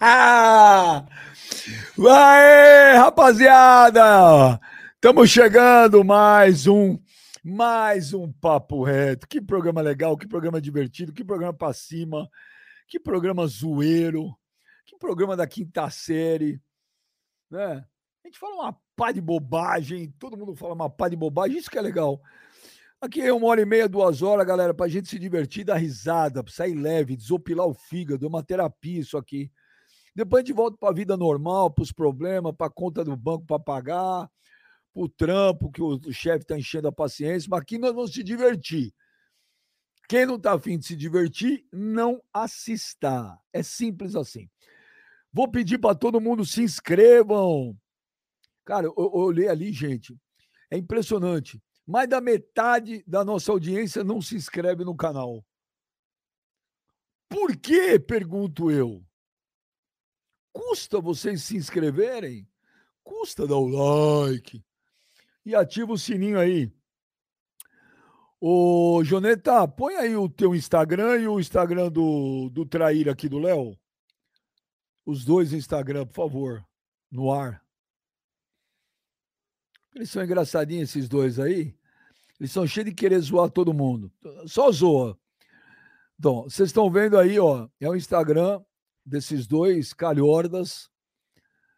Vai, rapaziada! Estamos chegando mais um mais um papo reto. Que programa legal, que programa divertido, que programa para cima, que programa zoeiro, que programa da quinta série, né? A gente fala uma pá de bobagem, todo mundo fala uma pá de bobagem, isso que é legal. Aqui é uma hora e meia, duas horas, galera, pra gente se divertir, dar risada, sair leve, desopilar o fígado, é uma terapia isso aqui. Depois a gente volta para a vida normal, para os problemas, para a conta do banco para pagar, para o trampo que o, o chefe está enchendo a paciência, mas aqui nós vamos se divertir. Quem não está afim de se divertir, não assista. É simples assim. Vou pedir para todo mundo se inscrevam. Cara, eu, eu olhei ali, gente. É impressionante. Mais da metade da nossa audiência não se inscreve no canal. Por quê? Pergunto eu. Custa vocês se inscreverem? Custa dar o like. E ativa o sininho aí. Ô, Joneta, põe aí o teu Instagram e o Instagram do, do Traíra aqui do Léo. Os dois Instagram, por favor, no ar. Eles são engraçadinhos esses dois aí. Eles são cheios de querer zoar todo mundo. Só zoa. Então, vocês estão vendo aí, ó, é o Instagram desses dois calhordas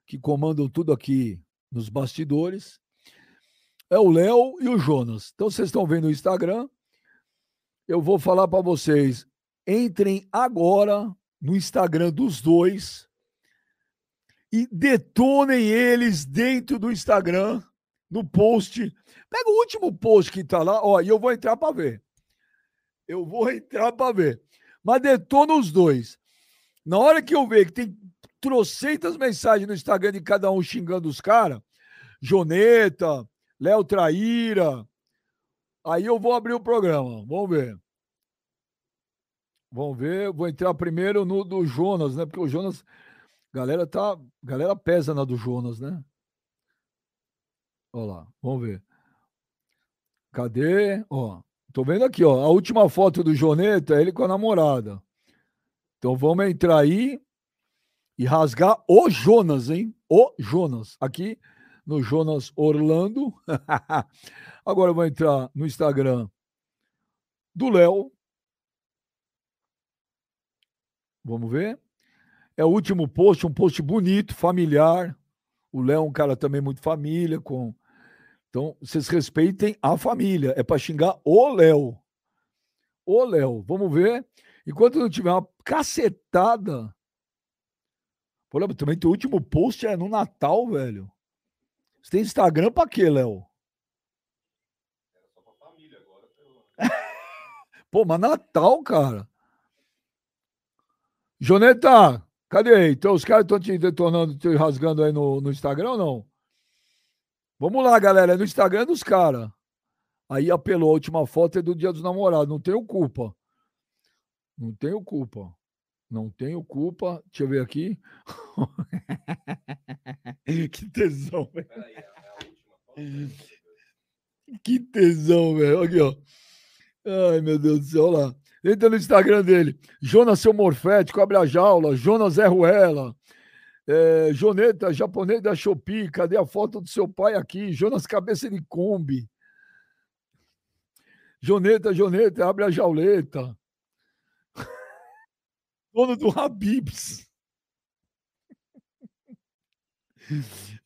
que comandam tudo aqui nos bastidores. É o Léo e o Jonas. Então vocês estão vendo o Instagram. Eu vou falar para vocês. Entrem agora no Instagram dos dois e detonem eles dentro do Instagram, no post. Pega o último post que tá lá, ó, e eu vou entrar para ver. Eu vou entrar para ver. Mas detona os dois. Na hora que eu ver que tem trocentas mensagens no Instagram de cada um xingando os caras, Joneta, Léo Traíra, aí eu vou abrir o programa. Vamos ver. Vamos ver. Vou entrar primeiro no do Jonas, né? Porque o Jonas. Galera tá. Galera pesa na do Jonas, né? Olha lá, vamos ver. Cadê? Ó, tô vendo aqui, ó. A última foto do Joneta é ele com a namorada. Então vamos entrar aí e rasgar o Jonas, hein? O Jonas. Aqui no Jonas Orlando. Agora eu vou entrar no Instagram do Léo. Vamos ver. É o último post, um post bonito, familiar. O Léo é um cara também muito família, com. Então, vocês respeitem a família. É para xingar o Léo. O Léo. Vamos ver. Enquanto não tiver uma cacetada. Pô, também teu último post é no Natal, velho. Você tem Instagram pra quê, Léo? Pô, mas Natal, cara. Joneta, cadê aí? Então os caras estão te detonando, te rasgando aí no, no Instagram ou não? Vamos lá, galera. É no Instagram dos caras. Aí apelou. A última foto é do dia dos namorados. Não tenho culpa. Não tenho culpa. Não tenho culpa. Deixa eu ver aqui. que tesão, velho. É que tesão, velho. Aqui, ó. Ai, meu Deus do céu, olha lá. Entra no Instagram dele. Jonas Seu Morfético, abre a jaula. Jonas Zé Ruela. É, Joneta, japonês da Shopee. Cadê a foto do seu pai aqui? Jonas Cabeça de Kombi. Joneta, Joneta, abre a jauleta dono do Habibs.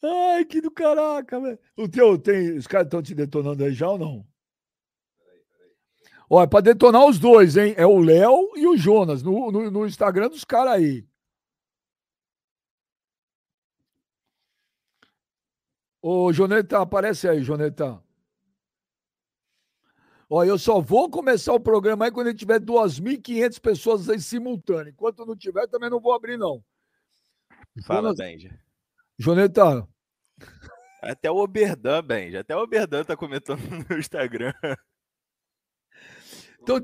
Ai, que do caraca, velho. O teu tem. Os caras estão te detonando aí já ou não? Olha, para detonar os dois, hein? É o Léo e o Jonas no, no, no Instagram dos caras aí. Ô, Joneta, aparece aí, Joneta. Ó, eu só vou começar o programa aí quando tiver 2.500 pessoas aí simultâneo. Enquanto não tiver, também não vou abrir, não. Fala, Jonas... Benja. Joneta. Até o Oberdan, Benja. Até o Oberdan tá comentando no meu Instagram. Então,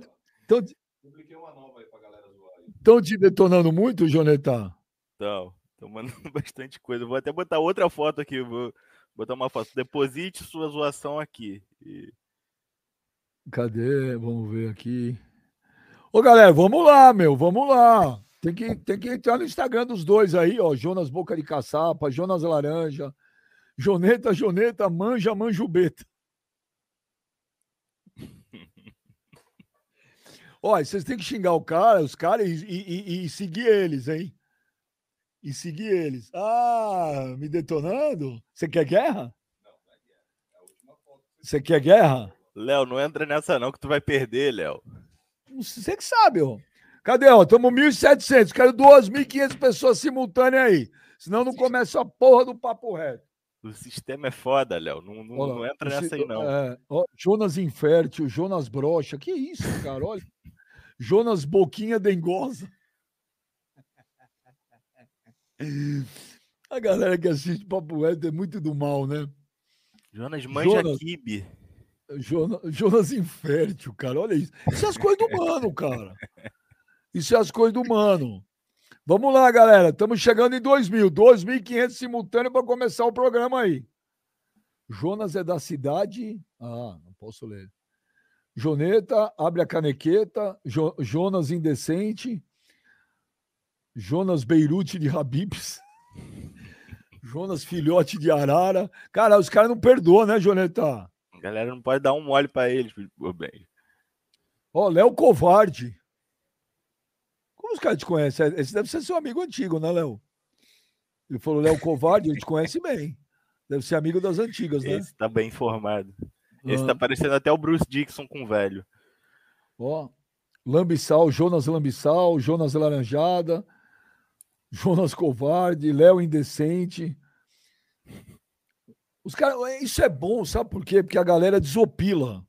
então... Publiquei uma nova aí pra galera zoar. Estão te detonando muito, Joneta? Estão. Estão mandando bastante coisa. Vou até botar outra foto aqui. Vou botar uma foto. Deposite sua zoação aqui. E... Cadê? Vamos ver aqui. Ô, galera, vamos lá, meu, vamos lá. Tem que, tem que entrar no Instagram dos dois aí, ó. Jonas Boca de Caçapa, Jonas Laranja, Joneta, Joneta, Manja, Manjubeta. Olha, vocês têm que xingar o cara, os caras e, e, e, seguir eles, hein? E seguir eles. Ah, me detonando? Você quer guerra? Você quer guerra? Léo, não entra nessa não que tu vai perder, Léo. Você que sabe, ó. Cadê, ó? Estamos 1.700. Quero 2.500 pessoas simultâneas aí. Senão não começa a porra do papo reto. O sistema é foda, Léo. Não, não, Olha, não entra nessa aí, não. É, ó, Jonas Infértil, Jonas Brocha. Que isso, cara? Olha. Jonas Boquinha Dengosa. A galera que assiste Papo Reto é muito do mal, né? Jonas Manja Jonas, Kibe. Jonas, Jonas Infértil, cara. Olha isso. Isso é as coisas do mano, cara. Isso é as coisas do mano. Vamos lá, galera. Estamos chegando em 2.000. 2.500 simultâneo para começar o programa aí. Jonas é da cidade. Ah, não posso ler. Joneta, abre a canequeta. Jo, Jonas Indecente. Jonas Beirute de Habibs. Jonas Filhote de Arara. Cara, os caras não perdoam, né, Joneta? A galera não pode dar um mole para eles, meu bem. Ó, Léo Covarde. Como os caras te conhecem? Esse deve ser seu amigo antigo, né, Léo? Ele falou Léo Covarde, a gente conhece bem. Deve ser amigo das antigas, né? Esse tá bem informado. Esse ah. tá parecendo até o Bruce Dixon com o velho. Ó, Lambissal, Jonas Lambissal, Jonas Laranjada, Jonas Covarde, Léo Indecente. Os caras, isso é bom, sabe por quê? Porque a galera desopila.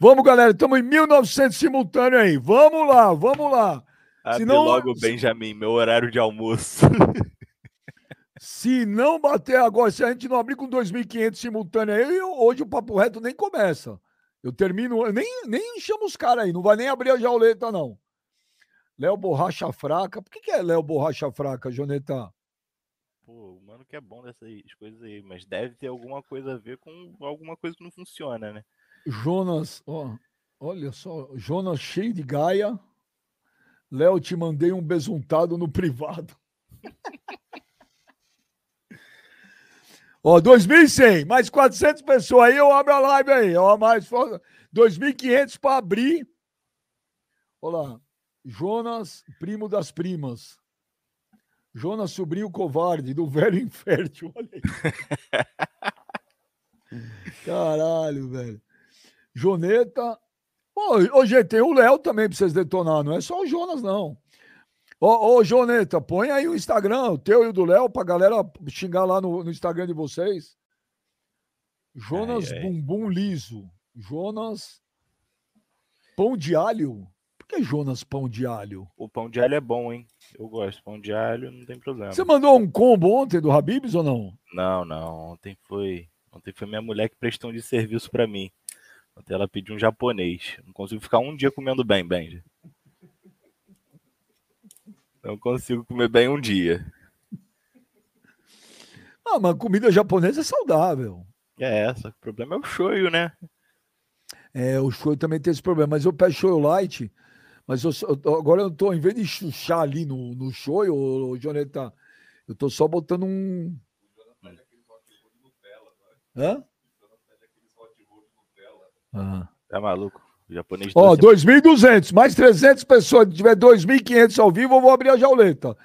Vamos, galera, estamos em 1900 simultâneo aí. Vamos lá, vamos lá. Abre Senão, logo, Benjamin, meu horário de almoço. se não bater agora, se a gente não abrir com 2.500 simultâneo aí, hoje o Papo Reto nem começa. Eu termino, eu nem, nem chamo os caras aí, não vai nem abrir a jauleta, não. Léo Borracha Fraca. Por que, que é Léo Borracha Fraca, Joneta? Pô, mano que é bom dessas coisas aí, mas deve ter alguma coisa a ver com alguma coisa que não funciona, né? Jonas, ó, olha só, Jonas cheio de gaia. Léo, te mandei um besuntado no privado. Ó, 2.100, mais 400 pessoas aí, eu abro a live aí. Ó, mais 2.500 para abrir. Olha lá. Jonas, primo das primas. Jonas, sobrinho covarde, do velho infértil. Olha aí. Caralho, velho. Joneta, Ô, ô gente, tem o Léo também pra vocês detonar, não é só o Jonas, não. Ô, ô Joneta, põe aí o Instagram, o teu e o do Léo, pra galera xingar lá no, no Instagram de vocês. Jonas ai, ai. Bumbum Liso. Jonas Pão de Alho. Que Jonas Pão de Alho? O pão de alho é bom, hein? Eu gosto. Pão de alho não tem problema. Você mandou um combo ontem do Habibs ou não? Não, não. Ontem foi. Ontem foi minha mulher que prestou um de serviço para mim. Até ela pediu um japonês. Não consigo ficar um dia comendo bem, Benji. Não consigo comer bem um dia. Ah, mas comida japonesa é saudável. É, essa. O problema é o shoyu, né? É, o shoyu também tem esse problema. Mas eu peço shoyu light. Mas eu, agora eu tô, em vez de chuchar ali no, no shoyu, o Joneta, eu tô só botando um. Hã? Ah. Tá maluco? O japonês. Ó, 2.200, mais 300 pessoas. Se tiver 2.500 ao vivo, eu vou abrir a jauleta.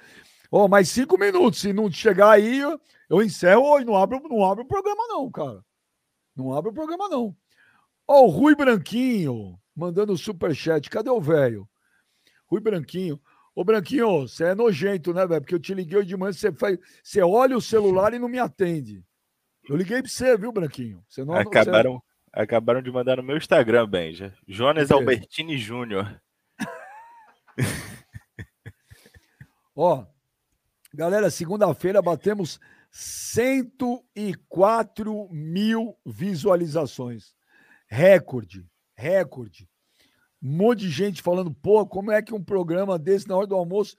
Ó, mais 5 minutos. Se não chegar aí, eu encerro hoje. Não abro, não abro o programa, não, cara. Não abre o programa, não. Ó, o Rui Branquinho mandando superchat. Cadê o velho? Rui Branquinho. Ô, Branquinho, você é nojento, né, velho? Porque eu te liguei hoje de manhã, você, faz... você olha o celular e não me atende. Eu liguei pra você, viu, Branquinho? Você não, Acabaram. Você Acabaram de mandar no meu Instagram, Benja. Jonas Albertini Júnior. Ó, galera, segunda-feira batemos 104 mil visualizações. Recorde, recorde. Um monte de gente falando, pô, como é que um programa desse na hora do almoço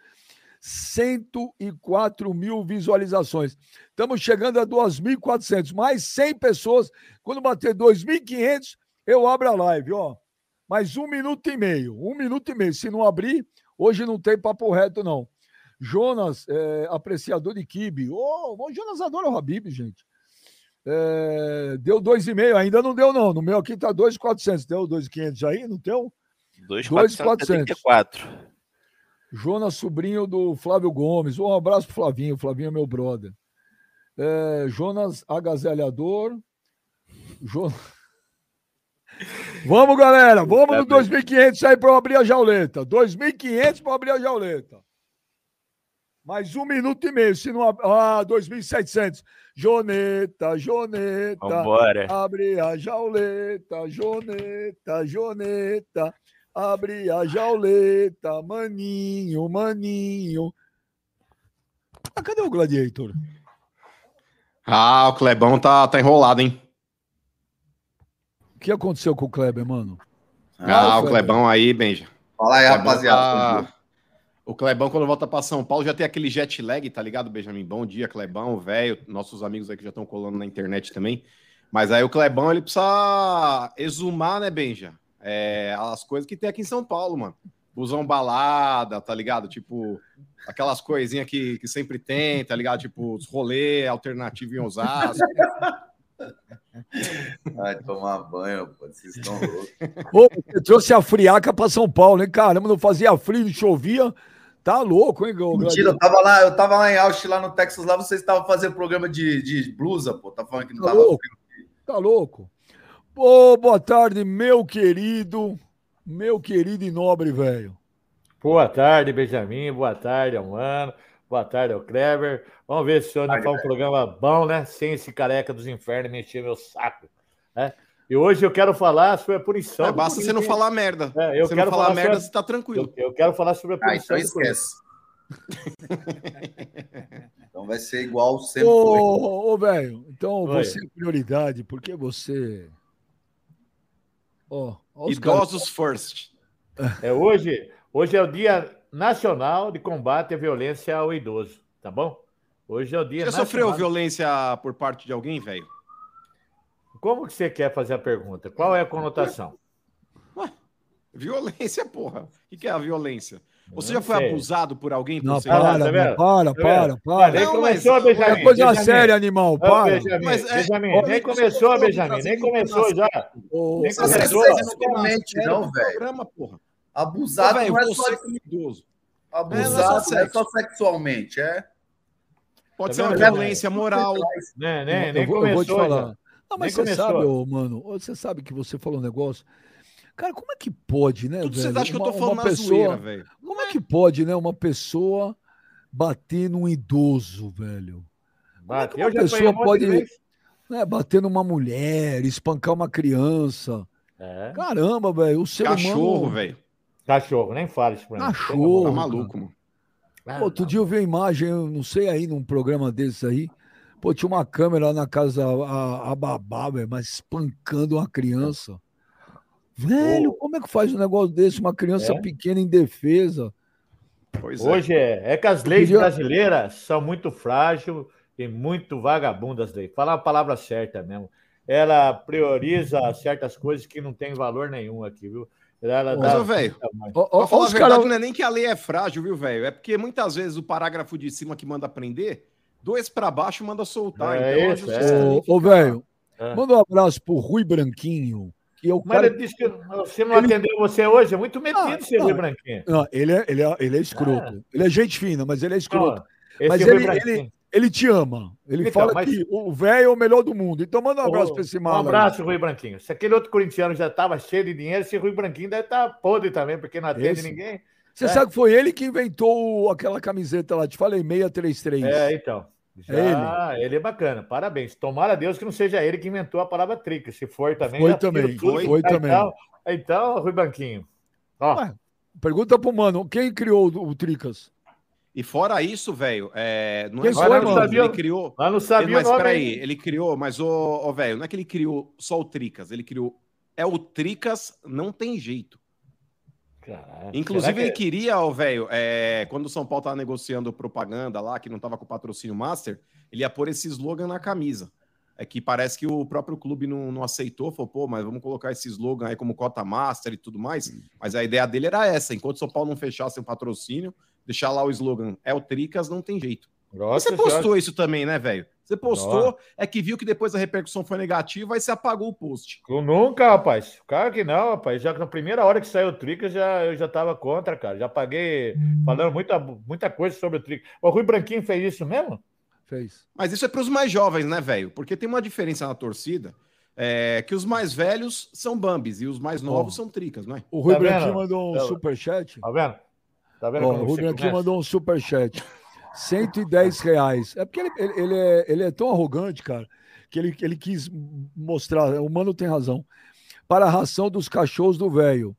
104 mil visualizações. Estamos chegando a 2.400, mais 100 pessoas. Quando bater 2.500, eu abro a live, ó. Mais um minuto e meio, um minuto e meio. Se não abrir, hoje não tem papo reto, não. Jonas, é, apreciador de kibe. Oh, o Jonas adora o Habib, gente. É, deu 2,5, ainda não deu, não. No meu aqui tá 2,400. Deu 2,500 aí, não deu? 2,400. Jonas, sobrinho do Flávio Gomes. Um abraço pro Flavinho. Flavinho é meu brother. É, Jonas Agazelhador. Jonas. Vamos, galera. Vamos no 2.500 aí para abrir a jauleta. 2.500 para abrir a jauleta. Mais um minuto e meio. Se não. Ah, 2.700. Joneta, Joneta. Vambora. Abre a jauleta. Joneta, Joneta. Abre a jauleta. Maninho, maninho. Ah, cadê o Gladiator? Ah, o Clebão tá, tá enrolado, hein? O que aconteceu com o Kleber, mano? Ah, ah o Clebão aí, Benja. Fala aí, rapaziada. Tá... O Clebão, quando volta para São Paulo, já tem aquele jet lag, tá ligado, Benjamin? Bom dia, Clebão, velho. Nossos amigos aqui já estão colando na internet também. Mas aí o Clebão, ele precisa exumar, né, Benja? É, as coisas que tem aqui em São Paulo, mano. Busão balada, tá ligado? Tipo, aquelas coisinhas que, que sempre tem, tá ligado? Tipo, os rolê alternativo em Osasco. Vai tomar banho, pô, vocês estão loucos. Ô, você trouxe a friaca pra São Paulo, hein? Caramba, não fazia frio, não chovia. Tá louco, hein, Gol? Mentira, eu tava lá, eu tava lá em Austin, lá no Texas, lá vocês estavam fazendo programa de, de blusa, pô. Tá falando que não tá tava louco. frio. Tá louco. Ô, boa tarde, meu querido, meu querido e nobre velho. Boa tarde, Benjamin. Boa tarde, Almano. Boa tarde ao Kleber. Vamos ver se o senhor não faz um programa bom, né? Sem esse careca dos infernos mexer meu saco. Né? E hoje eu quero falar sobre a punição. É, basta você não falar merda. É, eu você quero não falar falar merda, sobre... você tá tranquilo. Eu, eu, quero falar sobre a punição. Ah, então esquece. então vai ser igual sempre. Ô, ô velho, então Oi. você é prioridade, porque você. Oh, Idosos first. É hoje, hoje é o dia Nacional de Combate à Violência ao Idoso, tá bom? Hoje é o dia Você nacional... sofreu violência por parte de alguém, velho? Como que você quer fazer a pergunta? Qual é a conotação? Ué, violência, porra. O que é a violência? Você já foi sei. abusado por alguém? Não, você... para, para, para, para, para. Nem começou, Benjamin. É coisa Benjamin. séria, animal, para. Benjamin, mas, é... Benjamin, nem começou, Benjamin, nem começou já. Nem começou. Não, velho. Abusado não é só idoso. Abusado não é só sexualmente, é? Pode tá ser uma violência moral. Né, né, nem eu, vou, eu vou te falar. Não, mas você sabe, mano, você sabe que você falou um negócio. Cara, como é que pode, né, Tudo velho? Você acha que eu tô falando uma pessoa, velho? Como é que pode, né, uma pessoa bater num idoso, velho? Bate. Como é que uma pessoa pode né, bater numa mulher, espancar uma criança? É. Caramba, velho, o ser Cachorro, humano... velho. Cachorro, nem fale isso pra mim. Cachorro. Tá maluco, mano. Ah, Outro dia eu vi a imagem, eu não sei aí, num programa desses aí. Pô, tinha uma câmera lá na casa, a, a babá, velho, mas espancando uma criança. Velho, Pô. como é que faz um negócio desse? Uma criança é? pequena em defesa. Pois Hoje é. é que as leis podia... brasileiras são muito frágeis e muito vagabundas. Lei. Falar a palavra certa mesmo. Ela prioriza certas coisas que não tem valor nenhum aqui, viu? Ela Mas, velho, pra falar a verdade, cara... não é nem que a lei é frágil, viu, velho? É porque muitas vezes o parágrafo de cima que manda prender, dois para baixo manda soltar. É então, isso, é. Ô, velho, é. manda um abraço pro Rui Branquinho. É o Mas cara... ele disse que você não ele... atendeu você hoje, é muito metido ah, ser Rui Branquinho. Não, ele é, ele é, ele é escroto. Ah. Ele é gente fina, mas ele é escroto. Não, mas ele, ele, ele te ama. Ele então, fala mas... que o velho é o melhor do mundo. Então manda um abraço para esse mal. Um abraço. Rui Branquinho. Se aquele outro corintiano já estava cheio de dinheiro, esse Rui Branquinho deve estar tá podre também, porque não atende esse... ninguém. Você é. sabe que foi ele que inventou aquela camiseta lá, te falei, 633. É, então. Já, é ele. ele. é bacana, parabéns. Tomara a Deus que não seja ele que inventou a palavra trica. Se for também. Foi também, foi, foi também. Então, então, Rui Branquinho. Ó. Ué, pergunta pro mano, quem criou o, o Tricas? E fora isso, velho, é, não é só ele, sabia, ele criou. Lá não sabia mas peraí, ele criou, mas o velho, não é que ele criou só o Tricas, ele criou. É o Tricas, não tem jeito. Caralho, Inclusive, que... ele queria, ó, velho, é, quando o São Paulo tava negociando propaganda lá, que não tava com patrocínio master, ele ia pôr esse slogan na camisa. É que parece que o próprio clube não, não aceitou, falou, pô, mas vamos colocar esse slogan aí como cota master e tudo mais. Mas a ideia dele era essa: enquanto o São Paulo não fechasse o patrocínio, deixar lá o slogan, é o Tricas, não tem jeito. Nossa, você postou senhora. isso também, né, velho? Você postou, Nossa. é que viu que depois a repercussão foi negativa, aí você apagou o post. Eu nunca, rapaz. Claro que não, rapaz. Já na primeira hora que saiu o Tricas, já, eu já tava contra, cara. Já paguei hum. falando muita, muita coisa sobre o Tricas. O Rui Branquinho fez isso mesmo? Fez. Mas isso é para os mais jovens, né, velho? Porque tem uma diferença na torcida. É, que os mais velhos são Bambis e os mais novos oh. são Tricas, não é? O Rui tá Branquinho mandou um tá, superchat. Tá vendo? Tá vendo? Oh, o Rui Branquinho mandou um superchat. 110 reais. É porque ele, ele, ele, é, ele é tão arrogante, cara, que ele, ele quis mostrar. O mano tem razão. Para a ração dos cachorros do velho.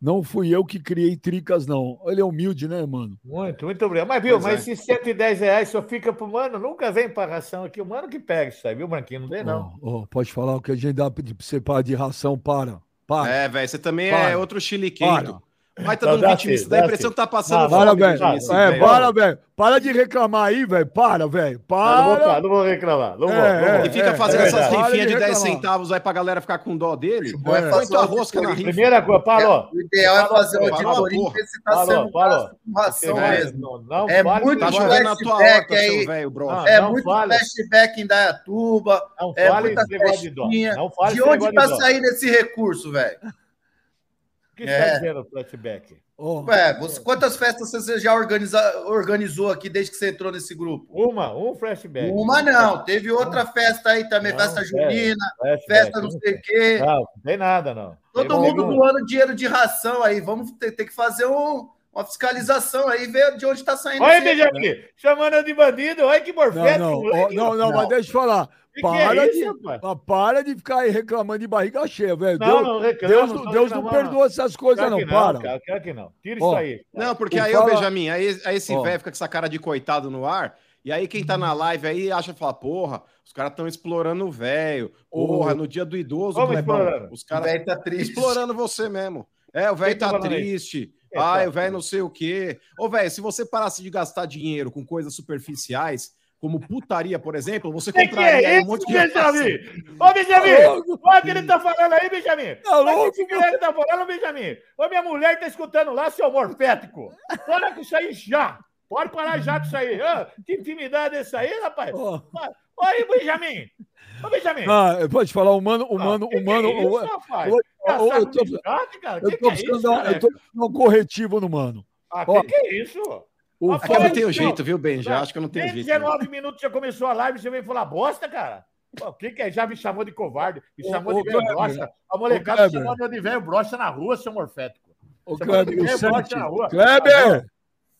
Não fui eu que criei tricas, não. Ele é humilde, né, mano? Muito, muito obrigado. Mas, viu, pois mas é. esses 110 reais só fica pro mano, nunca vem para ração aqui. O mano que pega isso aí, viu, Branquinho? Não vem, não. Oh, oh, pode falar o que a gente dá pra você parar de ração, para. para. É, velho, você também é para. é outro chiliquento. Vai tá dando vitimista. Dá a impressão que tá passando ah, para, velho. É, para, velho. Para de reclamar aí, velho. Para, velho. Para. Não, vou, não vou reclamar. Não vou, é, não vou. E fica fazendo é, essas rifinhas de, de 10 centavos aí pra galera ficar com dó dele. É, é. Põe tua rosca na rifa. Primeira coisa, Paulo. O ideal é fazer uma auditoria e ver se tá sendo com ração mesmo. Não, é muito tá chovendo a tua horta, seu velho, bro. É muito flashback em Dayatuba. Não fale de dó. De onde tá saindo esse recurso, velho? Que está é. dizendo o flashback? Oh. Ué, você, quantas festas você já organiza, organizou aqui desde que você entrou nesse grupo? Uma, um flashback. Uma não, teve outra festa aí também, não, festa junina, festa não sei o quê. Não, não tem nada, não. Todo tem mundo doando dinheiro de ração aí, vamos ter, ter que fazer um, uma fiscalização aí, ver de onde está saindo. Olha, Benjamin, né? chamando de bandido, olha que morfético. Não, não, não, não, mas deixa eu falar. Que para, que é isso, de, para de ficar aí reclamando de barriga cheia, velho. Deus, não reclamo, Deus, não, Deus não perdoa essas coisas, não, não, para. Cara, quero que não. Tira isso aí. Não, porque aí, fala... Benjamin, aí, aí esse velho fica com essa cara de coitado no ar. E aí, quem tá na live aí acha fala, porra, os caras estão explorando o velho. Porra, no dia do idoso, Clebão, os caras tá triste. explorando você mesmo. É, o velho tá triste. É, Ai, tá o velho não sei o quê. Ô, velho, se você parasse de gastar dinheiro com coisas superficiais, como putaria, por exemplo, você compraria que é um monte de Benjamin? Ô, Benjamin! Olha o que ele tá falando aí, Benjamin! Tá louco? O que ele tá falando, Benjamin? Ô, minha mulher tá escutando lá, seu morfético! Para com isso aí já! Pode parar já com isso aí! que intimidade é essa aí, rapaz? Oh. Oi, Benjamin! Ô, Benjamin! Ah, pode falar, humano, humano, ah, humano. Que que é isso, rapaz? Eu, eu, eu, tô, eu tô buscando um corretivo no mano. Ah, que, que é isso? O Acho que eu não tenho jeito, viu, Ben? Já acho que eu não tenho jeito. 19 né? minutos já começou a live, você veio falar bosta, cara. O que, que é? Já me chamou de covarde, me chamou ô, de velho brocha. A molecada me chamou de velho brocha na rua, seu morfético. Ô, Kleber, o Sete... Kleber!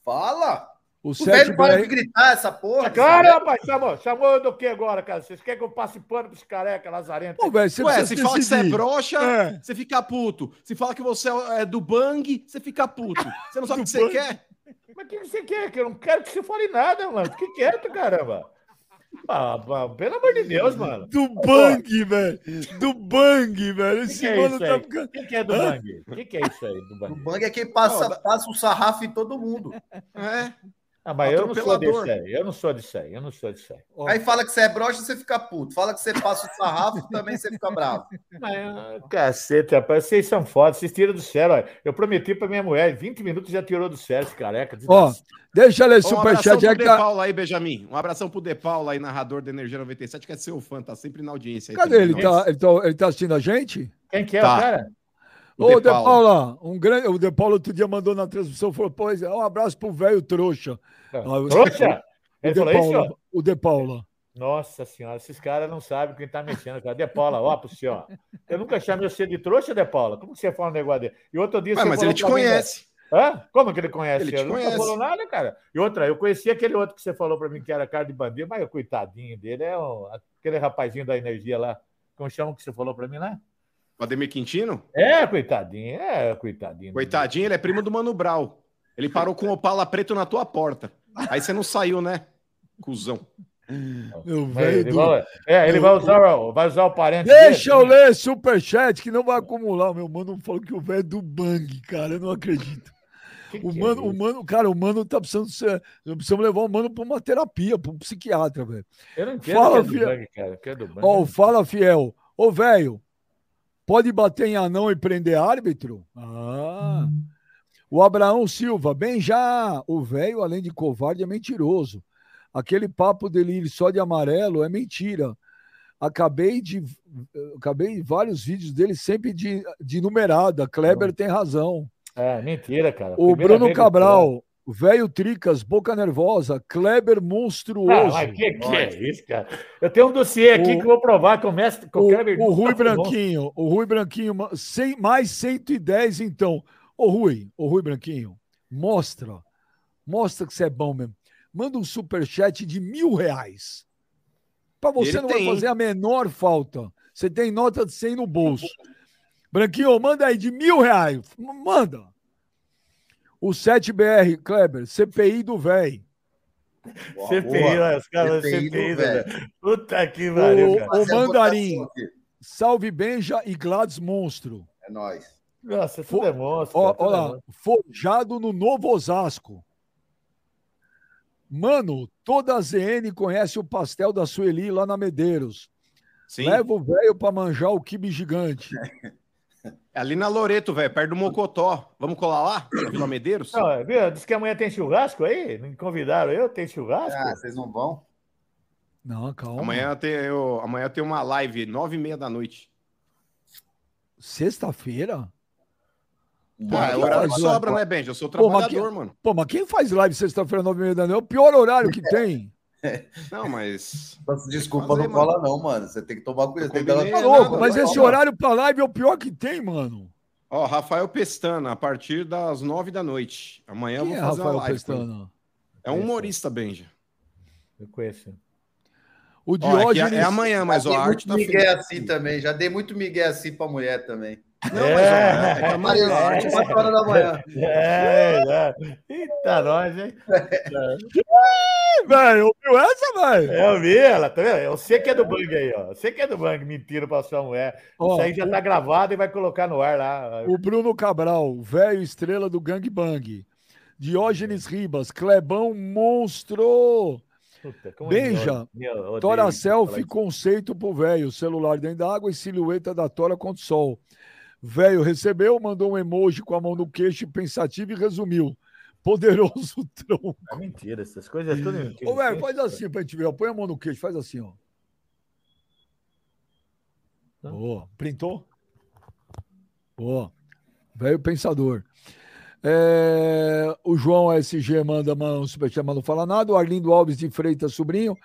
Fala! O, o velho para de gritar essa porra. Cara, rapaz, chamou, chamou do que agora, cara? Vocês querem que eu passe pano esse careca lazarento? Pô, véio, você Ué, se fala que você é broxa, é. você fica puto. Se fala que você é do bang, você fica puto. Você não sabe o que você quer? Mas o que você quer? Que eu não quero que você fale nada, mano. Fique quieto, caramba. Ah, pelo amor de Deus, mano. Do bang, velho. Do bang, velho. Esse que é mano tá ficando. O que, que, é do bang? O que, que, é isso aí do bang? O bang é quem passa, passa o sarrafo em todo mundo. É. Ah, mas eu não sou disso aí, eu não sou disso aí, eu não sou disso aí. Aí fala que você é broxa, você fica puto. Fala que você passa o sarrafo, também você fica bravo. Mas, cacete, rapaz, vocês são foda, vocês tiram do sério. Ó. Eu prometi pra minha mulher, 20 minutos já tirou do sério esse careca. Ó, deixa eu ler superchat. Um abração pro De Paula aí, Benjamin. Um abração pro De Paula aí, narrador da Energia 97, que é seu fã, tá sempre na audiência. Aí Cadê ele? Tá, ele, tá, ele tá assistindo a gente? Quem que é tá. o cara? Ô, De, De Paula, um grande, o De Paula outro dia mandou na transmissão, falou, pois é, um abraço pro velho trouxa. Trouxa? Ele falou isso? O De Paula. Nossa senhora, esses caras não sabem quem tá mexendo, cara. De Paula, ó, pro senhor. Eu nunca chamei você de trouxa, De Paula. Como você fala um negócio dele? E outro dia Ué, você Mas ele te conhece. Hã? Como que ele conhece? Ele te nunca conhece. falou nada, cara. E outra, eu conheci aquele outro que você falou para mim que era cara de bandido, mas o coitadinho dele é um, aquele rapazinho da energia lá. Como chama que você falou para mim lá? O Ademir Quintino? É, coitadinho, é, coitadinho. Coitadinho, ele é primo do Mano Brau. Ele parou com o Opala preto na tua porta. Aí você não saiu, né? Cusão. Meu velho. Ele, do... vai, é, ele vai, usar, vai usar o parente. Deixa dele. eu ler superchat que não vai acumular. Meu mano falou que o velho é do bang, cara. Eu não acredito. Que o, que mano, é o mano, cara, o mano tá precisando ser. Precisamos levar o mano para uma terapia, para um psiquiatra, velho. Eu não entendo fala, que é do fiel. bang, cara. Que é do bang. Ó, fala, fiel. Ô, velho, pode bater em anão e prender árbitro? Ah. Hum. O Abraão Silva, bem já, o velho, além de covarde, é mentiroso. Aquele papo dele só de amarelo é mentira. Acabei de acabei vários vídeos dele sempre de, de numerada. Kleber tem razão. É, mentira, cara. O Bruno Cabral, velho Tricas, boca nervosa, Kleber monstruoso. Ah, que, que é isso, cara? Eu tenho um dossiê aqui o, que vou provar que o mestre. o, Kleber o Rui Branquinho, o Rui Branquinho, 100, mais 110, então. Ô Rui, ô Rui Branquinho, mostra. Mostra que você é bom mesmo. Manda um superchat de mil reais. Para você Ele não tem. vai fazer a menor falta. Você tem nota de 100 no bolso. Branquinho, manda aí de mil reais. Manda. O 7BR, Kleber, CPI do véi. CPI, olha, os caras CPI, CPI do véi. Puta que pariu, O, o Mandarim, Salve Benja e Gladys Monstro. É nóis. Nossa, tudo é monstro. Ó, ó lá, forjado no Novo Osasco. Mano, toda a ZN conhece o pastel da Sueli lá na Medeiros. Sim. Leva o velho para manjar o quibe gigante. É ali na Loreto, velho, perto do Mocotó. Vamos colar lá? Na Vila Medeiros? Não, viu? Diz que amanhã tem churrasco aí? Me convidaram eu? Tem churrasco? Ah, vocês não vão? Não, calma. Amanhã tem, eu, amanhã tem uma live, nove e meia da noite. Sexta-feira? É horário que sobra, né, Benji? Eu sou trabalhador, pô, quem, mano. Pô, mas quem faz live sexta-feira, nove e meia da noite? É o pior horário que tem. Não, mas. Desculpa, fazer, não cola, não, mano. Você tem que tomar cuidado. Tem que tá louco, mas esse horário pra live é o pior que tem, mano. Ó, Rafael Pestana, a partir das nove da noite. Amanhã Quem eu vou é fazer Rafael uma live. Pestana? É um humorista, Benja. Eu conheço. O é Diógenes... Ó, é, é, amanhã, mas a arte tá Miguel assim também. Já dei muito Miguel assim pra mulher também. Não, é, mas é, é amanhã, é, arte, 4 horas da manhã. É, é. Eita, nós, hein? É. Velho, ouviu essa, velho? Eu vi ela, tá vendo? Eu sei que é do Bang aí, ó. Eu sei que é do Bang, mentira pra sua mulher. Ó, Isso aí já tá gravado e vai colocar no ar lá. O Bruno Cabral, velho estrela do Gang Bang. Diógenes Ribas, Clebão Monstro. Puta, Beija, Tora Selfie, conceito pro velho. Celular dentro d'água e silhueta da Tora contra o sol. Velho recebeu, mandou um emoji com a mão no queixo, pensativo e resumiu. Poderoso tronco. É mentira, essas coisas é tudo mentira. Ô, velho, faz assim pra gente ver. Põe a mão no queixo, faz assim, ó. Boa. Printou? Boa. Velho pensador. É... o João SG manda um superchat, mas não fala nada. O Arlindo Alves de Freitas, sobrinho.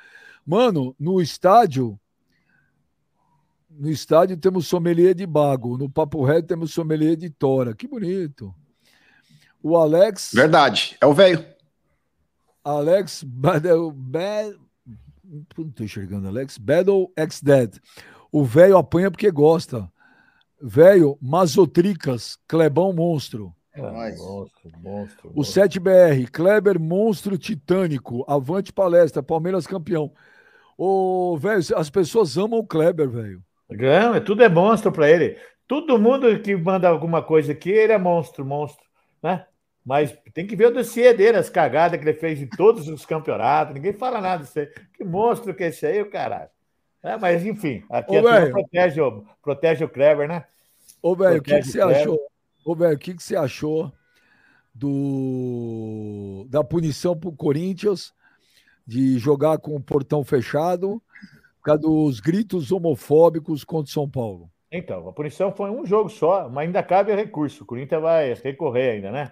Mano, no estádio, no estádio temos sommelier de bago, no Papo Reto temos sommelier de tora. Que bonito. O Alex. Verdade, é o velho. Alex Battle. Bad, não estou enxergando, Alex. Battle X Dead. O velho apanha porque gosta. Velho, Mazotricas, Clebão Monstro. É, monstro, monstro, o 7BR, Kleber Monstro Titânico, Avante Palestra, Palmeiras campeão. Ô, velho, as pessoas amam o Kleber, velho. Não, é tudo é monstro para ele. Todo mundo que manda alguma coisa aqui, ele é monstro, monstro, né? Mas tem que ver o dossiê dele, as cagadas que ele fez em todos os campeonatos. Ninguém fala nada disso aí. Que monstro que é esse aí, o caralho. É, mas enfim, aqui Ô, a protege, o, protege o Kleber, né? Ô, velho, o que, que você achou? Ô, velho, o que, que você achou do da punição pro Corinthians de jogar com o portão fechado? Por causa dos gritos homofóbicos contra São Paulo. Então, a punição foi um jogo só, mas ainda cabe recurso. O Corinthians vai recorrer ainda, né?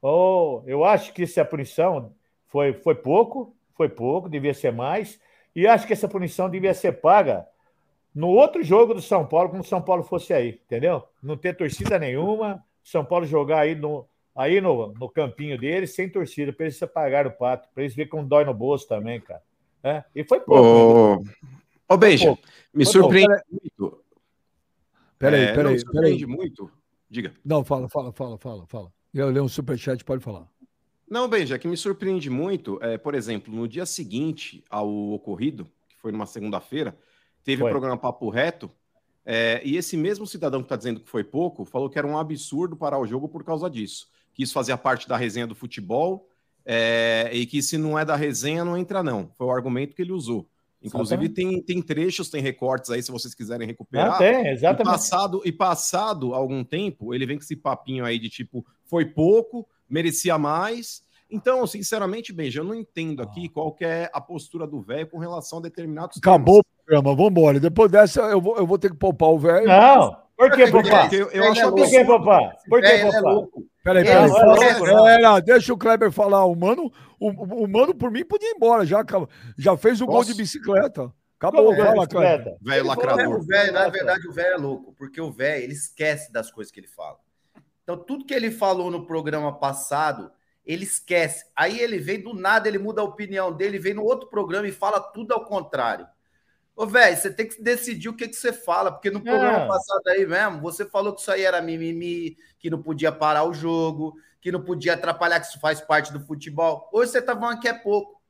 Oh, eu acho que essa punição foi, foi pouco, foi pouco, devia ser mais. E acho que essa punição devia ser paga no outro jogo do São Paulo, como o São Paulo fosse aí, entendeu? Não ter torcida nenhuma, São Paulo jogar aí no, aí no, no campinho deles, sem torcida, para eles se pagar o pato, para eles verem como dói no bolso também, cara. É, e foi pouco. Ô, oh, Beija, me foi surpreende pouco. muito. Peraí, é, peraí, surpreende muito. Diga. Não, fala, fala, fala, fala, fala. Eu leio um superchat, pode falar. Não, Benja, que me surpreende muito, é, por exemplo, no dia seguinte ao ocorrido, que foi numa segunda-feira, teve o programa Papo Reto, é, e esse mesmo cidadão que está dizendo que foi pouco, falou que era um absurdo parar o jogo por causa disso. Que isso fazia parte da resenha do futebol, é, e que se não é da resenha, não entra, não. Foi o argumento que ele usou. Inclusive, tem, tem trechos, tem recortes aí, se vocês quiserem recuperar. Não, tem, exatamente. E passado, e passado algum tempo, ele vem com esse papinho aí de tipo, foi pouco, merecia mais. Então, sinceramente, Benja, eu não entendo aqui ah. qual é a postura do velho com relação a determinados Acabou temas. o programa, vamos embora. Depois dessa, eu vou, eu vou ter que poupar o velho. Não, por que poupar? Eu, eu acho é Por que poupar? Por que poupar? Peraí, peraí. Pera, deixa o Kleber falar. O mano, o, o mano, por mim, podia ir embora. Já, já fez o Posso? gol de bicicleta. Acabou, Como fala, Kleber. Velho lacrador. O velho, na verdade, o velho é louco, porque o velho, ele esquece das coisas que ele fala. Então, tudo que ele falou no programa passado, ele esquece. Aí ele vem do nada, ele muda a opinião dele, vem no outro programa e fala tudo ao contrário. Ô, velho, você tem que decidir o que, que você fala, porque no programa é. passado aí mesmo, você falou que isso aí era mimimi, que não podia parar o jogo, que não podia atrapalhar, que isso faz parte do futebol. Hoje você tá falando que é pouco.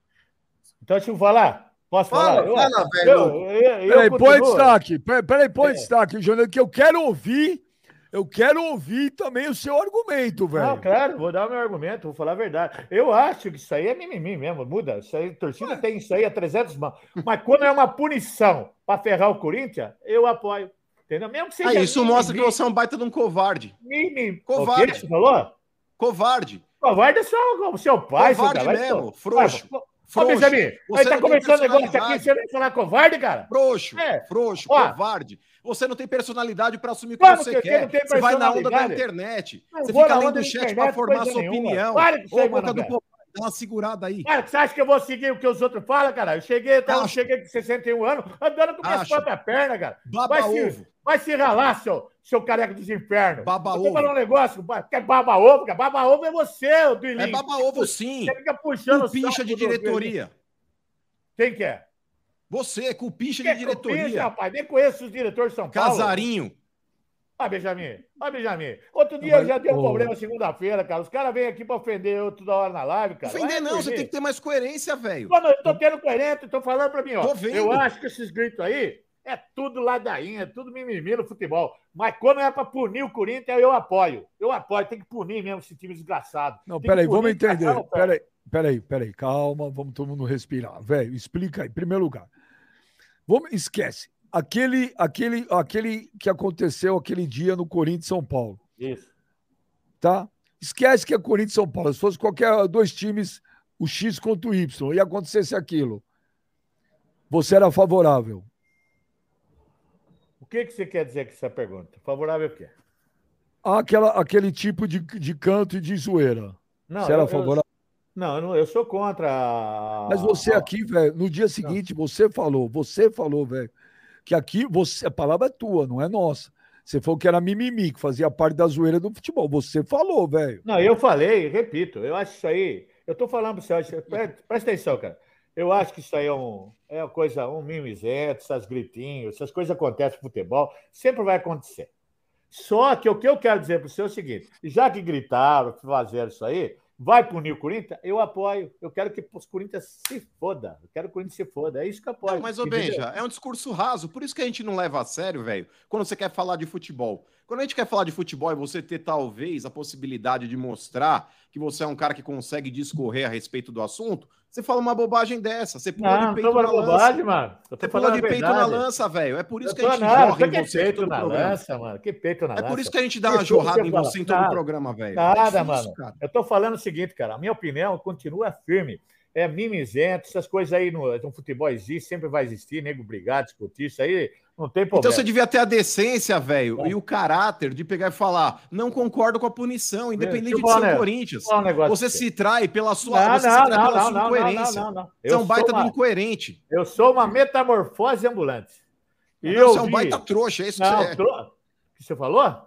Então, deixa eu falar. Posso fala, falar? Fala, velho. Eu, eu, eu, peraí, põe destaque. Peraí, põe é. destaque, Júnior, que eu quero ouvir eu quero ouvir também o seu argumento, velho. Não, claro, vou dar o meu argumento, vou falar a verdade. Eu acho que isso aí é mimimi mesmo, muda. Isso aí, torcida tem isso aí a 300 mãos. Mas quando é uma punição para ferrar o Corinthians, eu apoio. Entendeu? Mesmo que seja. Ah, isso mimimi. mostra que você é um baita de um covarde. Mimimi. Covarde. O que você falou? Covarde. Covarde é só o seu pai, covarde seu mesmo, frouxo. Ô, Benjamin, aí tá começando o negócio aqui, você vem falar covarde, cara? Frouxo, é. frouxo, Ó, covarde. Você não tem personalidade para assumir o que você que quer. Você vai na onda da internet. Não você fica lendo o chat para formar sua nenhuma. opinião. Para que Ô, boca do povo, dá uma segurada aí. Cara, você acha que eu vou seguir o que os outros falam, cara? Eu cheguei, eu cheguei com 61 anos, andando com minhas próprias pernas, cara. Baba vai ovo. Se, vai se ralar, seu, seu careca dos infernos. Baba ovo. Vou um negócio, que é baba ovo, cara. Baba ovo é você, do É baba ovo, sim. Você fica puxando o pincha de diretoria. Quem que é? Você, cupicha de diretoria. Cupicha, rapaz, nem conheço os diretores de São Paulo. Casarinho. Ah, Benjamin, ah, Benjamin. Outro dia já deu um problema segunda-feira, cara. Os caras vêm aqui pra ofender eu toda hora na live, cara. Ofender não, você tem que ter mais coerência, velho. Não, eu tô tendo coerência, tô falando pra mim, ó. Tô vendo. Eu acho que esses gritos aí é tudo ladainha, é tudo mimimi no futebol. Mas quando é pra punir o Corinthians, eu apoio. Eu apoio, tem que punir mesmo esse time desgraçado. Não, peraí, vamos entender. Peraí, peraí, peraí, calma, vamos todo mundo respirar. Velho, explica aí, em primeiro lugar. Vamos, esquece. Aquele, aquele, aquele que aconteceu aquele dia no Corinthians São Paulo. Isso. Tá? Esquece que é Corinthians São Paulo. Se fosse qualquer dois times, o X contra o Y, e acontecesse aquilo. Você era favorável. O que, que você quer dizer com essa pergunta? Favorável o quê? Aquela, aquele tipo de, de canto e de zoeira. Não, era eu, favorável? Não, eu sou contra. Mas você aqui, velho, no dia seguinte, não. você falou, você falou, velho, que aqui você, a palavra é tua, não é nossa. Você falou que era mimimi, que fazia parte da zoeira do futebol. Você falou, velho. Não, eu falei, repito, eu acho isso aí. Eu tô falando pra você, presta, presta atenção, cara. Eu acho que isso aí é, um, é uma coisa, um mimizento, essas gritinhos, essas coisas acontecem no futebol, sempre vai acontecer. Só que o que eu quero dizer para você é o seguinte: já que gritaram, fizeram isso aí, Vai punir o Corinthians? Eu apoio. Eu quero que o Corinthians se foda. Eu quero que o Corinthians se foda. É isso que eu apoio. Não, mas, ô Benja, é um discurso raso. Por isso que a gente não leva a sério, velho, quando você quer falar de futebol. Quando a gente quer falar de futebol e você ter, talvez, a possibilidade de mostrar que você é um cara que consegue discorrer a respeito do assunto, você fala uma bobagem dessa. Você pula não, de peito na bobagem, lança. Mano. Você pula de peito na lança, velho. É por isso que a gente nada, jorra em você peito na lança, mano. Que peito na é lança. É por isso que a gente dá uma jorrada em você em todo o programa, velho. Nada, é mano. Cara. Eu tô falando o seguinte, cara. A minha opinião continua firme é mimizento, essas coisas aí no, no futebol existe, sempre vai existir, nego brigar, discutir, isso aí não tem problema. Então você devia ter a decência, velho, é. e o caráter de pegar e falar: não concordo com a punição, independente de ser o Corinthians. Você se trai pela sua, não, você não, se não, pela sua incoerência. Não, não, Você é um baita uma, incoerente. Eu sou uma metamorfose ambulante. E eu você é um baita trouxa, é isso que você é. Tro... O que você falou?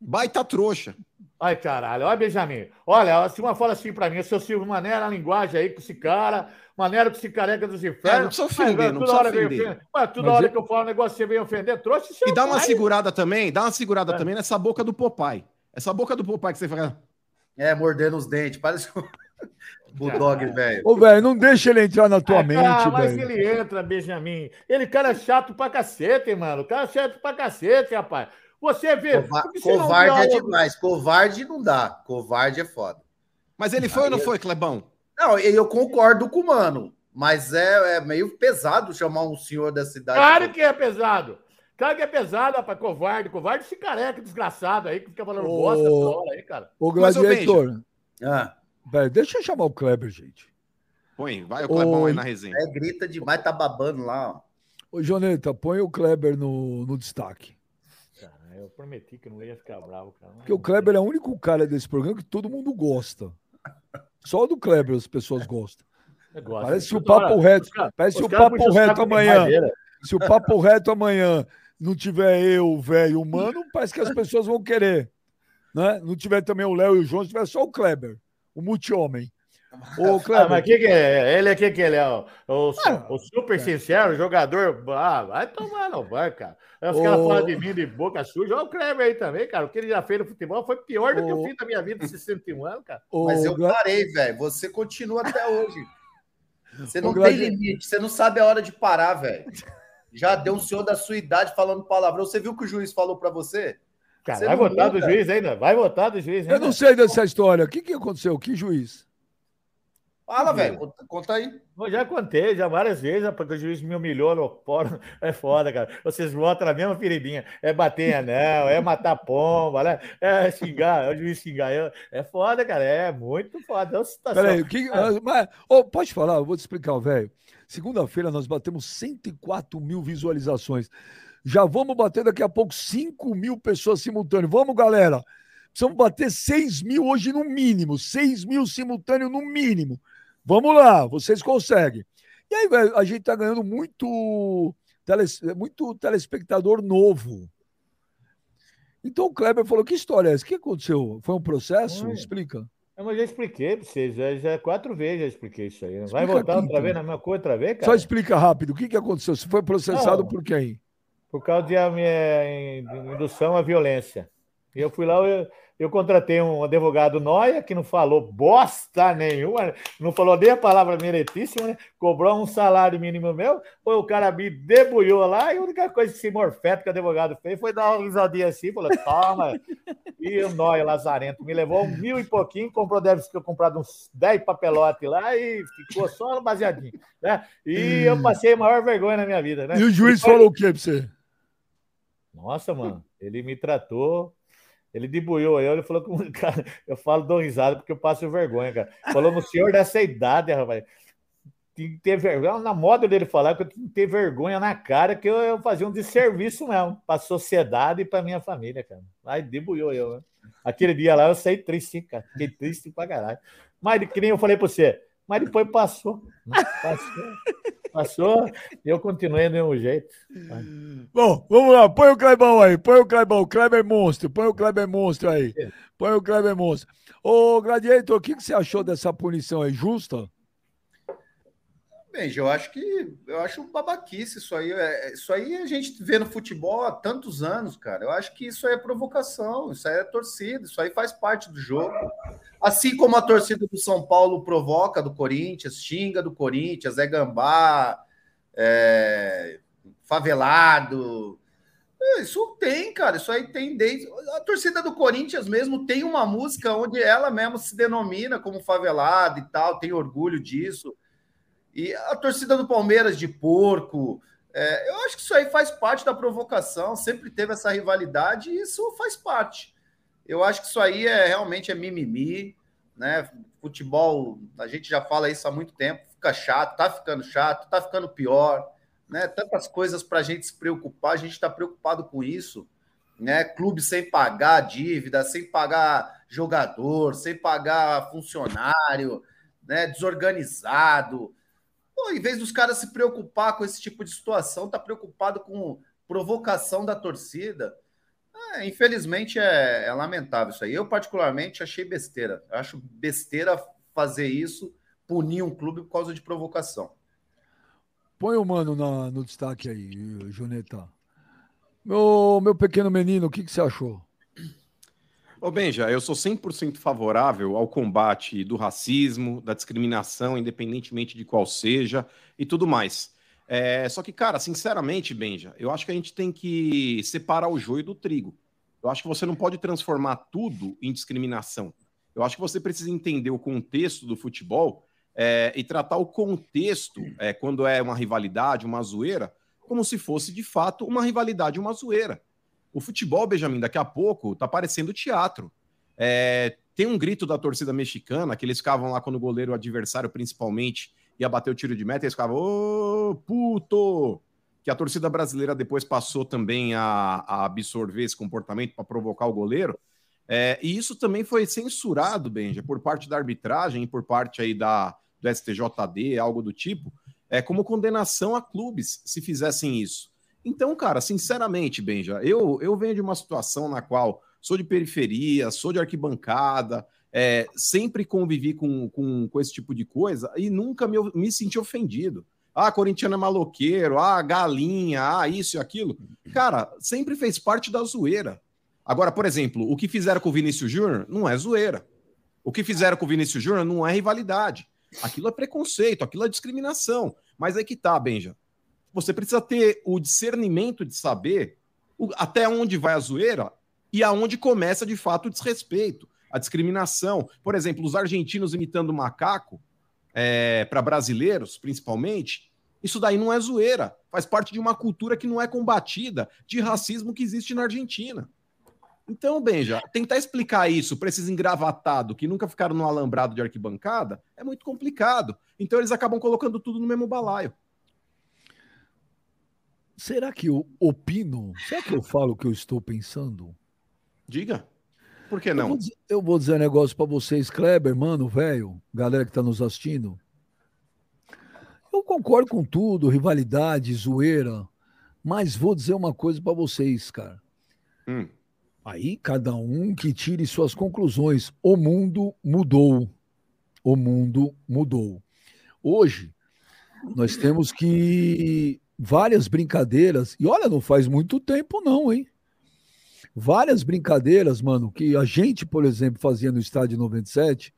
Baita trouxa. Ai, caralho, olha, Benjamin. Olha, se uma fala assim pra mim, seu Silvio Mané na linguagem aí com esse cara, maneira que se careca dos infernos. É, não precisa ofender, não precisa ofender. Mas toda Mas hora eu... que eu falo um negócio, você vem ofender, trouxe E dá uma segurada também, dá uma segurada é. também nessa boca do Popeye. Essa boca do Popeye que você fala. É, mordendo os dentes, parece o Bulldog, velho. Ô, velho, não deixa ele entrar na tua é, mente, velho. Mas ele entra, Benjamin. Ele, cara, é chato pra cacete, mano. O cara é chato pra cacete, rapaz. Você vê. Cova covarde é demais. Covarde não dá. Covarde é foda. Mas ele foi Aí ou não eu... foi, Clebão? Não, eu concordo com o mano. Mas é, é, meio pesado chamar um senhor da cidade. Claro que é pesado. Cara que é pesado, rapaz, covarde. Covarde esse careca desgraçado aí, que fica falando ô, bosta toda hora aí, cara. Ô, Gladiator. Ah. Deixa eu chamar o Kleber, gente. Põe, vai o Klebão ô, aí na resenha. É, grita demais, tá babando lá, ó. Ô, Joneta, põe o Kleber no, no destaque. Cara, eu prometi que não ia ficar bravo, cara. Porque o Kleber é o único cara desse programa que todo mundo gosta. Só o do Kleber as pessoas gostam. Parece que o papo reto. Parece o papo reto amanhã. Se o papo reto amanhã não tiver eu, velho, humano, parece que as pessoas vão querer. Né? Não tiver também o Léo e o João, se tiver só o Kleber, o multi-homem. O Kleber. Ah, mas que que é? Ele é que que ele é? O, o, ah, o super sincero, jogador. Ah, vai tomar no banco, cara. Os caras falam de mim de boca suja. Olha o Kleber aí também, cara. O que ele já fez no futebol foi pior do o... que eu fiz na minha vida de 61 anos, cara. Mas eu parei, velho. Você continua até hoje. Você não tem limite. Você não sabe a hora de parar, velho. Já deu um senhor da sua idade falando palavrão. Você viu o que o juiz falou para você? Cara, você vai votar do juiz ainda? Vai votar do juiz ainda? Eu não sei dessa história. O que, que aconteceu? Que juiz? Fala, velho. Conta, conta, aí. Eu já contei, já várias vezes, porque o juiz me humilhou no fórum. É foda, cara. Vocês votam na mesma feridinha. É bater em anel, é matar pomba, né? É xingar, é o juiz xingar. É, é foda, cara. É muito foda. É uma situação. Peraí, que, ah, mas, oh, pode falar, eu vou te explicar, velho. Segunda-feira nós batemos 104 mil visualizações. Já vamos bater daqui a pouco 5 mil pessoas simultâneas. Vamos, galera. Precisamos bater 6 mil hoje no mínimo. 6 mil simultâneos no mínimo. Vamos lá, vocês conseguem. E aí, a gente tá ganhando muito, teles, muito telespectador novo. Então o Kleber falou: que história é essa? O que aconteceu? Foi um processo? Explica. Eu, mas já expliquei para vocês, já, já quatro vezes já expliquei isso aí. Vai voltar aqui, outra vez na mesma coisa outra vez, cara? Só explica rápido, o que, que aconteceu? Você foi processado Não, por quem? Por causa de minha indução à violência. E eu fui lá, eu, eu contratei um advogado noia que não falou bosta nenhuma, não falou nem a palavra meritíssima, né? cobrou um salário mínimo meu, foi o cara me debulhou lá e a única coisa que esse morfeto que o advogado fez foi dar uma risadinha assim, falou, toma. e o noia lazarento me levou um mil e pouquinho, comprou, deve ter comprado uns 10 papelotes lá e ficou só no baseadinho. Né? E eu passei a maior vergonha na minha vida. Né? E o juiz e foi... falou o que pra você? Nossa, mano, ele me tratou ele debuiou aí, ele falou que cara, eu falo dou risada porque eu passo vergonha, cara. Falou no senhor dessa idade, rapaz. Tem que ter vergonha. Na moda dele falar que eu tinha que ter vergonha na cara, que eu, eu fazia um desserviço mesmo para a sociedade e para minha família, cara. Aí debuiou eu, né? Aquele dia lá eu saí triste, cara. Fiquei triste pra caralho. Mas que nem eu falei para você, mas depois passou. Passou. Passou e eu continuei do mesmo jeito. Bom, vamos lá. Põe o Clebão aí. Põe o Clebão. O Kleber Monstro. Põe o Kleber Monstro aí. Põe o Kleber Monstro. Ô, Gladiator, o que, que você achou dessa punição aí? Justa? Bem, eu acho que eu acho babaquice isso aí. É, isso aí a gente vê no futebol há tantos anos, cara. Eu acho que isso aí é provocação, isso aí é torcida, isso aí faz parte do jogo. Assim como a torcida do São Paulo provoca do Corinthians, xinga do Corinthians, é gambá, é favelado. É, isso tem, cara. Isso aí tem desde. A torcida do Corinthians mesmo tem uma música onde ela mesmo se denomina como favelado e tal, tem orgulho disso. E a torcida do Palmeiras de porco. É, eu acho que isso aí faz parte da provocação, sempre teve essa rivalidade e isso faz parte. Eu acho que isso aí é realmente é mimimi, né? Futebol, a gente já fala isso há muito tempo, fica chato, tá ficando chato, tá ficando pior, né? Tantas coisas para a gente se preocupar, a gente está preocupado com isso, né? Clube sem pagar dívida, sem pagar jogador, sem pagar funcionário, né? Desorganizado. Pô, em vez dos caras se preocupar com esse tipo de situação, tá preocupado com provocação da torcida. É, infelizmente é, é, lamentável isso aí. Eu, particularmente, achei besteira. Acho besteira fazer isso, punir um clube por causa de provocação. Põe o mano na, no destaque aí, Juneta. Meu, meu pequeno menino, o que, que você achou? Ô Benja, eu sou 100% favorável ao combate do racismo, da discriminação, independentemente de qual seja, e tudo mais. É, só que, cara, sinceramente, Benja, eu acho que a gente tem que separar o joio do trigo. Eu acho que você não pode transformar tudo em discriminação. Eu acho que você precisa entender o contexto do futebol é, e tratar o contexto, é, quando é uma rivalidade, uma zoeira, como se fosse de fato uma rivalidade, uma zoeira. O futebol, Benjamin, daqui a pouco tá parecendo teatro. É, tem um grito da torcida mexicana que eles ficavam lá quando o goleiro adversário, principalmente, ia bater o tiro de meta, e eles ficavam, ô puto! Que a torcida brasileira depois passou também a, a absorver esse comportamento para provocar o goleiro. É, e isso também foi censurado, Benja, por parte da arbitragem e por parte aí da, do STJD, algo do tipo, é como condenação a clubes se fizessem isso. Então, cara, sinceramente, Benja, eu, eu venho de uma situação na qual sou de periferia, sou de arquibancada, é, sempre convivi com, com, com, esse tipo de coisa e nunca me, me senti ofendido. Ah, corintiano é maloqueiro, ah, galinha, ah, isso e aquilo. Cara, sempre fez parte da zoeira. Agora, por exemplo, o que fizeram com o Vinícius Júnior não é zoeira. O que fizeram com o Vinícius Júnior não é rivalidade. Aquilo é preconceito, aquilo é discriminação. Mas aí que tá, Benja. Você precisa ter o discernimento de saber o, até onde vai a zoeira e aonde começa de fato o desrespeito, a discriminação. Por exemplo, os argentinos imitando macaco é, para brasileiros, principalmente, isso daí não é zoeira. Faz parte de uma cultura que não é combatida, de racismo que existe na Argentina. Então, Benja, tentar explicar isso para esses engravatados que nunca ficaram no alambrado de arquibancada é muito complicado. Então, eles acabam colocando tudo no mesmo balaio. Será que eu opino? Será que eu falo o que eu estou pensando? Diga. Por que não? Eu vou dizer, eu vou dizer um negócio para vocês, Kleber, mano, velho, galera que está nos assistindo. Eu concordo com tudo, rivalidade, zoeira, mas vou dizer uma coisa para vocês, cara. Hum. Aí cada um que tire suas conclusões. O mundo mudou. O mundo mudou. Hoje, nós temos que várias brincadeiras, e olha, não faz muito tempo, não, hein? Várias brincadeiras, mano, que a gente, por exemplo, fazia no estádio 97,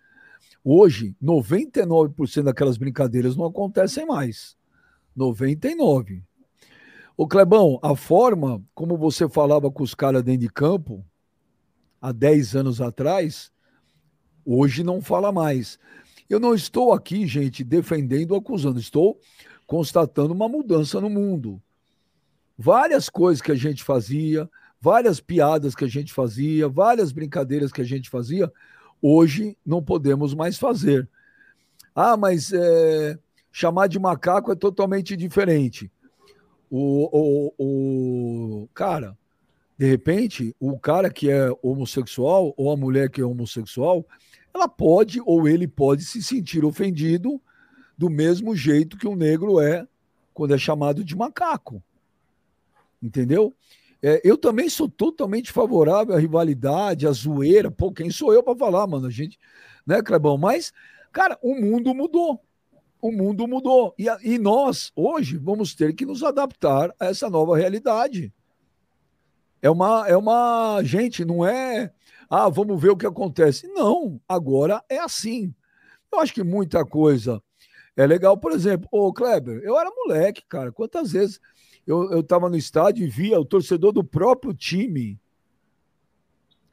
hoje, 99% daquelas brincadeiras não acontecem mais. 99%. Ô Clebão, a forma como você falava com os caras dentro de campo, há 10 anos atrás, hoje não fala mais. Eu não estou aqui, gente, defendendo ou acusando, estou constatando uma mudança no mundo. Várias coisas que a gente fazia, várias piadas que a gente fazia, várias brincadeiras que a gente fazia, hoje não podemos mais fazer. Ah, mas é, chamar de macaco é totalmente diferente. O, o, o cara, de repente, o cara que é homossexual ou a mulher que é homossexual, ela pode ou ele pode se sentir ofendido do mesmo jeito que um negro é quando é chamado de macaco. Entendeu? É, eu também sou totalmente favorável à rivalidade, à zoeira. Pô, quem sou eu para falar, mano? A gente, né, Clebão? Mas, cara, o mundo mudou o mundo mudou. E, e nós, hoje, vamos ter que nos adaptar a essa nova realidade. É uma, é uma. Gente, não é. Ah, vamos ver o que acontece. Não, agora é assim. Eu acho que muita coisa é legal. Por exemplo, ô Kleber, eu era moleque, cara. Quantas vezes eu, eu tava no estádio e via o torcedor do próprio time.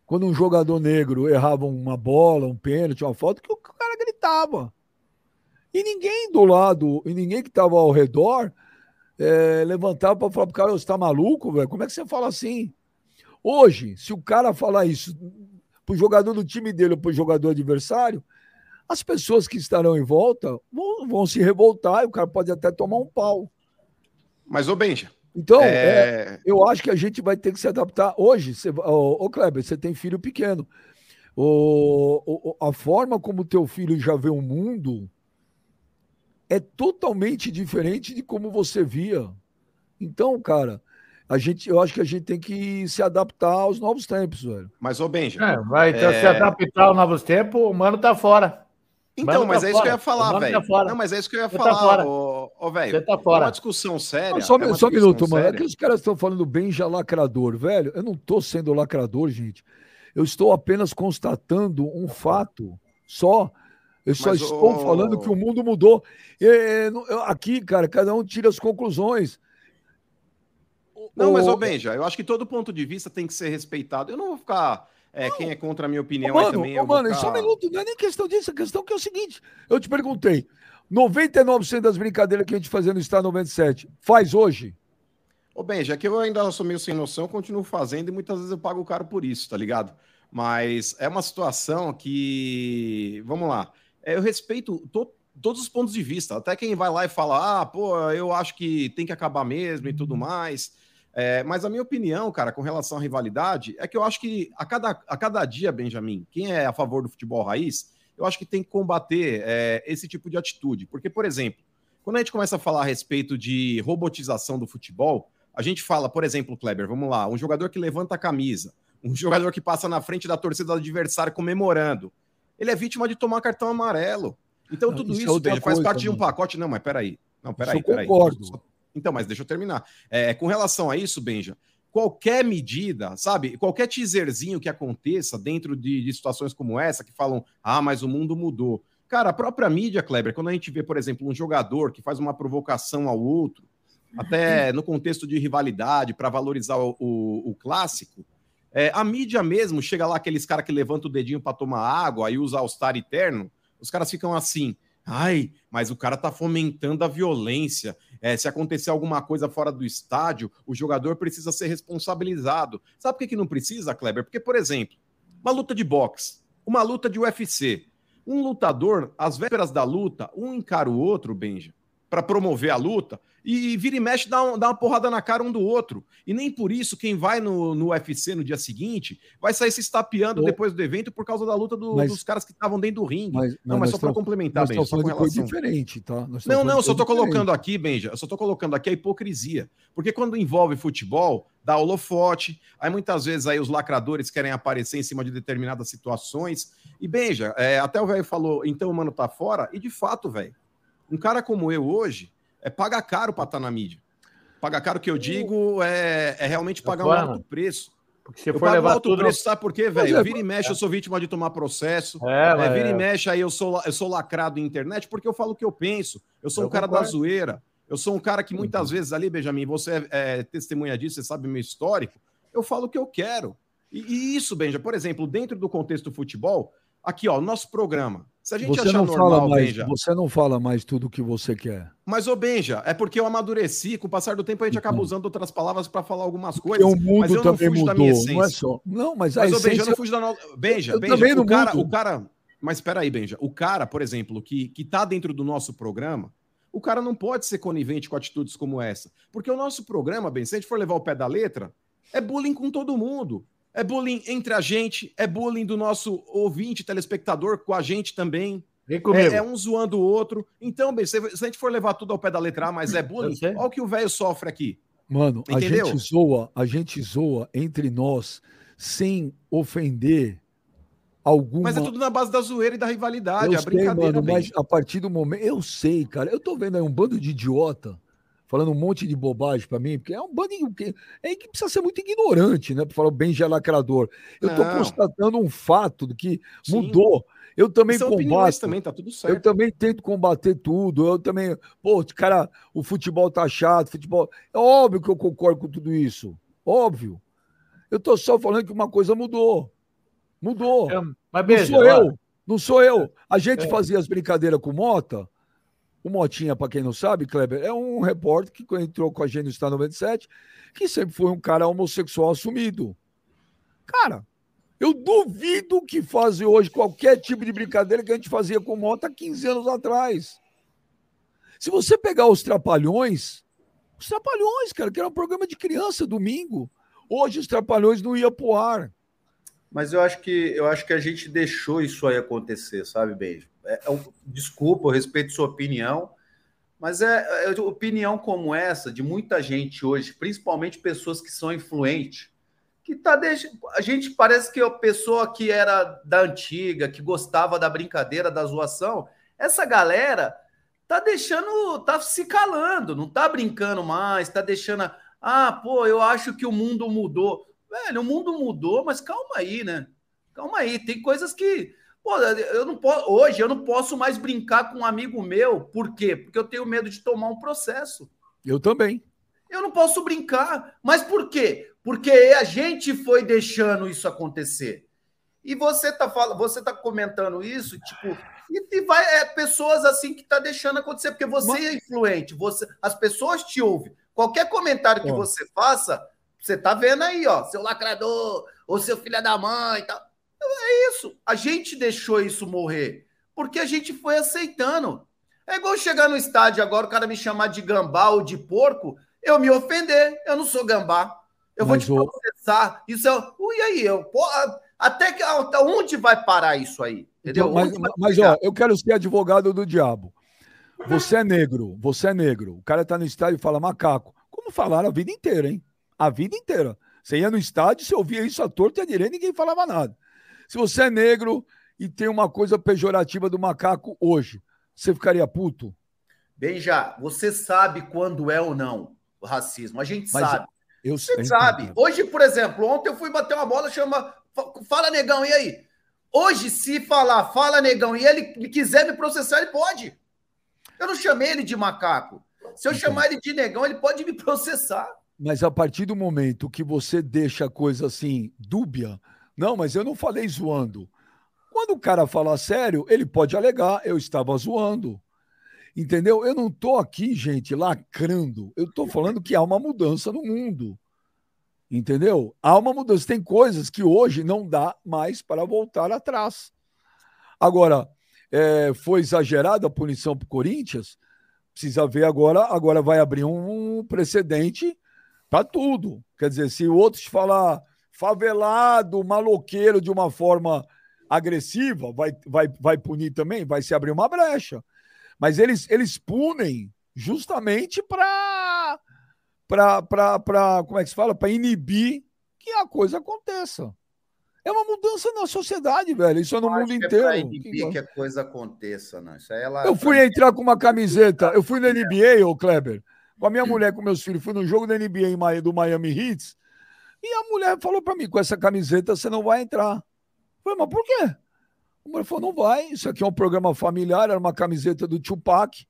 Quando um jogador negro errava uma bola, um pênalti, uma falta, que o cara gritava. E ninguém do lado, e ninguém que estava ao redor é, levantava para falar pro cara, você está maluco, velho? Como é que você fala assim? Hoje, se o cara falar isso pro jogador do time dele ou pro jogador adversário, as pessoas que estarão em volta vão, vão se revoltar e o cara pode até tomar um pau. Mas, ô Benja. Então, é... É, eu acho que a gente vai ter que se adaptar. Hoje, você, ô, ô Kleber, você tem filho pequeno. O, o, a forma como teu filho já vê o mundo é totalmente diferente de como você via. Então, cara, a gente, eu acho que a gente tem que se adaptar aos novos tempos, velho. Mas, ô Benja. É, vai então, é... se adaptar aos novos tempos, o mano tá fora. Então, mano mas tá é isso que eu ia falar, velho. Tá não, mas é isso que eu ia tá falar, tá fora. ô, ô velho. Você tá fora. É uma discussão séria. Não, só, é só um minuto, séria. mano. É que os caras estão falando Benja lacrador, velho. Eu não tô sendo lacrador, gente. Eu estou apenas constatando um fato só eu só Mas, estou falando que o mundo mudou. E, aqui, cara, cada um tira as conclusões. Não, mas, ô Benja, eu acho que todo ponto de vista tem que ser respeitado. Eu não vou ficar. É, quem é contra a minha opinião ô, mano, também. Ô, mano, ficar... só um minuto, não é nem questão disso, a questão que é o seguinte: eu te perguntei, 99% das brincadeiras que a gente fazia no Estado 97 faz hoje? Ô, bem, já que eu ainda sou meio sem noção, continuo fazendo e muitas vezes eu pago caro por isso, tá ligado? Mas é uma situação que. Vamos lá. É, eu respeito to, todos os pontos de vista. Até quem vai lá e fala, ah, pô, eu acho que tem que acabar mesmo e tudo uhum. mais. É, mas a minha opinião, cara, com relação à rivalidade, é que eu acho que a cada, a cada dia, Benjamin, quem é a favor do futebol raiz, eu acho que tem que combater é, esse tipo de atitude. Porque, por exemplo, quando a gente começa a falar a respeito de robotização do futebol, a gente fala, por exemplo, Kleber, vamos lá, um jogador que levanta a camisa, um jogador que passa na frente da torcida do adversário comemorando, ele é vítima de tomar cartão amarelo. Então, tudo isso, isso é faz parte também. de um pacote. Não, mas peraí. Não, peraí, isso peraí. Eu concordo. Então, mas deixa eu terminar. É, com relação a isso, Benja, qualquer medida, sabe, qualquer teaserzinho que aconteça dentro de, de, situações como essa, que falam, ah, mas o mundo mudou. Cara, a própria mídia, Kleber, quando a gente vê, por exemplo, um jogador que faz uma provocação ao outro, até no contexto de rivalidade, para valorizar o, o, o clássico, é, a mídia mesmo chega lá, aqueles caras que levantam o dedinho para tomar água e usa All-Star eterno, os caras ficam assim, ai, mas o cara tá fomentando a violência, é, se acontecer alguma coisa fora do estádio, o jogador precisa ser responsabilizado. Sabe por que, que não precisa, Kleber? Porque, por exemplo, uma luta de boxe, uma luta de UFC. Um lutador, às vésperas da luta, um encara o outro, Benja, para promover a luta, e vira e mexe, dá, um, dá uma porrada na cara um do outro. E nem por isso quem vai no, no UFC no dia seguinte vai sair se estapeando depois do evento por causa da luta do, mas, dos caras que estavam dentro do ringue. Mas, não, não, mas só para complementar, Benja. Só relação... diferente, tá? Não, não, só estou colocando aqui, Benja, eu só estou colocando aqui a hipocrisia. Porque quando envolve futebol, dá holofote, aí muitas vezes aí os lacradores querem aparecer em cima de determinadas situações. E, Benja, é, até o velho falou, então o mano tá fora, e de fato, velho, um cara como eu hoje, é paga caro para estar tá na mídia. Paga caro que eu digo é, é realmente pagar um alto preço. Porque se eu for levar alto tudo... preço, sabe por quê, velho? É, vira e mexe, é. eu sou vítima de tomar processo. É, é, vira e mexe, aí eu sou, eu sou lacrado na internet porque eu falo o que eu penso. Eu sou eu um cara concordo. da zoeira. Eu sou um cara que muitas uhum. vezes ali, Benjamin, você é, é, testemunha disso, você sabe meu histórico. Eu falo o que eu quero. E, e isso, Benja, por exemplo, dentro do contexto do futebol, aqui, ó, nosso programa. Se a gente você achar não normal, fala mais, Benja, Você não fala mais tudo o que você quer. Mas, ô Benja, é porque eu amadureci, com o passar do tempo a gente acaba usando outras palavras para falar algumas coisas. O mundo mas eu também não mudou, não é só. Não, mas, mas ô, Benja, eu não fujo da no... Benja, eu Benja, também o cara, mundo. o cara, mas espera aí, Benja, o cara, por exemplo, que que tá dentro do nosso programa, o cara não pode ser conivente com atitudes como essa, porque o nosso programa, bem, se a gente for levar o pé da letra, é bullying com todo mundo. É bullying entre a gente, é bullying do nosso ouvinte, telespectador com a gente também. É, é, um zoando o outro. Então, bem, se, se, a gente for levar tudo ao pé da letra A, mas é bullying, olha o que o velho sofre aqui. Mano, Entendeu? a gente zoa, a gente zoa entre nós sem ofender alguma. Mas é tudo na base da zoeira e da rivalidade, eu a sei, brincadeira. Mano, mas a partir do momento. Eu sei, cara. Eu tô vendo aí um bando de idiota falando um monte de bobagem para mim, porque é um bandinho que é que precisa ser muito ignorante, né, para falar bem gelacrador. Eu estou constatando um fato do que Sim. mudou. Eu também combato. também, tá tudo certo. Eu também tento combater tudo. Eu também, pô, cara, o futebol tá chato, futebol. É óbvio que eu concordo com tudo isso. Óbvio. Eu tô só falando que uma coisa mudou. Mudou. É, mas não sou eu. Não sou eu. A gente é. fazia as brincadeiras com Mota o Motinha, para quem não sabe, Kleber, é um repórter que entrou com a gente no Estado 97, que sempre foi um cara homossexual assumido. Cara, eu duvido que fazem hoje qualquer tipo de brincadeira que a gente fazia com Mota há 15 anos atrás. Se você pegar os Trapalhões, os Trapalhões, cara, que era um programa de criança domingo, hoje os Trapalhões não iam pro ar. Mas eu acho que eu acho que a gente deixou isso aí acontecer, sabe, Beijo? É, é desculpa, eu respeito sua opinião, mas é, é opinião como essa de muita gente hoje, principalmente pessoas que são influentes, que tá deixando. A gente parece que a pessoa que era da antiga, que gostava da brincadeira, da zoação, essa galera tá deixando, tá se calando, não tá brincando mais, tá deixando. Ah, pô, eu acho que o mundo mudou. Velho, o mundo mudou, mas calma aí, né? Calma aí, tem coisas que Pô, eu não posso, hoje eu não posso mais brincar com um amigo meu. Por quê? Porque eu tenho medo de tomar um processo. Eu também. Eu não posso brincar. Mas por quê? Porque a gente foi deixando isso acontecer. E você tá falando, você tá comentando isso, tipo, e, vai é pessoas assim que tá deixando acontecer porque você Mas... é influente, você as pessoas te ouvem. Qualquer comentário que você faça, você tá vendo aí, ó, seu lacrador, ou seu filho da mãe e tal. É isso. A gente deixou isso morrer porque a gente foi aceitando. É igual chegar no estádio agora, o cara me chamar de gambá ou de porco, eu me ofender. Eu não sou gambá. Eu Mas vou te processar. Isso é. Ui, aí, eu. Porra, até que até onde vai parar isso aí? Entendeu? Mas, mas ó, eu quero ser advogado do diabo. Você é negro, você é negro. O cara tá no estádio e fala macaco. Como falaram a vida inteira, hein? A vida inteira. Você ia no estádio, você ouvia isso à torta e à direita, ninguém falava nada. Se você é negro e tem uma coisa pejorativa do macaco hoje, você ficaria puto? Bem já, você sabe quando é ou não o racismo. A gente Mas sabe. Eu, você sabe. Hoje, por exemplo, ontem eu fui bater uma bola, chama. Fala, negão, e aí? Hoje, se falar, fala, negão, e ele quiser me processar, ele pode. Eu não chamei ele de macaco. Se eu então. chamar ele de negão, ele pode me processar. Mas a partir do momento que você deixa a coisa assim, dúbia, não, mas eu não falei zoando. Quando o cara fala sério, ele pode alegar, eu estava zoando. Entendeu? Eu não estou aqui, gente, lacrando. Eu estou falando que há uma mudança no mundo. Entendeu? Há uma mudança. Tem coisas que hoje não dá mais para voltar atrás. Agora, é, foi exagerada a punição para o Corinthians? Precisa ver agora. Agora vai abrir um precedente para tudo. Quer dizer, se outros falar favelado, maloqueiro de uma forma agressiva, vai, vai, vai punir também, vai se abrir uma brecha. Mas eles, eles punem justamente para para como é que se fala? Para inibir que a coisa aconteça. É uma mudança na sociedade, velho. Isso é no mundo é inteiro. É inibir que a coisa aconteça, não. Isso aí ela... Eu fui entrar com uma camiseta, eu fui na NBA, ô Kleber, com a minha mulher, com meus filhos, fui no jogo da NBA do Miami Heat, e a mulher falou para mim: com essa camiseta você não vai entrar. Eu falei, mas por quê? A mulher falou: não vai, isso aqui é um programa familiar, era uma camiseta do Tupac.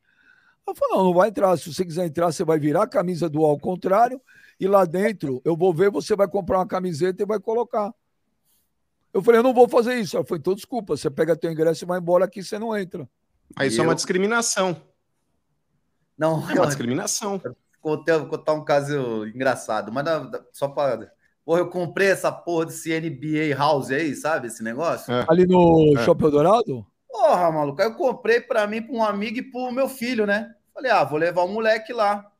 Eu falei: não, não vai entrar. Se você quiser entrar, você vai virar a camisa do ao contrário, e lá dentro eu vou ver, você vai comprar uma camiseta e vai colocar. Eu falei, eu não vou fazer isso. Ela falou, então desculpa, você pega teu ingresso e vai embora aqui, você não entra. Aí isso eu... é uma discriminação. Não, é uma discriminação. Vou contar um caso engraçado, mas só para Porra, eu comprei essa porra desse NBA House aí, sabe? Esse negócio. É. Ali no é. Shopping Dourado? Porra, maluco. Aí eu comprei pra mim, pra um amigo e pro meu filho, né? Falei, ah, vou levar o um moleque lá.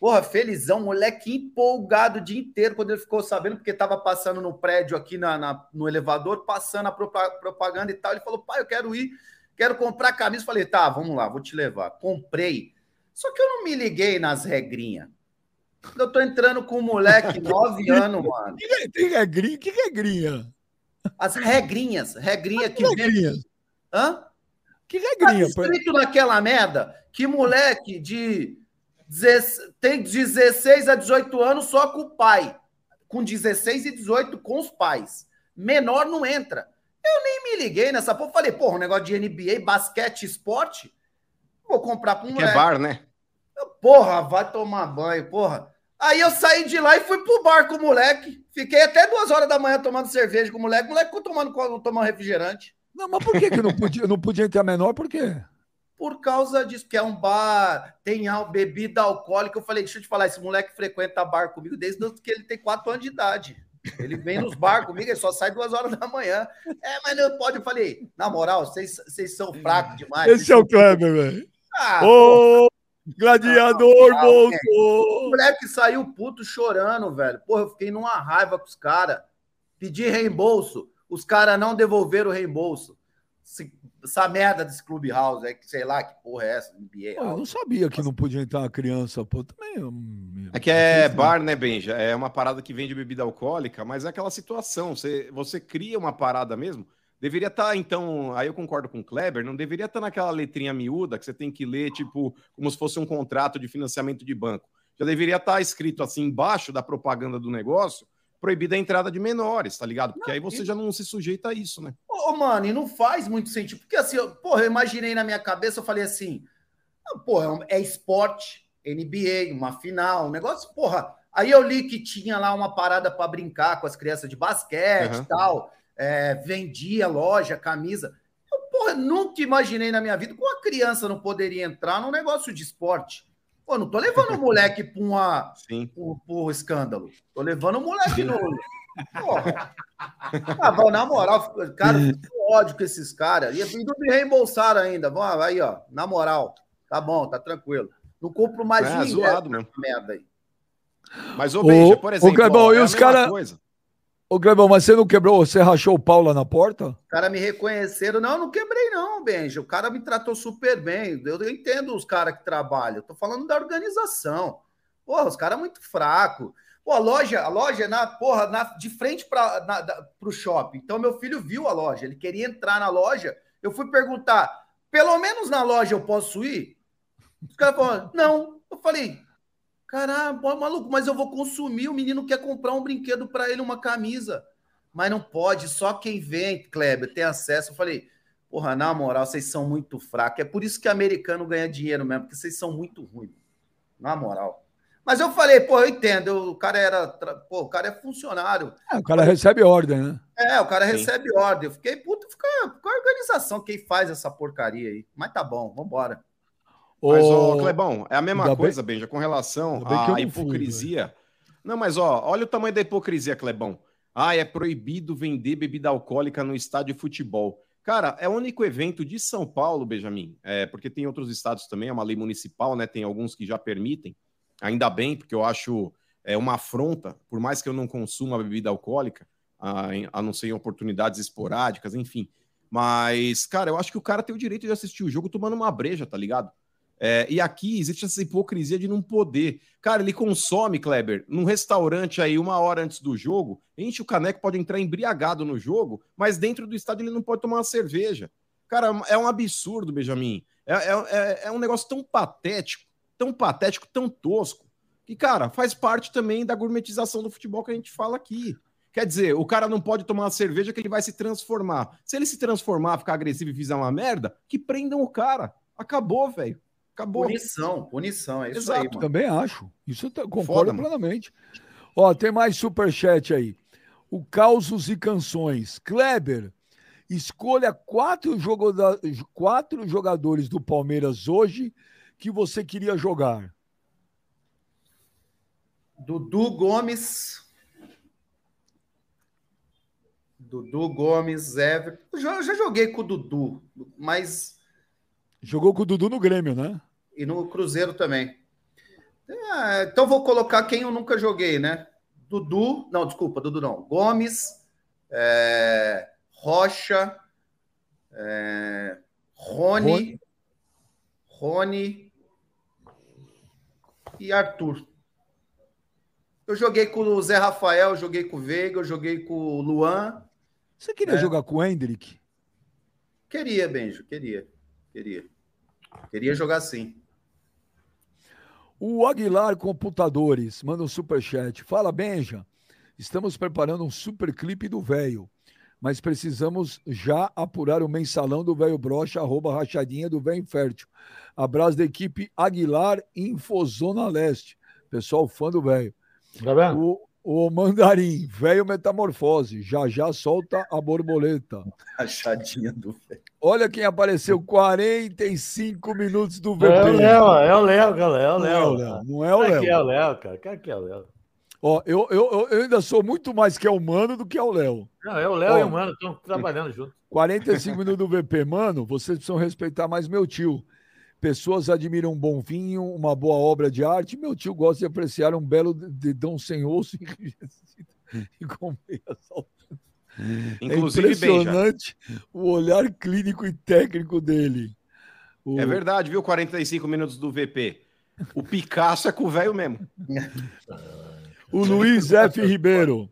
Porra, felizão, moleque empolgado o dia inteiro quando ele ficou sabendo, porque tava passando no prédio aqui na, na no elevador, passando a propaganda e tal. Ele falou, pai, eu quero ir, quero comprar camisa. Falei, tá, vamos lá, vou te levar. Comprei. Só que eu não me liguei nas regrinhas. Eu tô entrando com um moleque, nove anos, mano. Que, tem regrinha? Que regrinha? As regrinhas. Regrinha que, que regrinha? Vem... Hã? Que regrinha? Tá escrito naquela merda que moleque de tem 16 a 18 anos só com o pai. Com 16 e 18 com os pais. Menor não entra. Eu nem me liguei nessa porra. Falei, porra, um negócio de NBA, basquete, esporte. Vou comprar para um moleque. Que é bar, né? Porra, vai tomar banho, porra. Aí eu saí de lá e fui pro bar com o moleque. Fiquei até duas horas da manhã tomando cerveja com o moleque. O moleque ficou tomando, tomando refrigerante. Não, mas por que, que não, podia, não podia entrar menor? Por quê? Por causa disso, que é um bar, tem bebida alcoólica. Eu falei, deixa eu te falar, esse moleque frequenta bar comigo desde que ele tem quatro anos de idade. Ele vem nos bar comigo, ele só sai duas horas da manhã. É, mas não pode. Eu falei, na moral, vocês, vocês são fracos demais. Esse é o Kleber, velho. Ah, Ô, Gladiador voltou! O moleque saiu puto chorando, velho. Porra, eu fiquei numa raiva com os caras. Pedi reembolso. Os caras não devolveram o reembolso. Essa merda desse Clubhouse, é que sei lá que porra é essa, NBA. Pô, eu não sabia que não podia entrar uma criança, pô. Também. É que é bar, né, Benja? É uma parada que vende bebida alcoólica, mas é aquela situação. Você, você cria uma parada mesmo. Deveria estar, tá, então, aí eu concordo com o Kleber, não deveria estar tá naquela letrinha miúda que você tem que ler, tipo, como se fosse um contrato de financiamento de banco. Já deveria estar tá escrito assim embaixo da propaganda do negócio, proibida a entrada de menores, tá ligado? Porque não, aí você e... já não se sujeita a isso, né? Ô, mano, e não faz muito sentido. Porque assim, eu, porra, eu imaginei na minha cabeça, eu falei assim, ah, porra, é esporte, NBA, uma final, um negócio, porra. Aí eu li que tinha lá uma parada para brincar com as crianças de basquete e uhum. tal é, vendia loja, camisa. Eu, porra, nunca imaginei na minha vida que uma criança não poderia entrar num negócio de esporte. Pô, não tô levando o moleque pra, uma, Sim. Por, por escândalo. Tô levando o moleque no. Porra. Ah, na moral, cara, eu ódio com esses caras. E ainda me reembolsaram ainda. Vamos aí, ó. Na moral. Tá bom, tá tranquilo. Não compro mais é, zoado mesmo. merda aí. Mas, ô, Benja, por exemplo, o Clebão, ó, é e os caras. Ô, Clebão, mas você não quebrou, você rachou o pau lá na porta? Os caras me reconheceram. Não, não quebrei, não, Benja. O cara me tratou super bem. Eu, eu entendo os caras que trabalham. Eu tô falando da organização. Porra, os caras muito fracos. Pô, a loja, a loja é na, porra, na, de frente para o shopping. Então, meu filho viu a loja, ele queria entrar na loja. Eu fui perguntar, pelo menos na loja eu posso ir? Os caras falaram, não. Eu falei, caramba, maluco, mas eu vou consumir. O menino quer comprar um brinquedo para ele, uma camisa. Mas não pode, só quem vem, Kleber, tem acesso. Eu falei, porra, na moral, vocês são muito fracos. É por isso que americano ganha dinheiro mesmo, porque vocês são muito ruins. Na moral. Mas eu falei, pô, eu entendo, o cara era, pô, o cara é funcionário. É, o cara recebe ordem, né? É, o cara Sim. recebe ordem. Eu fiquei, puto, fica com a organização quem faz essa porcaria aí. Mas tá bom, vambora. Mas, ó, Clebão, é a mesma Ainda coisa, bem... Benja, com relação à hipocrisia. Fui, não, mas ó, olha o tamanho da hipocrisia, Clebão. Ah, é proibido vender bebida alcoólica no estádio de futebol. Cara, é o único evento de São Paulo, Benjamin, é, porque tem outros estados também, é uma lei municipal, né? Tem alguns que já permitem. Ainda bem, porque eu acho é, uma afronta, por mais que eu não consuma bebida alcoólica, a, a não ser em oportunidades esporádicas, enfim. Mas, cara, eu acho que o cara tem o direito de assistir o jogo tomando uma breja, tá ligado? É, e aqui existe essa hipocrisia de não poder. Cara, ele consome, Kleber, num restaurante aí uma hora antes do jogo, enche o caneco, pode entrar embriagado no jogo, mas dentro do estádio ele não pode tomar uma cerveja. Cara, é um absurdo, Benjamin. É, é, é, é um negócio tão patético tão patético, tão tosco, que, cara, faz parte também da gourmetização do futebol que a gente fala aqui. Quer dizer, o cara não pode tomar uma cerveja que ele vai se transformar. Se ele se transformar, ficar agressivo e fizer uma merda, que prendam o cara. Acabou, velho. Acabou. Punição, punição, é isso Exato. aí. Mano. Também acho. Isso eu concordo Foda, plenamente. Ó, tem mais superchat aí. O Causos e Canções. Kleber, escolha quatro, quatro jogadores do Palmeiras hoje que você queria jogar? Dudu Gomes. Dudu Gomes, Everton. Já, já joguei com o Dudu, mas. Jogou com o Dudu no Grêmio, né? E no Cruzeiro também. É, então vou colocar quem eu nunca joguei, né? Dudu, não, desculpa, Dudu não. Gomes, é, Rocha, é, Rony, Rony, e Arthur. Eu joguei com o Zé Rafael, joguei com o Veiga, eu joguei com o Luan. Você queria né? jogar com o Hendrick? Queria, Benjo, queria. Queria. Queria jogar sim. O Aguilar Computadores manda um superchat. Fala, Benja. Estamos preparando um super clipe do velho, mas precisamos já apurar o mensalão do velho brocha, arroba rachadinha do velho infértil. Abraço da equipe Aguilar Infozona Leste. Pessoal fã do velho. Tá o, o Mandarim, velho metamorfose. Já já solta a borboleta. Achadinha do velho. Olha quem apareceu 45 minutos do VP. É o Léo, é o Léo, galera. É o Léo. Não é o Léo. Quem é o Léo, cara? Quem é o Léo? Ó, eu, eu, eu ainda sou muito mais que é humano do que é o Léo. Não, é o Léo e o Mano, estão trabalhando junto. 45 minutos do VP. Mano, vocês precisam respeitar mais meu tio. Pessoas admiram um bom vinho, uma boa obra de arte. Meu tio gosta de apreciar um belo dedão sem osso e com meia Inclusive, é impressionante o olhar clínico e técnico dele. O... É verdade, viu? 45 minutos do VP. O Picasso é com o velho mesmo. o Luiz F. Ribeiro.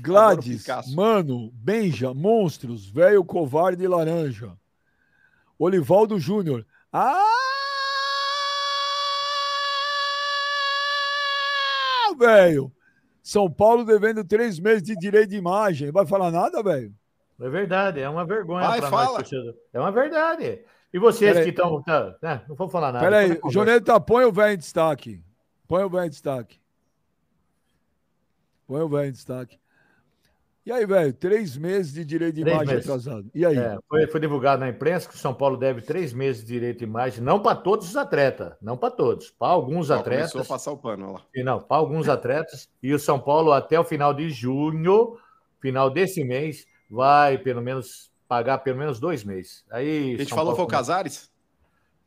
Gladys, Mano, Benja, Monstros, Velho Covarde e Laranja. Olivaldo Júnior. Ah! Velho! São Paulo devendo três meses de direito de imagem. Vai falar nada, velho? É verdade, é uma vergonha. Vai, fala. Nós, é uma verdade. E vocês que estão. Tá, né? Não vou falar nada. Peraí, Joneta, põe o velho em destaque. Põe o velho em destaque. Põe o velho em destaque. E aí, velho, três meses de direito de três imagem meses. atrasado. E aí? É, foi, foi, divulgado na imprensa que o São Paulo deve três meses de direito de imagem, não para todos os atletas, não para todos, para alguns Só atletas. Começou a passar o pano lá. E não, para alguns atletas. E o São Paulo, até o final de junho, final desse mês, vai pelo menos pagar pelo menos dois meses. Aí, a gente São falou Paulo, foi o Casares?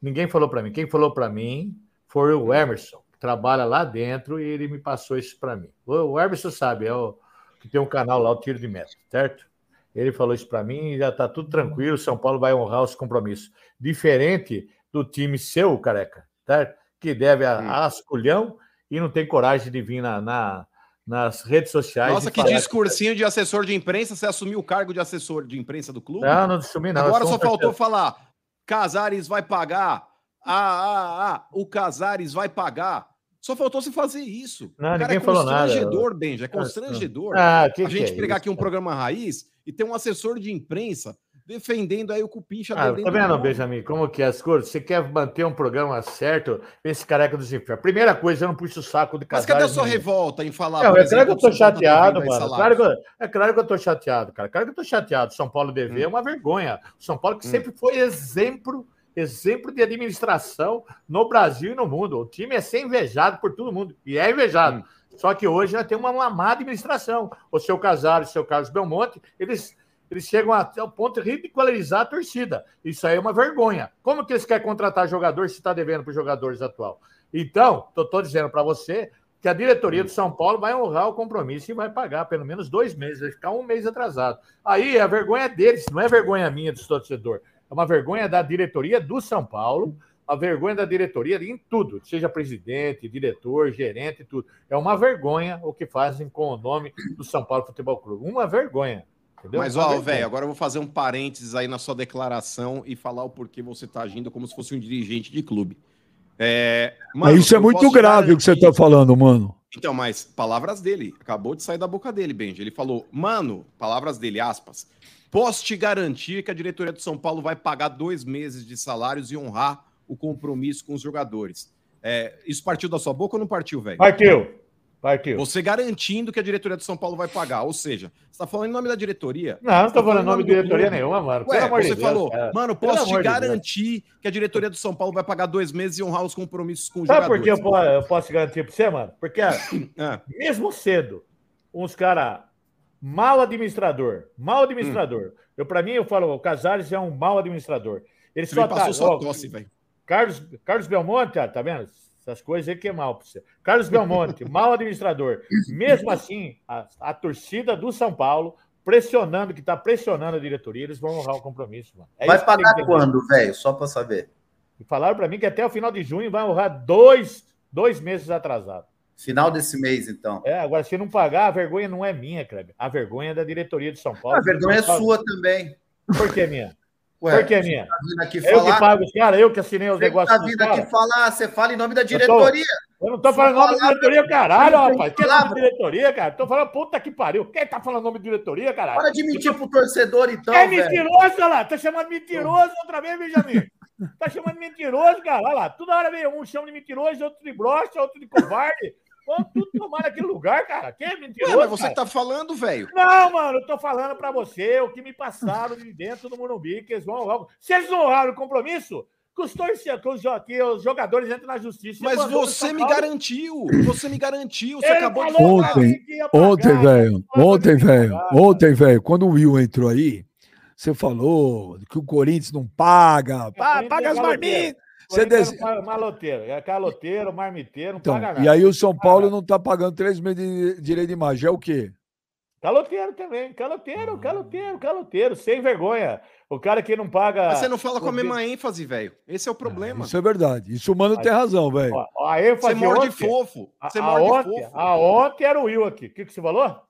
Ninguém falou para mim. Quem falou para mim foi o Emerson, que trabalha lá dentro, e ele me passou isso para mim. O Emerson sabe, é o que tem um canal lá, o Tiro de Meta, certo? Ele falou isso para mim e já está tudo tranquilo. São Paulo vai honrar os compromissos. Diferente do time seu, careca, certo? Que deve a, a asculhão e não tem coragem de vir na, na nas redes sociais. Nossa, que discursinho que... de assessor de imprensa. Você assumiu o cargo de assessor de imprensa do clube? Não, não assumi, não. Agora só um faltou falar: Casares vai pagar. Ah, ah, ah, o Casares vai pagar. Só faltou você fazer isso. Não, Cara, ninguém é falou nada. É constrangedor, Benja, é constrangedor. Ah, que a gente que é pegar isso? aqui um programa raiz e ter um assessor de imprensa defendendo aí o Cupincha. Ah, tá vendo, Benjamin, como que é as coisas? Você quer manter um programa certo, esse careca dos infernos. Primeira coisa, eu não puxo o saco de casais. Mas cadê a sua revolta em falar? Não, é claro que eu tô chateado, mano. Claro eu, é claro que eu tô chateado, cara. Claro que eu tô chateado. São Paulo dever hum. é uma vergonha. São Paulo que hum. sempre foi exemplo exemplo de administração no Brasil e no mundo. O time é ser invejado por todo mundo, e é invejado. Hum. Só que hoje já tem uma, uma má administração. O seu Casares, o seu Carlos Belmonte, eles, eles chegam até o ponto de ridicularizar a torcida. Isso aí é uma vergonha. Como que eles querem contratar jogador se está devendo para os jogadores atual? Então, estou dizendo para você que a diretoria do São Paulo vai honrar o compromisso e vai pagar pelo menos dois meses, vai ficar um mês atrasado. Aí a vergonha é deles, não é vergonha minha do torcedor. É uma vergonha da diretoria do São Paulo, a vergonha da diretoria em tudo, seja presidente, diretor, gerente, tudo. É uma vergonha o que fazem com o nome do São Paulo Futebol Clube. Uma vergonha. Entendeu? Mas, ó, velho, agora eu vou fazer um parênteses aí na sua declaração e falar o porquê você está agindo como se fosse um dirigente de clube. É, mano, isso é muito grave o que você está falando, mano. Então, mas palavras dele, acabou de sair da boca dele, Benji. Ele falou, mano, palavras dele, aspas. Posso te garantir que a diretoria do São Paulo vai pagar dois meses de salários e honrar o compromisso com os jogadores. É, isso partiu da sua boca ou não partiu, velho? Partiu. Partiu. Você garantindo que a diretoria do São Paulo vai pagar. Ou seja, você está falando em nome da diretoria? Não, não estou falando em nome de diretoria nenhuma, mano. Ué, você falou, cara. mano, posso te garantir Deus. que a diretoria do São Paulo vai pagar dois meses e honrar os compromissos com os Sabe jogadores. Sabe por que eu, eu posso, te garantir para você, mano? Porque ah. mesmo cedo, uns caras mal administrador, mal administrador. Hum. Eu, para mim, eu falo, o Casares é um mal administrador. Ele só passou tá, só tosse, velho. Carlos, Carlos Belmonte, tá vendo? Essas coisas aí que é mal para você. Carlos Belmonte, mal administrador. Mesmo assim, a, a, torcida do São Paulo, pressionando, que está pressionando a diretoria, eles vão honrar o compromisso. Mano. É vai pagar quando, velho? Só para saber. E falaram para mim que até o final de junho vai honrar dois, dois meses atrasado. Final desse mês, então. É, agora, se não pagar, a vergonha não é minha, Kleber. A vergonha é da diretoria de São Paulo. A vergonha é sua também. Por que minha? Ué, Por que minha? Tá vindo aqui eu que pago os caras, eu que assinei os negócios. Tá vindo aqui falar, você fala em nome da diretoria. Eu, tô, eu não tô falando nome da diretoria, caralho, rapaz. Quem é nome da diretoria, cara? Tô falando puta que pariu. Quem tá falando nome da diretoria, caralho? Para de mentir pro torcedor, então. É mentiroso, olha lá. Tá chamando mentiroso outra vez, Benjamin. Tá chamando mentiroso, cara. Olha lá. Toda hora vem um chama de mentiroso, outro de brocha, outro de covarde. Vamos tudo tomar naquele lugar, cara. Quem é mentiroso? Ué, mas você cara? tá falando, velho. Não, mano, eu tô falando pra você o que me passaram de dentro do Morumbi, que eles vão honrar. Se eles não honraram o compromisso, que os, que os jogadores entram na justiça. Mas você me garantiu. Você me garantiu. Você Ele acabou de Ontem, ontem, velho. Ontem, velho. Ontem, velho. Quando o Will entrou aí, você falou que o Corinthians não paga. paga as marmitas. Você é maloteiro, é caloteiro, marmiteiro, não então, paga nada. E aí o São Paulo não está pagando três meses de direito de imagem. É o quê? Caloteiro também, caloteiro, ah. caloteiro, caloteiro, sem vergonha. O cara que não paga. Mas você não fala com a mesma ênfase, velho. Esse é o problema. isso é verdade. Isso o mano tem razão, velho. A ênfase. Você morde ontem, fofo. Você a, morde a ontem, fofo. A ontem era o Will aqui. O que, que você falou?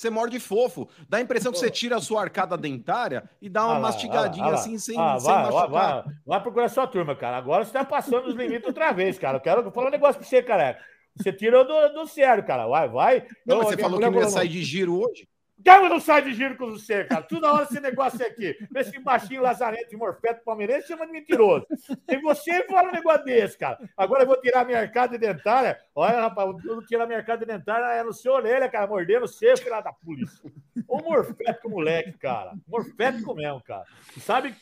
Você morde fofo. Dá a impressão que você tira a sua arcada dentária e dá uma ah, mastigadinha ah, assim, sem, ah, sem vai, machucar. Vai, vai, vai procurar sua turma, cara. Agora você tá passando os limites outra vez, cara. Eu quero falar um negócio pra você, cara. Você tirou do, do sério, cara. Vai, vai. Não, eu, mas você falou que não ia sair de giro hoje? Gama não sai de giro com você, cara. Toda hora esse negócio aqui. Esse baixinho lazarento de morfeto palmeirense chama de mentiroso. Tem você fala um negócio desse, cara. Agora eu vou tirar minha arcada dentária. Olha, rapaz, eu vou tirar minha arcada dentária é no seu orelha, cara, mordendo você, filho da polícia. Ô morfético moleque, cara. Morfético mesmo, cara. Sabe?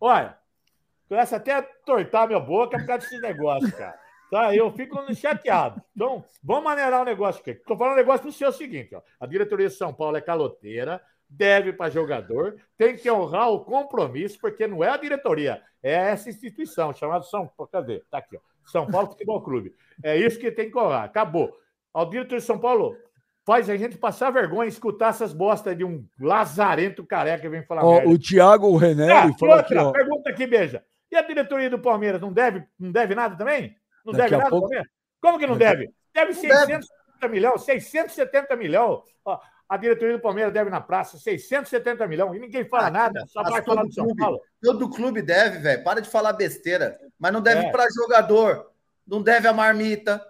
Olha, começa até a tortar minha boca por causa desses negócios, cara. Tá? Eu fico chateado. Então, vamos maneirar o negócio aqui. Estou falando um negócio para o seu seguinte: ó. a diretoria de São Paulo é caloteira, deve para jogador, tem que honrar o compromisso, porque não é a diretoria, é essa instituição chamada São Paulo. Cadê? Está aqui, ó. São Paulo Futebol Clube. É isso que tem que honrar. Acabou. O diretor de São Paulo faz a gente passar vergonha escutar essas bostas de um lazarento careca que vem falar. Ó, o Thiago René ah, falou outra, aqui, pergunta aqui, beija. E a diretoria do Palmeiras não deve, não deve nada também? Não Daqui deve nada pouco... Como que não deve? Deve não 670 deve. milhões, 670 milhões. Ó, a diretoria do Palmeiras deve na praça 670 milhões e ninguém fala ah, nada, só vai falar do São clube, Paulo. Todo clube deve, velho. Para de falar besteira. Mas não deve é. para jogador, não deve a marmita,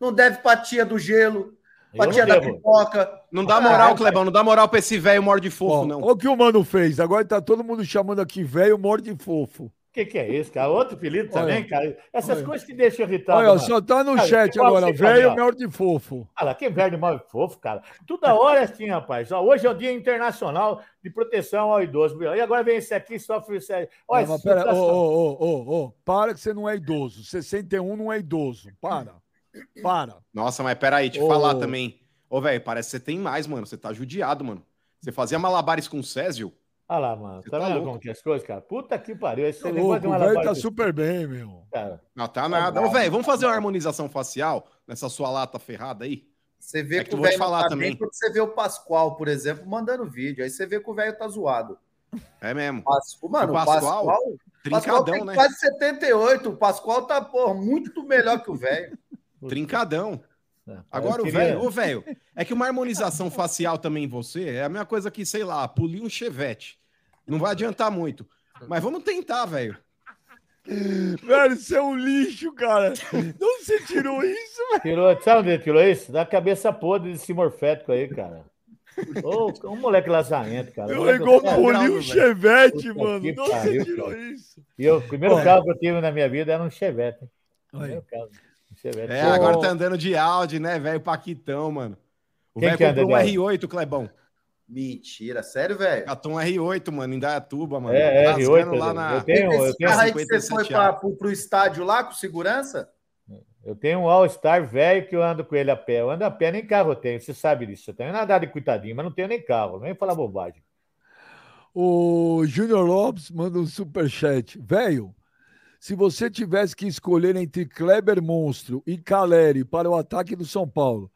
não deve para tia do gelo, pra tia da pipoca. Não dá moral, ah, Clebão, não dá moral para esse velho morde fofo, não. Olha o que o mano fez. Agora tá todo mundo chamando aqui velho morde fofo. O que, que, é isso, cara? Outro apelido também, cara. Essas olha. coisas que deixam irritado. Olha, só tá no cara, chat agora, velho melhor de fofo. Olha, que velho mal de fofo, cara. Toda hora é assim, rapaz. Ó, hoje é o Dia Internacional de Proteção ao Idoso. E agora vem esse aqui, sofre esse Olha, não, pera, ô, ô, ô, ô, para que você não é idoso. 61 não é idoso. Para. Para. Nossa, mas peraí, te ô. falar também. Ô, velho, parece que você tem mais, mano. Você tá judiado, mano. Você fazia malabares com o Césio? Olha lá, mano. tá, tá vendo como que é as coisas, cara? Puta que pariu. Esse tá louco, o velho tá super bem, meu. Cara, não tá nada. Ô, velho, vamos fazer uma harmonização facial nessa sua lata ferrada aí? Você vê é que, o velho falar tá também. quando você vê o Pascoal, por exemplo, mandando vídeo. Aí você vê que o velho tá zoado. É mesmo. Mano, o Pascoal, Pascoal, trincadão, Pascoal né? quase 78. O Pascoal tá, porra, muito melhor que o velho. trincadão. É, Agora, o velho, velho, é que uma harmonização facial também em você é a mesma coisa que, sei lá, polir um chevette. Não vai adiantar muito. Mas vamos tentar, velho. Velho, isso é um lixo, cara. Não você tirou isso, velho? Tirou, sabe onde tirou isso? Da cabeça podre desse morfético aí, cara. Ô, um moleque lazarento, cara. Eu igual polir um chevette, mano. Não você tirou isso. E o primeiro Olha. carro que eu tive na minha vida era um chevette. Primeiro carro. Um chevette. É, agora tá andando de Audi, né, velho? Paquitão, mano. O velho comprou um R8, Clebão. Mentira, sério, velho? Catum R8, mano, em Dayatuba, mano. É, é R8. Lá na... Eu tenho, eu tenho carro aí que você foi para o estádio lá com segurança? Eu tenho um All-Star velho que eu ando com ele a pé. Eu ando a pé, nem carro eu tenho, você sabe disso. Eu tenho nada de cuidadinho, mas não tenho nem carro, nem falar bobagem. O Júnior Lopes manda um superchat. Velho, se você tivesse que escolher entre Kleber Monstro e Caleri para o ataque do São Paulo,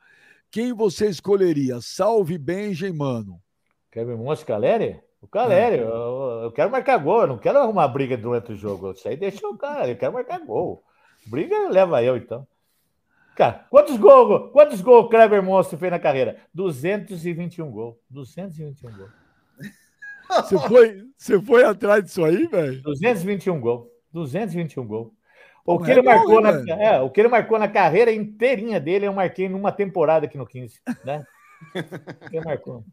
quem você escolheria? Salve Benja mano. Quer Monte Caleri? O Caleri, é. eu, eu, quero marcar gol, eu não quero arrumar briga durante o jogo. Isso aí deixa o cara, eu quero marcar gol. Briga leva eu, então. Cara, quantos gols, quantos gols o Kleber Monstro fez na carreira? 221 gols. 221 gols. Você foi, você foi atrás disso aí, velho? 221 gols. 221 gols. O que, ele é marcou na, é, o que ele marcou na carreira inteirinha dele, eu marquei numa temporada aqui no 15, né? o que ele marcou.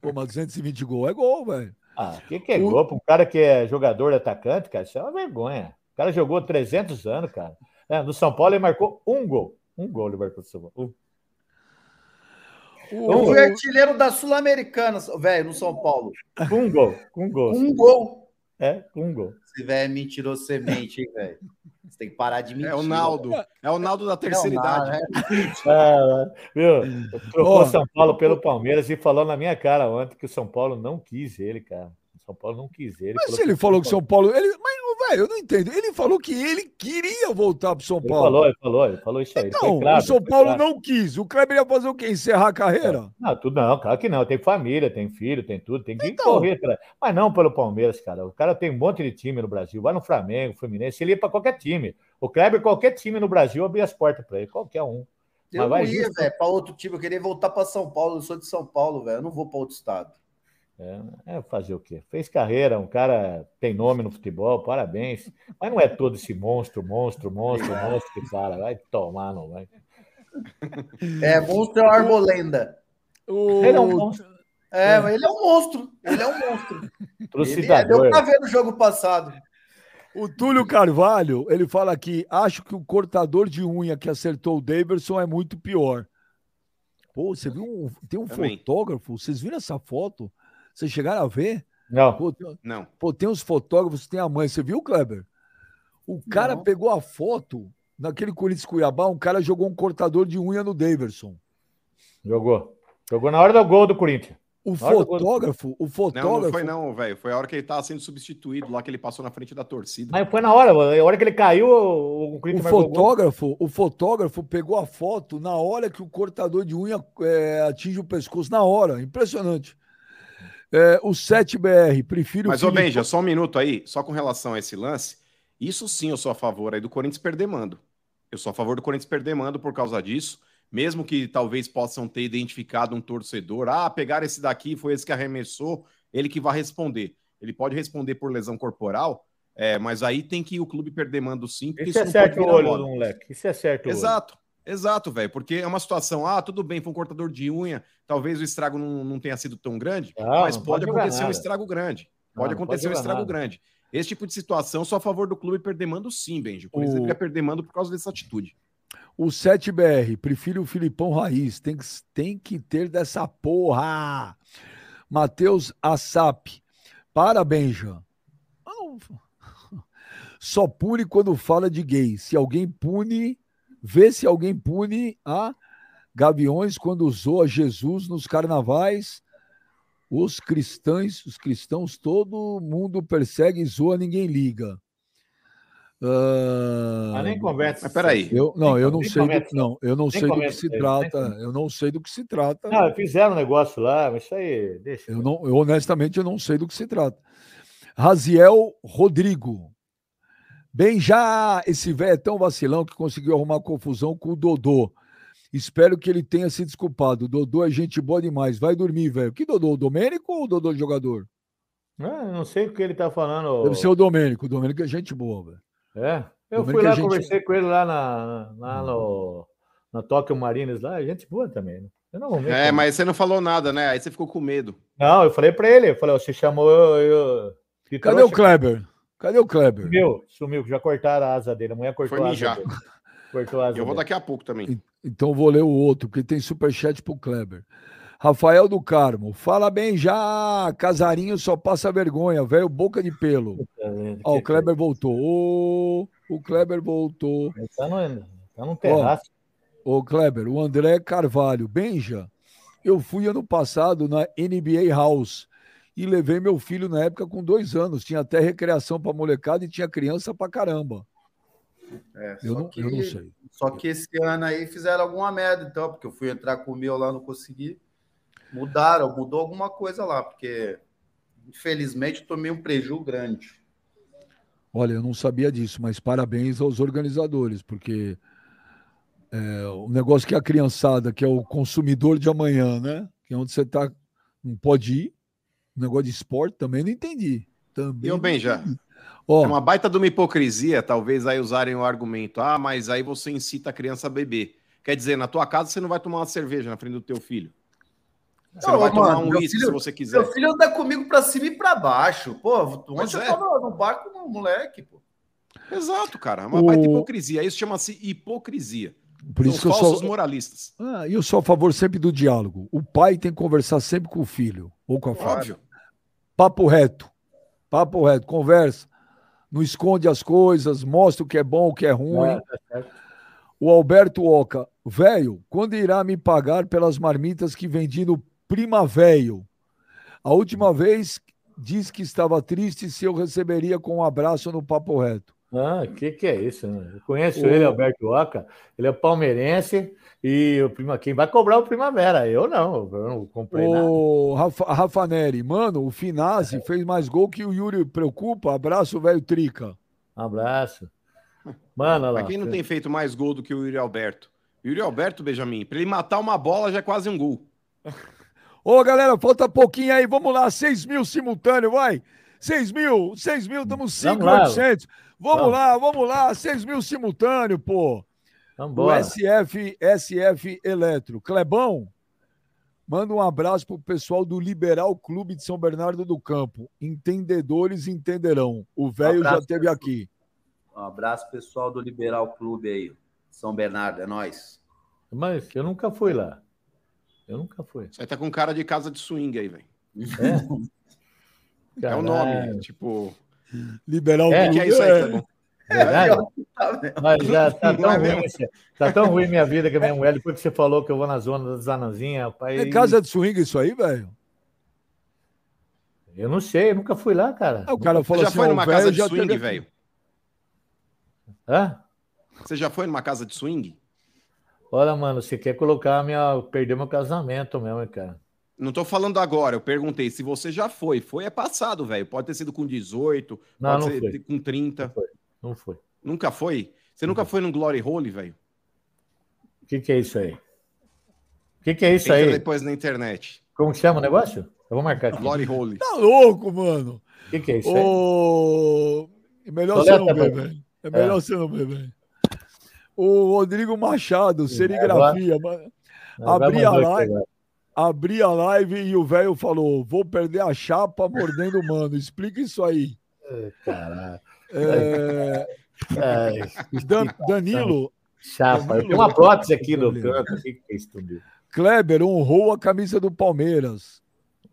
Pô, mas 220 gols é gol, velho. Ah, o que, que é o... gol? Para um cara que é jogador atacante, cara, isso é uma vergonha. O cara jogou 300 anos, cara. É, no São Paulo ele marcou um gol. Um gol ele marcou no São Paulo. Um. O, o artilheiro da Sul-Americana, velho, no São Paulo. Um gol. Um gol. Um gol. É, um gol. Esse velho é mentiroso semente, hein, velho? Você tem que parar de mentir. É o Naldo. É o Naldo da terceira é idade. Né? É, viu? Trocou oh. São Paulo pelo Palmeiras e falou na minha cara ontem que o São Paulo não quis ele, cara. São Paulo não quis ele. Mas se ele falou que São Paulo. Ele, mas, velho, eu não entendo. Ele falou que ele queria voltar para São Paulo. Ele falou, ele falou, ele falou isso aí. Então, claro, o São Paulo claro. não quis. O Kleber ia fazer o quê? Encerrar a carreira? Não, tudo não, claro que não. Tem família, tem filho, tem tudo, tem que então... correr. Mas não pelo Palmeiras, cara. O cara tem um monte de time no Brasil. Vai no Flamengo, Fluminense, ele ia para qualquer time. O Kleber, qualquer time no Brasil, abria as portas para ele, qualquer um. Eu Mas não ia, velho, para outro time. Eu queria voltar para São Paulo. Eu sou de São Paulo, velho. Eu não vou para outro estado. É, é, fazer o quê? Fez carreira, um cara tem nome no futebol, parabéns. Mas não é todo esse monstro, monstro, monstro, monstro que fala. Vai tomar, não vai. É, monstro é Arbolenda. O... Ele é um monstro. É, é, ele é um monstro. Ele é um monstro. Trucidador. Ele, é, deu pra ver no jogo passado. O Túlio Carvalho, ele fala aqui, acho que o cortador de unha que acertou o Davidson é muito pior. Pô, você viu? Um, tem um Também. fotógrafo, vocês viram essa foto? Vocês chegaram a ver? Não. Pô, tem, não. Pô, tem uns fotógrafos, tem a mãe. Você viu, Kleber? O cara não. pegou a foto naquele Corinthians Cuiabá, um cara jogou um cortador de unha no Daverson. Jogou. Jogou na hora do gol do Corinthians. O fotógrafo, o fotógrafo. Não, não foi não, velho. Foi a hora que ele tava sendo substituído lá que ele passou na frente da torcida. Mas foi na hora, a hora que ele caiu, o, o fotógrafo, o fotógrafo pegou a foto na hora que o cortador de unha é, atinge o pescoço, na hora. Impressionante. É, o 7BR, prefiro. Mas, ô Benja, só um minuto aí, só com relação a esse lance. Isso sim eu sou a favor aí do Corinthians perder mando. Eu sou a favor do Corinthians perder mando por causa disso mesmo que talvez possam ter identificado um torcedor, ah, pegar esse daqui, foi esse que arremessou, ele que vai responder. Ele pode responder por lesão corporal, é, mas aí tem que o clube perder mando sim. Porque isso, isso é certo o olho do moleque. Isso é certo. Exato. Exato, velho, porque é uma situação, ah, tudo bem, foi um cortador de unha, talvez o estrago não, não tenha sido tão grande, não, mas não pode, pode acontecer um estrago grande. Pode não, acontecer pode um estrago nada. grande. Esse tipo de situação, só a favor do clube perder mando sim, Benji. Por exemplo, o... perder mando por causa dessa atitude. O 7BR, prefiro o Filipão Raiz. Tem que, tem que ter dessa porra. Matheus Assap. Parabéns, Jean. Só pune quando fala de gay. Se alguém pune, vê se alguém pune a Gaviões quando usou a Jesus nos carnavais. Os cristãos, os cristãos, todo mundo persegue e zoa, ninguém liga. Uh... Ah, nem conversa. Mas peraí. Eu, não, eu não sei. Do, não, eu não sei do que se trata. Eu não sei do que se trata. Não, fizeram um negócio lá, mas isso aí. Deixa. Eu, não, eu honestamente eu não sei do que se trata. Raziel Rodrigo. Bem, já esse velho é tão vacilão que conseguiu arrumar confusão com o Dodô. Espero que ele tenha se desculpado. O Dodô é gente boa demais. Vai dormir, velho. Que Dodô? O Domênico ou o Dodô jogador? Ah, não sei o que ele tá falando. Deve ser o Domênico. O Domênico é gente boa, velho. É, eu fui lá, gente... conversei com ele lá na, lá no, na Tóquio Marines, lá, é gente boa também, né? Eu não é, como. mas você não falou nada, né? Aí você ficou com medo. Não, eu falei para ele, eu falei, você chamou eu. eu... Cadê o Kleber? Cadê o Kleber? Sumiu, sumiu, já cortaram a asa dele. A mulher cortou Foi a asa dele. Cortou a asa Eu vou dele. daqui a pouco também. Então vou ler o outro, porque tem superchat pro Kleber. Rafael do Carmo, fala bem já, Casarinho só passa vergonha, velho, boca de pelo. Ó, o Kleber voltou. Ô, o Kleber voltou. Tá no, tá no terraço. Ó, ô, Kleber, o André Carvalho, Benja, eu fui ano passado na NBA House e levei meu filho na época com dois anos. Tinha até recreação para molecada e tinha criança para caramba. É, eu, não, que, eu não sei. Só que esse ano aí fizeram alguma merda, então, porque eu fui entrar com o meu lá, não consegui. Mudaram, mudou alguma coisa lá, porque infelizmente tomei um prejuízo grande. Olha, eu não sabia disso, mas parabéns aos organizadores, porque é, o negócio que é a criançada, que é o consumidor de amanhã, né? Que é onde você tá, não pode ir. O negócio de esporte também não entendi. Também eu bem já. Oh, é uma baita de uma hipocrisia, talvez aí usarem o argumento, ah, mas aí você incita a criança a beber. Quer dizer, na tua casa você não vai tomar uma cerveja na frente do teu filho. Você não, não vai tomar um uísque se você quiser. Meu filho anda comigo para cima e para baixo. Pô, ontem é. eu tava no barco no moleque, pô. Exato, cara. É uma o... baita hipocrisia. Isso chama-se hipocrisia. Por São isso que eu sou moralistas. Ah, eu sou a favor sempre do diálogo. O pai tem que conversar sempre com o filho ou com a filha. Óbvio. Papo reto. Papo reto. Conversa. Não esconde as coisas, mostra o que é bom, o que é ruim. É, é o Alberto Oca, velho, quando irá me pagar pelas marmitas que vendi no prima velho. A última vez disse que estava triste se eu receberia com um abraço no papo reto. Ah, o que, que é isso? Né? Eu conheço o... ele, Alberto Oca. Ele é palmeirense e o prima, quem vai cobrar o Primavera? Eu não, eu não comprei o nada. Rafa, Rafa Neri, mano, o Finazzi é. fez mais gol que o Yuri preocupa. Abraço, velho Trica. abraço. Mano, lá. Mas quem não tem feito mais gol do que o Yuri Alberto? Yuri Alberto, Benjamin, para ele matar uma bola já é quase um gol. Ô, galera, falta pouquinho aí. Vamos lá, 6 mil simultâneo, vai. 6 mil, 6 mil, estamos 5,800. Vamos, vamos lá, vamos lá, 6 mil simultâneo, pô. Vambora. O SF, SF Eletro. Clebão, Manda um abraço pro pessoal do Liberal Clube de São Bernardo do Campo. Entendedores entenderão. O velho um já esteve aqui. Um abraço, pessoal do Liberal Clube aí. São Bernardo, é nós. Mas eu nunca fui lá. Eu nunca fui. Você tá com cara de casa de swing aí, velho. É? é o nome, tipo. Liberal é, Clube. Que é isso aí, tá bom. É, Mas já tá tão, ruim, tá tão ruim minha vida que a minha mulher, depois que você falou que eu vou na zona das anãzinhas, rapaz. É casa de swing isso aí, velho? Eu não sei, eu nunca fui lá, cara. Ah, o cara falou já assim, foi numa casa de swing, velho? Hã? Você já foi numa casa de swing? Olha, mano, você quer colocar minha. perder meu casamento mesmo, cara. Não tô falando agora, eu perguntei se você já foi. Foi é passado, velho. Pode ter sido com 18, não, pode não ser foi. com 30. Não foi. Não foi. Nunca foi? Você nunca foi num Glory Hole, velho? O que, que é isso aí? O que, que é isso Entra aí? depois na internet. Como chama o negócio? Eu vou marcar aqui. Glory Hole. Tá louco, mano. O que, que é isso aí? É melhor você não ver, velho. É melhor é. você não ver, velho. O Rodrigo Machado, serigrafia, mano. Abri a live. Abri a live e o velho falou: vou perder a chapa mordendo o mano. Explica isso aí. Caralho. É... Dan, Danilo. Chapa. Danilo, Tem uma prótese aqui no canto. que é isso, Kleber honrou a camisa do Palmeiras.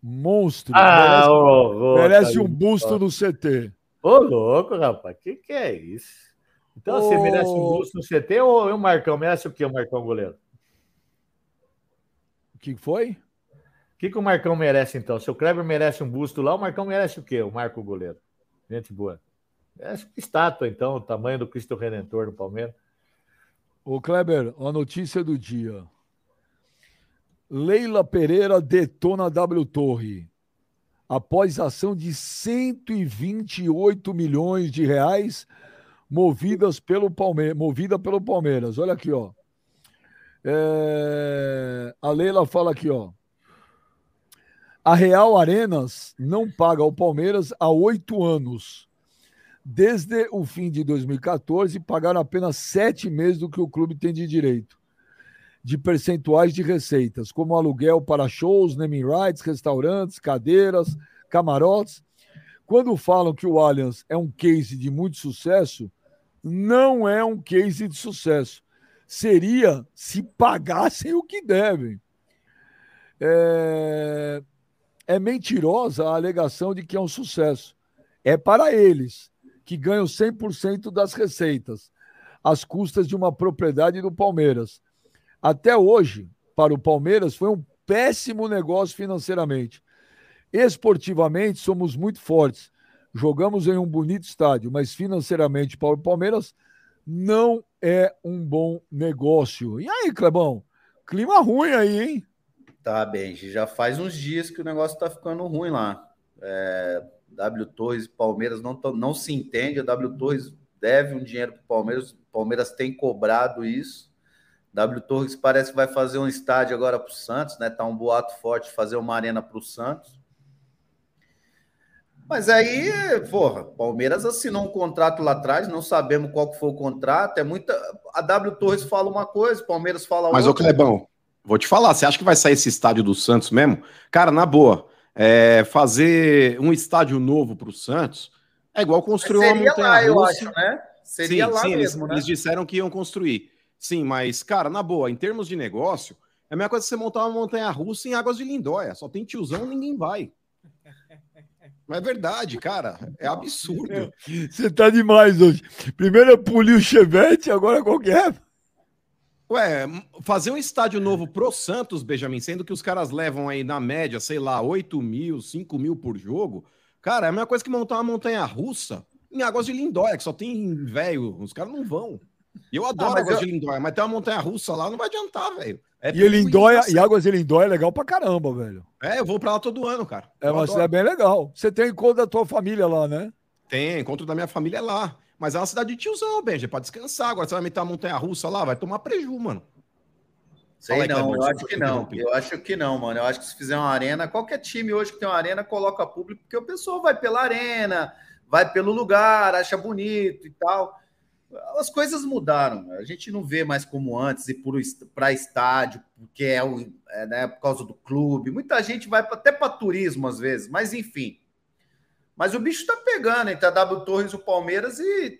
Monstro. Ah, merece, oh, oh, merece tá um busto no CT. Ô, louco, rapaz. Que que é isso? Então, oh. você merece um busto no CT ou o Marcão? Merece o que, o Marcão goleiro? O que foi? O que, que o Marcão merece, então? Se o Kleber merece um busto lá, o Marcão merece o quê? O Marco goleiro. Gente boa. É estátua, então, o tamanho do Cristo Redentor no Palmeiras. Ô, Kleber, a notícia do dia. Leila Pereira detona W Torre. Após ação de 128 milhões de reais movidas pelo Palmeiras, movida pelo Palmeiras. Olha aqui, ó. É... A Leila fala aqui, ó. A Real Arenas não paga ao Palmeiras há oito anos. Desde o fim de 2014, pagaram apenas sete meses do que o clube tem de direito de percentuais de receitas, como aluguel para shows, naming rights, restaurantes, cadeiras, camarotes. Quando falam que o Allianz é um case de muito sucesso, não é um case de sucesso. Seria se pagassem o que devem. É, é mentirosa a alegação de que é um sucesso. É para eles que ganham 100% das receitas, às custas de uma propriedade do Palmeiras. Até hoje, para o Palmeiras, foi um péssimo negócio financeiramente. Esportivamente, somos muito fortes. Jogamos em um bonito estádio, mas financeiramente, para o Palmeiras, não é um bom negócio. E aí, Clebão? Clima ruim aí, hein? Tá, bem. Já faz uns dias que o negócio tá ficando ruim lá. É, W Torres e Palmeiras não, não se entende. A W Torres deve um dinheiro para Palmeiras. O Palmeiras tem cobrado isso. W Torres parece que vai fazer um estádio agora para o Santos, né? Tá um boato forte fazer uma arena para o Santos. Mas aí, porra, Palmeiras assinou um contrato lá atrás, não sabemos qual que foi o contrato. É muita. A W Torres fala uma coisa, Palmeiras fala Mas, outra. Mas, ô Clebão, vou te falar, você acha que vai sair esse estádio do Santos mesmo? Cara, na boa, é, fazer um estádio novo para o Santos é igual construir uma montanha lá, eu acho, né? Seria sim, lá sim, mesmo, eles, né? Eles disseram que iam construir. Sim, mas, cara, na boa, em termos de negócio, é a mesma coisa que você montar uma montanha russa em Águas de Lindóia. Só tem tiozão, ninguém vai. Mas é verdade, cara. É absurdo. Você tá demais hoje. Primeiro eu puli o Chevette, agora qualquer. Ué, fazer um estádio novo pro Santos, Benjamin, sendo que os caras levam aí na média, sei lá, 8 mil, 5 mil por jogo, cara, é a mesma coisa que montar uma montanha russa em Águas de Lindóia, que só tem velho. Os caras não vão. E eu adoro ah, Águas eu... de Lindóia, mas tem uma montanha russa lá, não vai adiantar, velho. É e Lindóia, e Águas de Lindóia é legal pra caramba, velho. É, eu vou pra lá todo ano, cara. É, mas é bem legal. Você tem encontro da tua família lá, né? Tem, encontro da minha família lá. Mas é uma cidade de tiozão, Benji, é pra descansar. Agora você vai meter a montanha russa lá, vai tomar preju, mano. Sei aí, não, eu acho que não. Eu acho que não, mano. Eu acho que se fizer uma arena, qualquer time hoje que tem uma arena coloca público, porque o pessoal vai pela arena, vai pelo lugar, acha bonito e tal. As coisas mudaram. A gente não vê mais como antes ir para estádio, porque é, o, é né, por causa do clube. Muita gente vai até para turismo às vezes, mas enfim. Mas o bicho está pegando entre a W Torres e o Palmeiras e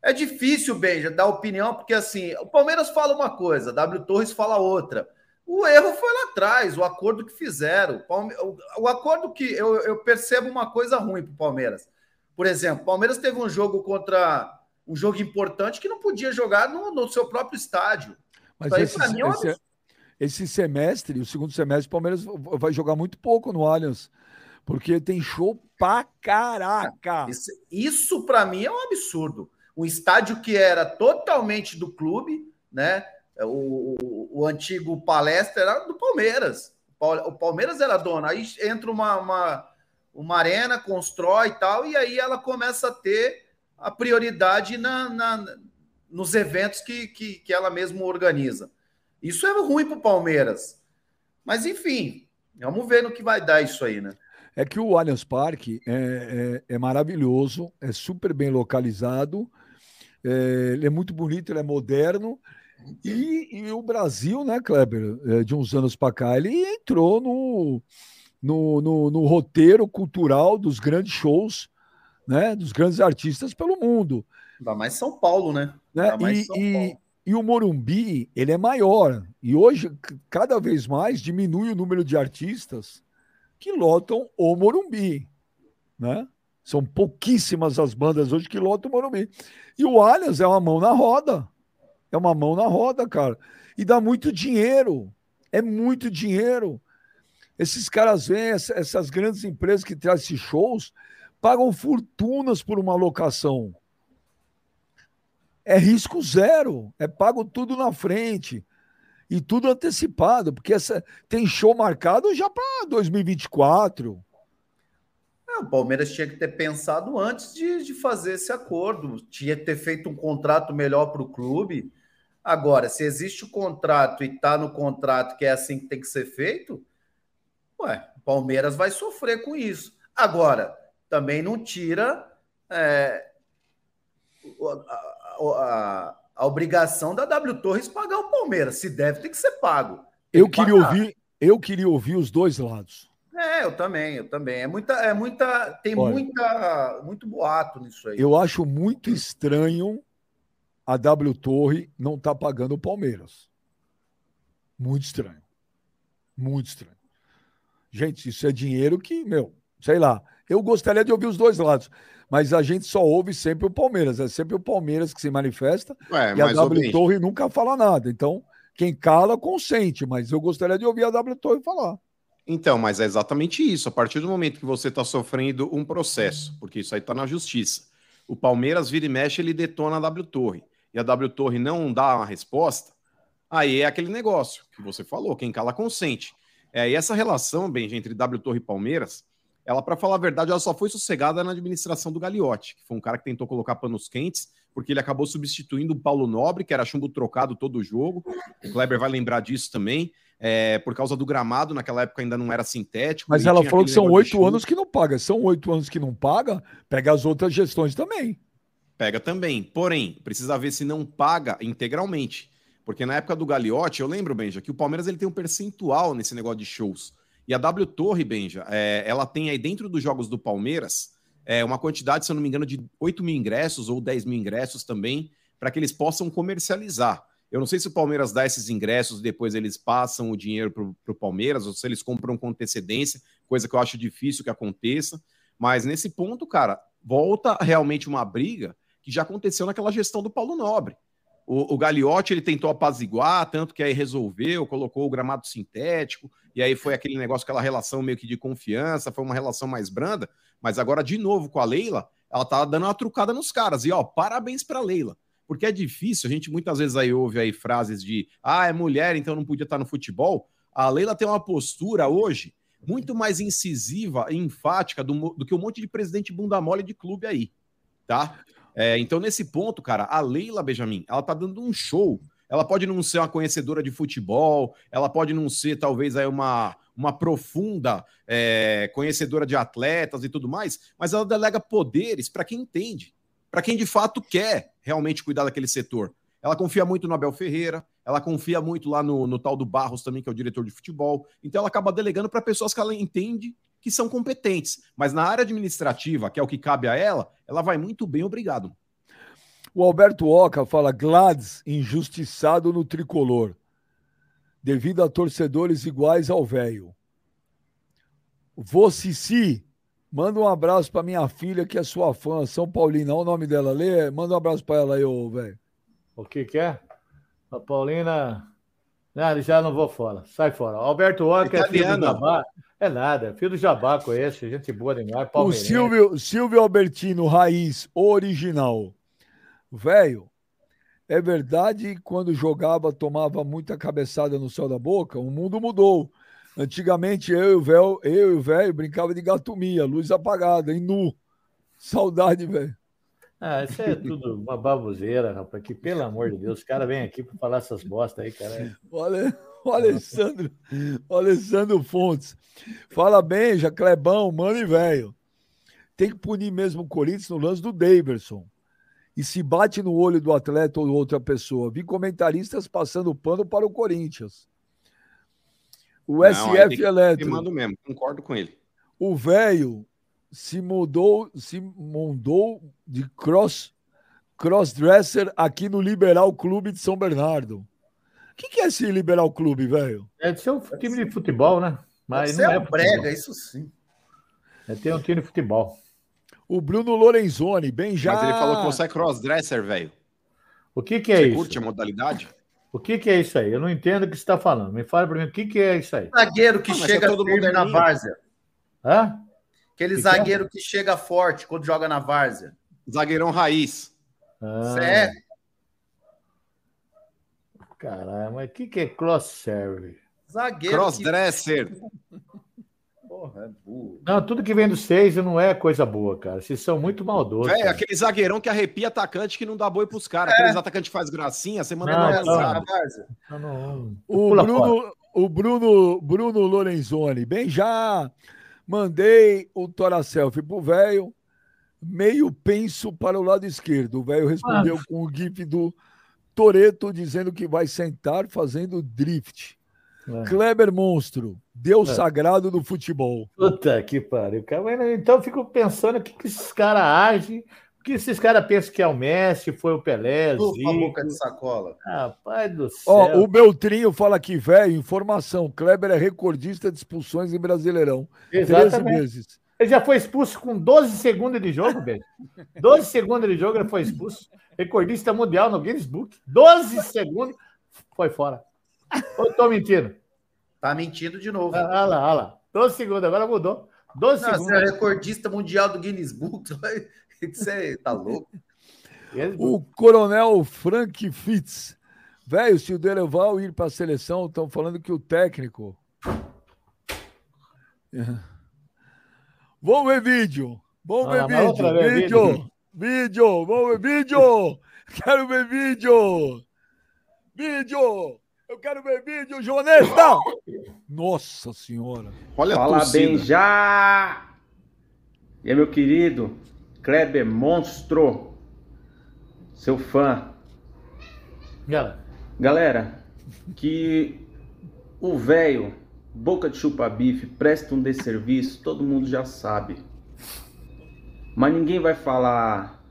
é difícil, Benja, dar opinião, porque assim, o Palmeiras fala uma coisa, a W Torres fala outra. O erro foi lá atrás, o acordo que fizeram. O, o acordo que eu, eu percebo uma coisa ruim para o Palmeiras. Por exemplo, o Palmeiras teve um jogo contra um jogo importante que não podia jogar no, no seu próprio estádio. Mas aí, esse, mim, é esse, esse, semestre, o segundo semestre, o Palmeiras vai jogar muito pouco no Allianz, porque tem show pra caraca. Isso, isso para mim é um absurdo. Um estádio que era totalmente do clube, né? O, o, o antigo palestra era do Palmeiras. O Palmeiras era dono. Aí entra uma, uma, uma arena, constrói e tal, e aí ela começa a ter a prioridade na, na nos eventos que, que, que, ela mesma organiza. Isso é ruim para o Palmeiras. Mas, enfim, vamos ver no que vai dar isso aí, né? É que o Allianz Parque é, é, é maravilhoso, é super bem localizado, é, ele é muito bonito, ele é moderno. E, e o Brasil, né, Kleber, é, de uns anos para cá, ele entrou no, no, no, no roteiro cultural dos grandes shows né, dos grandes artistas pelo mundo. Ainda mais São Paulo, né? né? E, e, e, o Morumbi, ele é maior. E hoje, cada vez mais, diminui o número de artistas que lotam o Morumbi, né? São pouquíssimas as bandas hoje que lotam o Morumbi. E o Allianz é uma mão na roda. É uma mão na roda, cara. E dá muito dinheiro. É muito dinheiro. Esses caras vêm, essas grandes empresas que trazem esses shows, pagam fortunas por uma locação. É risco zero, é pago tudo na frente e tudo antecipado, porque essa tem show marcado já para 2024. É, o Palmeiras tinha que ter pensado antes de, de fazer esse acordo, tinha que ter feito um contrato melhor para o clube. Agora, se existe o contrato e está no contrato que é assim que tem que ser feito, ué, o Palmeiras vai sofrer com isso. Agora, também não tira é, a, a, a, obrigação da W Torres pagar o Palmeiras. Se deve, tem que ser pago. eu queria ouvir, eu queria ouvir os dois lados. É, eu também, eu também. É muita, é muita, tem Olha, muita, muito boato nisso aí. Eu acho muito estranho a W Torre não estar tá pagando o Palmeiras. Muito estranho. Muito estranho. Gente, isso é dinheiro que, meu, sei lá, eu gostaria de ouvir os dois lados, mas a gente só ouve sempre o Palmeiras. É sempre o Palmeiras que se manifesta Ué, e a W Torre nunca fala nada. Então, quem cala, consente, mas eu gostaria de ouvir a W Torre falar. Então, mas é exatamente isso. A partir do momento que você está sofrendo um processo, porque isso aí está na justiça, o Palmeiras vira e mexe, ele detona a W Torre, e a W Torre não dá uma resposta, aí é aquele negócio que você falou, quem cala consente. É, e essa relação, bem, entre W Torre e Palmeiras, ela, para falar a verdade, ela só foi sossegada na administração do Gagliotti, que foi um cara que tentou colocar panos quentes, porque ele acabou substituindo o Paulo Nobre, que era chumbo trocado todo o jogo. O Kleber vai lembrar disso também. É, por causa do gramado, naquela época ainda não era sintético. Mas ela falou que são oito anos que não paga. São oito anos que não paga, pega as outras gestões também. Pega também. Porém, precisa ver se não paga integralmente. Porque na época do Gagliotti, eu lembro, Benja, que o Palmeiras ele tem um percentual nesse negócio de shows. E a W Torre, Benja, é, ela tem aí dentro dos jogos do Palmeiras é, uma quantidade, se eu não me engano, de 8 mil ingressos ou 10 mil ingressos também, para que eles possam comercializar. Eu não sei se o Palmeiras dá esses ingressos depois eles passam o dinheiro para o Palmeiras, ou se eles compram com antecedência, coisa que eu acho difícil que aconteça. Mas nesse ponto, cara, volta realmente uma briga que já aconteceu naquela gestão do Paulo Nobre. O, o Gagliotti ele tentou apaziguar, tanto que aí resolveu, colocou o gramado sintético, e aí foi aquele negócio, aquela relação meio que de confiança, foi uma relação mais branda, mas agora, de novo, com a Leila, ela tá dando uma trucada nos caras. E ó, parabéns pra Leila. Porque é difícil, a gente muitas vezes aí ouve aí frases de ah, é mulher, então não podia estar no futebol. A Leila tem uma postura hoje muito mais incisiva e enfática do, do que um monte de presidente bunda mole de clube aí, tá? É, então, nesse ponto, cara, a Leila Benjamin, ela tá dando um show. Ela pode não ser uma conhecedora de futebol, ela pode não ser, talvez, aí uma, uma profunda é, conhecedora de atletas e tudo mais, mas ela delega poderes para quem entende. para quem de fato quer realmente cuidar daquele setor. Ela confia muito no Abel Ferreira, ela confia muito lá no, no tal do Barros também, que é o diretor de futebol. Então ela acaba delegando para pessoas que ela entende que são competentes. Mas na área administrativa, que é o que cabe a ela, ela vai muito bem, obrigado. O Alberto Oca fala Glads injustiçado no tricolor, devido a torcedores iguais ao velho. Vocici, manda um abraço para minha filha, que é sua fã, São Paulina. Olha o nome dela, Lê. Manda um abraço para ela aí, ô velho. O que que é? A Paulina. Não, já não vou fora. Sai fora. Alberto Oca é filho do Jabá. É nada, filho do Jabá conhece, gente boa demais. O Silvio, Silvio Albertino, raiz, original. Velho, é verdade quando jogava, tomava muita cabeçada no céu da boca? O mundo mudou. Antigamente eu e o velho, eu e o velho brincava de gatomia, luz apagada, em nu. Saudade, velho. Ah, isso é tudo uma baboseira, rapaz. Que pelo amor de Deus, os caras vêm aqui para falar essas bostas aí, cara. Olha, o Alessandro, o Alessandro Fontes. Fala bem, já Clebão, mano e velho. Tem que punir mesmo o Corinthians no lance do Daverson. E se bate no olho do atleta ou outra pessoa. Vi comentaristas passando pano para o Corinthians. O Não, SF Elétrico. mando mesmo, concordo com ele. O velho se mudou, se mudou de cross crossdresser aqui no Liberal Clube de São Bernardo. O que, que é esse Liberal Clube, velho? É de ser um time de futebol, né? Mas não é, é brega, isso sim. É ter um time de futebol. O Bruno Lorenzoni, bem já. Mas ele falou que você é crossdresser, velho. O que, que é você isso? Você curte a modalidade? O que, que é isso aí? Eu não entendo o que você está falando. Me fala para mim o que, que é isso aí. Zagueiro que ah, chega é todo mundo na várzea. Hã? Aquele que zagueiro que, é? que chega forte quando joga na várzea. Zagueirão raiz. Ah. Certo. Caralho, mas o que, que é cross-serve? Zagueiro. Crossdresser. Que... Porra, é burro. Não, tudo que vem do seis não é coisa boa, cara. Vocês são muito maldosos. É, aquele zagueirão que arrepia atacante que não dá boi pros caras. É. Aqueles atacantes que faz gracinha, você manda não, não, não, não, O Bruno, o Bruno, Bruno Lorenzoni, bem já Mandei o Tora Selfie pro velho, meio penso para o lado esquerdo. O velho respondeu ah. com o gif do Toreto dizendo que vai sentar fazendo drift. É. Kleber Monstro, Deus é. sagrado do futebol. Puta que pariu. Então eu fico pensando o que, que esses caras agem que esses caras pensam que é o Messi, foi o Pelé, Zico. boca de sacola. Rapaz do céu. Ó, o Beltrinho fala aqui, velho, informação, Kleber é recordista de expulsões em Brasileirão. Exatamente. 13 vezes. Ele já foi expulso com 12 segundos de jogo, velho. 12 segundos de jogo ele foi expulso. Recordista mundial no Guinness Book. 12 segundos, foi fora. Ou tô mentindo? Tá mentindo de novo. Ah, olha lá, olha lá. 12 segundos, agora mudou. 12 Não, segundos. Você é recordista mundial do Guinness Book. Você tá louco? O coronel Frank Fitz. Velho, se o Deleval ir para a seleção, estão falando que o técnico. Vamos ver vídeo. Vamos ver vídeo. Vídeo. vídeo. Vídeo. Vamos ver vídeo. Quero ver vídeo. Vídeo. Eu quero ver vídeo, Joneta. Nossa senhora. Olha Fala bem já. E aí, meu querido, Kleber Monstro, seu fã. Galera. Galera, que o velho, boca de chupa-bife, presta um desserviço, todo mundo já sabe. Mas ninguém vai falar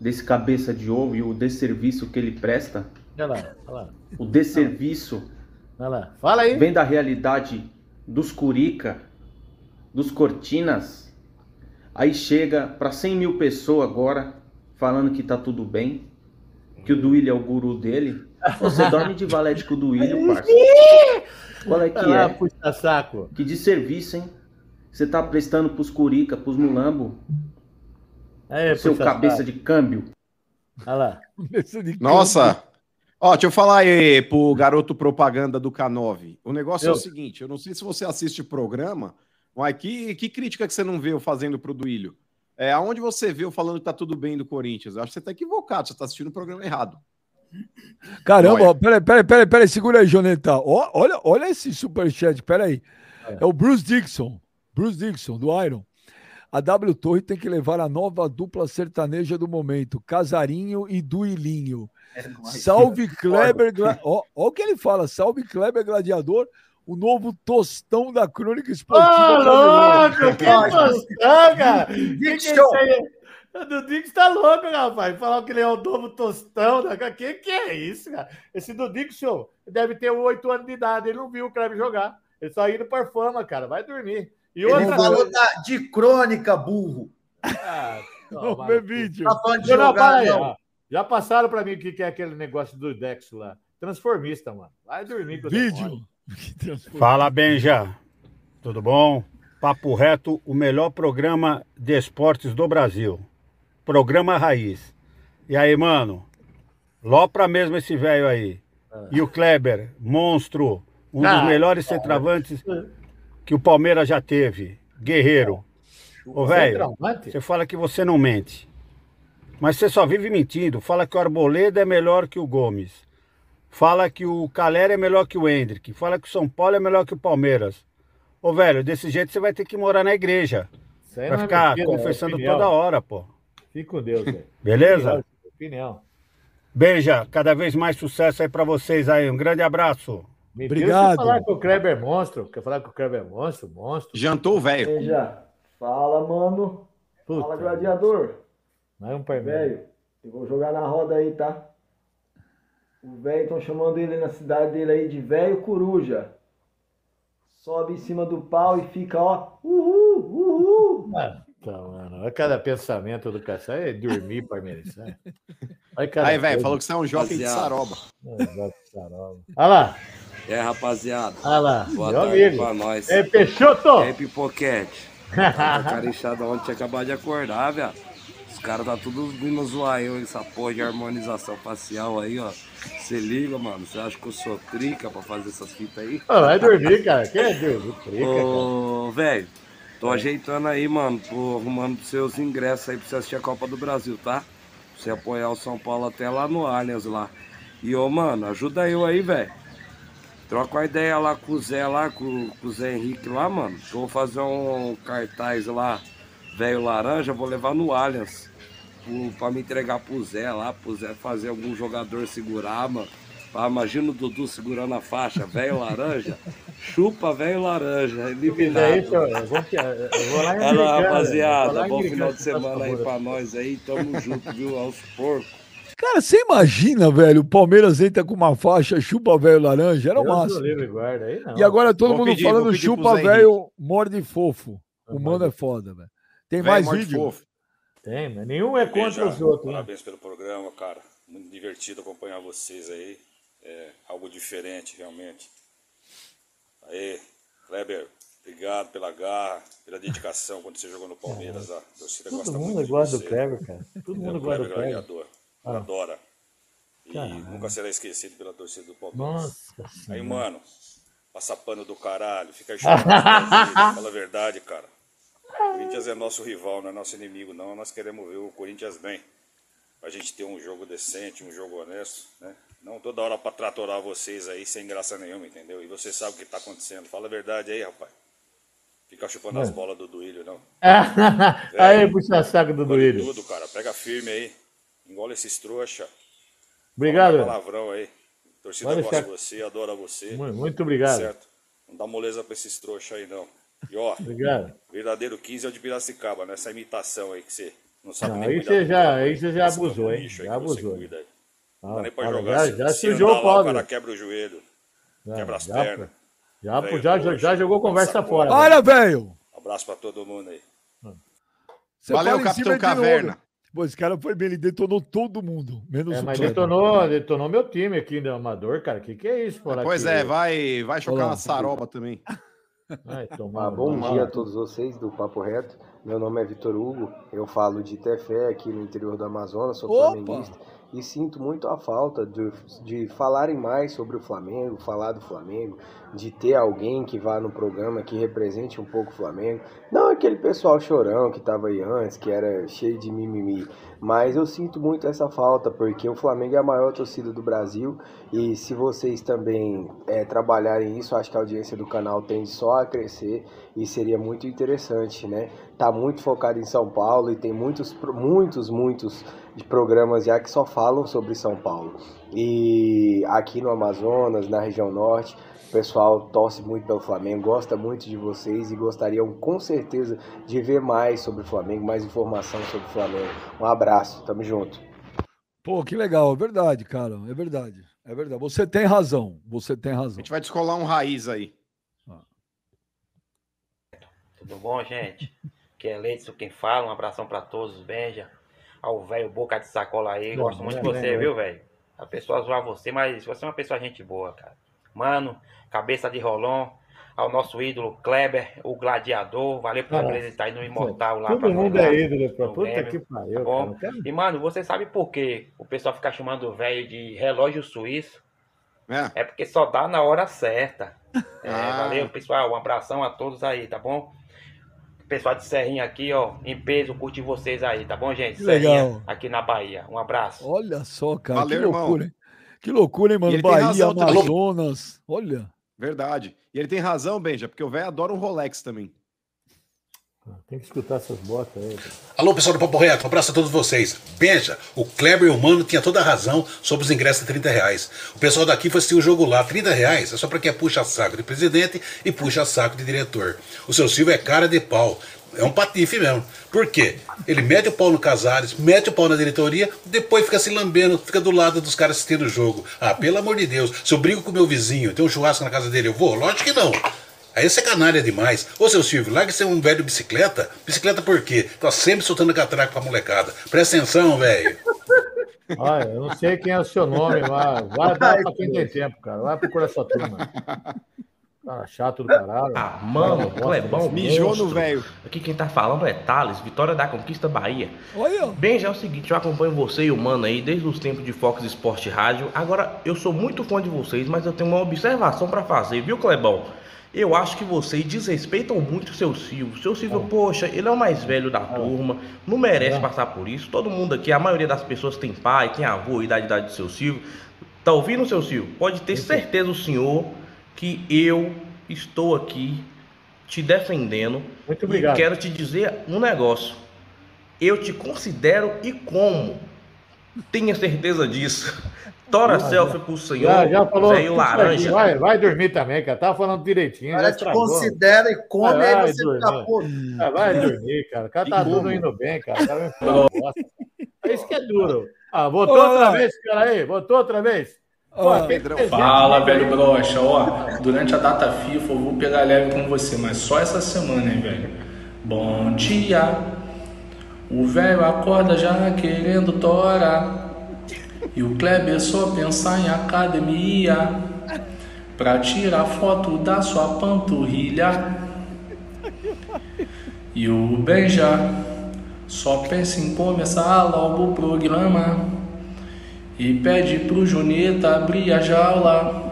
desse cabeça de ovo e o desserviço que ele presta. Lá, lá. O desserviço. Lá. Fala aí. Vem da realidade dos curica, dos cortinas Aí chega para 100 mil pessoas agora, falando que tá tudo bem, que o Duílio é o guru dele. Você dorme de valete com o Duílio, parça. Qual é que ah, é? Puxa saco. Que de serviço, hein? Você tá prestando pros curica, pros mulambo. Aí, seu cabeça saco. de câmbio. Olha lá. Nossa! Ó, deixa eu falar aí pro garoto propaganda do K9. O negócio eu... é o seguinte, eu não sei se você assiste o programa, Uai, que, que crítica que você não vê fazendo pro Duílio? É, aonde você viu falando que tá tudo bem do Corinthians? Eu acho que você tá equivocado, você tá assistindo o programa errado. Caramba, peraí, peraí, peraí, peraí, segura aí, Joneta. Ó, olha, olha esse superchat, peraí. É. é o Bruce Dixon, Bruce Dixon, do Iron. A W Torre tem que levar a nova dupla sertaneja do momento, Casarinho e Duilinho. É, Salve Kleber. Ó o que ele fala. Salve Kleber Gladiador o novo tostão da crônica esportiva. Ô, louco! Que tostão, cara! Que que é o Dudix tá louco, rapaz. Falar que ele é o novo tostão. Né? Que que é isso, cara? Esse Dudix, show, deve ter oito anos de idade. Ele não viu o Kleber jogar. Ele só indo por fama, cara. Vai dormir. E ele outra... falou da, de crônica, burro. Ah, Vamos ver vídeo. Tá falando de jogar, não. Já passaram para mim o que é aquele negócio do Dex lá. Transformista, mano. Vai dormir com Vídeo. Fala, Benja. Tudo bom? Papo Reto, o melhor programa de esportes do Brasil. Programa Raiz. E aí, mano? Lopra mesmo esse velho aí. Ah. E o Kleber, monstro. Um ah, dos melhores centravantes que o Palmeiras já teve. Guerreiro. Ô, velho, você fala que você não mente. Mas você só vive mentindo. Fala que o Arboleda é melhor que o Gomes fala que o Calera é melhor que o Hendrick, fala que o São Paulo é melhor que o Palmeiras. Ô, velho, desse jeito você vai ter que morar na igreja. Vai é ficar mentira, é confessando é toda hora, pô. Fique com Deus, velho. Beleza? Opinião. Beija, cada vez mais sucesso aí para vocês aí. Um grande abraço. Me Obrigado. falar que o Kleber é monstro. Quer falar que o Kleber é monstro? Monstro. Jantou, velho. Beija. Fala, mano. Puta. Fala, gladiador. Não é um pai velho. Eu vou jogar na roda aí, tá? O velho, estão chamando ele na cidade dele aí de velho coruja. Sobe em cima do pau e fica, ó, uhul, uhul. Ah, então, mano, olha cada pensamento do cara. é dormir, Palmeiras. Né? Aí, velho, falou que você é um jovem de saroba. Olha lá. É, rapaziada. Olha lá. Boa Meu tarde amigo. pra nós. É, Peixoto. É, Pipoquete. cara inchado ontem tinha acabado de acordar, velho. Os caras tá tudo vindo zoar eu, essa porra de harmonização facial aí, ó. Você liga, mano. Você acha que eu sou trica pra fazer essas fitas aí? Ah, vai dormir, cara. Quem é Deus? Trica, Ô, velho. Tô ajeitando aí, mano. Tô arrumando seus ingressos aí pra você assistir a Copa do Brasil, tá? Pra você apoiar o São Paulo até lá no Allianz lá. E, ô, mano, ajuda eu aí, velho. Troca uma ideia lá com o Zé lá, com, com o Zé Henrique lá, mano. Eu vou fazer um cartaz lá, velho laranja, vou levar no Allianz para me entregar pro Zé lá, pro Zé fazer algum jogador segurar, mano. Ah, imagina o Dudu segurando a faixa, velho laranja. Chupa, velho laranja. Eliminado. Isso, eu vou, eu vou lá em Fala, rapaziada. Bom final de semana aí pra nós aí. Tamo junto, viu? Aos porcos. Cara, você imagina, velho, o Palmeiras entra com uma faixa, chupa velho laranja, era o máximo. E agora todo vou mundo pedir, falando chupa velho, morde fofo. O mano é foda, velho. Tem véio mais vídeo? Fofo. Tem, mas nenhum é contra Beijão. os outros. Parabéns pelo programa, cara. Muito divertido acompanhar vocês aí. É algo diferente, realmente. Aí, Kleber, obrigado pela garra, pela dedicação quando você jogou no Palmeiras. A torcida Todo gosta mundo gosta do Kleber, cara. Todo mundo gosta do Kleber. Gladiador. Ah. Adora. E nunca será esquecido pela torcida do Palmeiras. Nossa, aí, mano, passa pano do caralho, fica chorando. fala a verdade, cara. O Corinthians é nosso rival, não é nosso inimigo, não. Nós queremos ver o Corinthians bem. Pra gente ter um jogo decente, um jogo honesto, né? Não toda hora pra tratorar vocês aí sem graça nenhuma, entendeu? E você sabe o que tá acontecendo. Fala a verdade aí, rapaz. Fica chupando é. as bolas do Duílio, não. aí, puxa saco do Duílio. tudo, cara. Pega firme aí. Engole esses trouxa. Obrigado. palavrão aí. Torcida gosta de você, adora você. Muito obrigado. Certo? Não dá moleza pra esses trouxa aí, não. E ó, Obrigado. verdadeiro 15 é o de Piracicaba, nessa né? imitação aí que você não sabe não, nem aí você já, aí você já abusou, hein? Já abusou. Não dá nem pra jogar. Já, já sujou o pau. O cara quebra o joelho, já, quebra as já, pernas. Já, véio, já, já, já jogou conversa fora. Olha, velho! Abraço pra todo mundo aí. Você Valeu, Capitão Caverna. Pô, esse cara foi bem, ele detonou todo mundo, menos é, o mas detonou, detonou meu time aqui no Amador, cara. Que que é isso, por Pois aqui? é, vai, vai chocar Olá, uma saroba também. Ai, ah, bom dia a todos vocês do Papo Reto. Meu nome é Vitor Hugo, eu falo de Tefé aqui no interior do Amazonas, sou Opa! flamenguista e sinto muito a falta de, de falarem mais sobre o Flamengo, falar do Flamengo, de ter alguém que vá no programa que represente um pouco o Flamengo. Não aquele pessoal chorão que estava aí antes, que era cheio de mimimi, mas eu sinto muito essa falta, porque o Flamengo é a maior torcida do Brasil e se vocês também é, trabalharem isso, acho que a audiência do canal tende só a crescer e seria muito interessante, né? Tá muito focado em São Paulo e tem muitos, muitos, muitos de programas já que só falam sobre São Paulo. E aqui no Amazonas, na região norte, o pessoal torce muito pelo Flamengo, gosta muito de vocês e gostariam com certeza de ver mais sobre o Flamengo, mais informação sobre o Flamengo. Um abraço, tamo junto. Pô, que legal, é verdade, cara, é verdade. É verdade. Você tem razão, você tem razão. A gente vai descolar um raiz aí. Ah. Tudo bom, gente? Que é Leidson quem fala, um abração para todos, Benja. Ao velho Boca de Sacola aí, gosto muito de você, viu, velho? A pessoa zoar você, mas você é uma pessoa gente boa, cara. Mano, cabeça de rolão, ao nosso ídolo Kleber, o gladiador. Valeu por apresentar aí no Imortal lá. Todo mundo é ídolo, pra puta que pariu. Tá e, mano, você sabe por que o pessoal fica chamando o velho de relógio suíço? É. é porque só dá na hora certa. É, ah. Valeu, pessoal. Um abração a todos aí, tá bom? Pessoal de Serrinha aqui, ó, em peso, curte vocês aí, tá bom, gente? Legal. aqui na Bahia. Um abraço. Olha só, cara. Valeu, que loucura, irmão. hein? Que loucura, hein, mano? Bahia, Amazonas. Olha. Verdade. E ele tem razão, Benja, porque o velho adora um Rolex também. Tem que escutar essas botas aí. Alô, pessoal do Papo Reto, um abraço a todos vocês. Benja, o Kleber e o Mano tinha toda a razão sobre os ingressos de 30 reais. O pessoal daqui foi assistir o jogo lá. 30 reais é só para quem é puxa saco de presidente e puxa saco de diretor. O seu Silvio é cara de pau. É um patife mesmo. Por quê? Ele mete o pau no Casares, mete o pau na diretoria, depois fica se lambendo, fica do lado dos caras assistindo o jogo. Ah, pelo amor de Deus, se eu brigo com meu vizinho, tem um churrasco na casa dele, eu vou? Lógico que não. Aí você é canalha demais. Ô seu Silvio, larga ser um velho bicicleta. Bicicleta por quê? Tá sempre soltando catraca pra molecada. Presta atenção, velho. Olha, eu não sei quem é o seu nome, mas vai dar pra quem tem tempo, cara. Vai procurar sua turma. Ah, chato do caralho. Ah, mano, Clebão, mijou no velho. Aqui quem tá falando é Thales, Vitória da Conquista Bahia. Olha. Bem, já é o seguinte, eu acompanho você e o mano aí desde os tempos de Fox Esporte Rádio. Agora, eu sou muito fã de vocês, mas eu tenho uma observação para fazer, viu, Clebão? Eu acho que vocês desrespeitam muito o seu Silvio. Seu Silvio, é. poxa, ele é o mais velho da é. turma, não merece é. passar por isso. Todo mundo aqui, a maioria das pessoas tem pai, tem avô, idade, idade do seu Silvio. Tá ouvindo, seu Silvio? Pode ter certeza o senhor que eu estou aqui te defendendo. Muito obrigado. E quero te dizer um negócio. Eu te considero e como. Tenha certeza disso. Tora ah, selfie pro senhor. Já, já falou. Veio laranja. Vai, vai dormir também, cara. Tava falando direitinho. Cara, te considera e come, vai, aí você dormir. fica. Ah, vai dormir, cara. O cara tá tudo indo bem, cara. cara é isso que é duro. Ah, botou outra vez, cara aí. Botou outra vez. Pedrão. Fala, velho brocha. Ó, durante a data FIFA eu vou pegar leve com você, mas só essa semana, hein, velho? Bom dia. O velho acorda já querendo torar. E o Kleber só pensar em academia. Pra tirar foto da sua panturrilha. E o Benja só pensa em começar logo o programa e pede pro Junita abrir a jaula.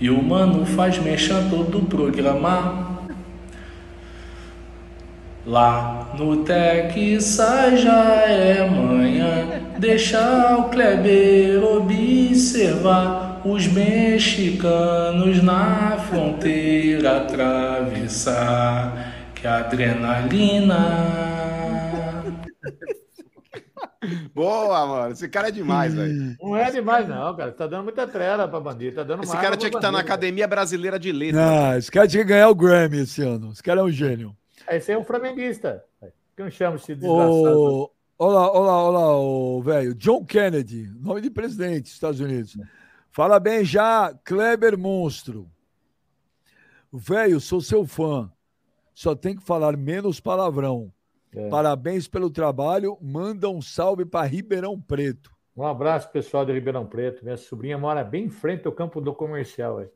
E o mano faz mexer todo o programa. Lá no Texas já é manhã, deixa o Kleber observar os mexicanos na fronteira atravessar. Que adrenalina Boa, mano. Esse cara é demais, velho. Não é demais, não, cara. Tá dando muita trela pra bandido. Tá dando esse cara tinha que estar tá na Academia Brasileira de Letras. Não, esse cara tinha que ganhar o Grammy esse ano. Esse cara é um gênio. Esse é um flamenguista. Que não chama esse desgraçado. Olá, olá, olá, velho. John Kennedy, nome de presidente dos Estados Unidos. Fala bem já, Kleber Monstro. Velho, sou seu fã. Só tem que falar menos palavrão. É. Parabéns pelo trabalho. Manda um salve para Ribeirão Preto. Um abraço, pessoal de Ribeirão Preto. Minha sobrinha mora bem em frente ao campo do comercial. Aí.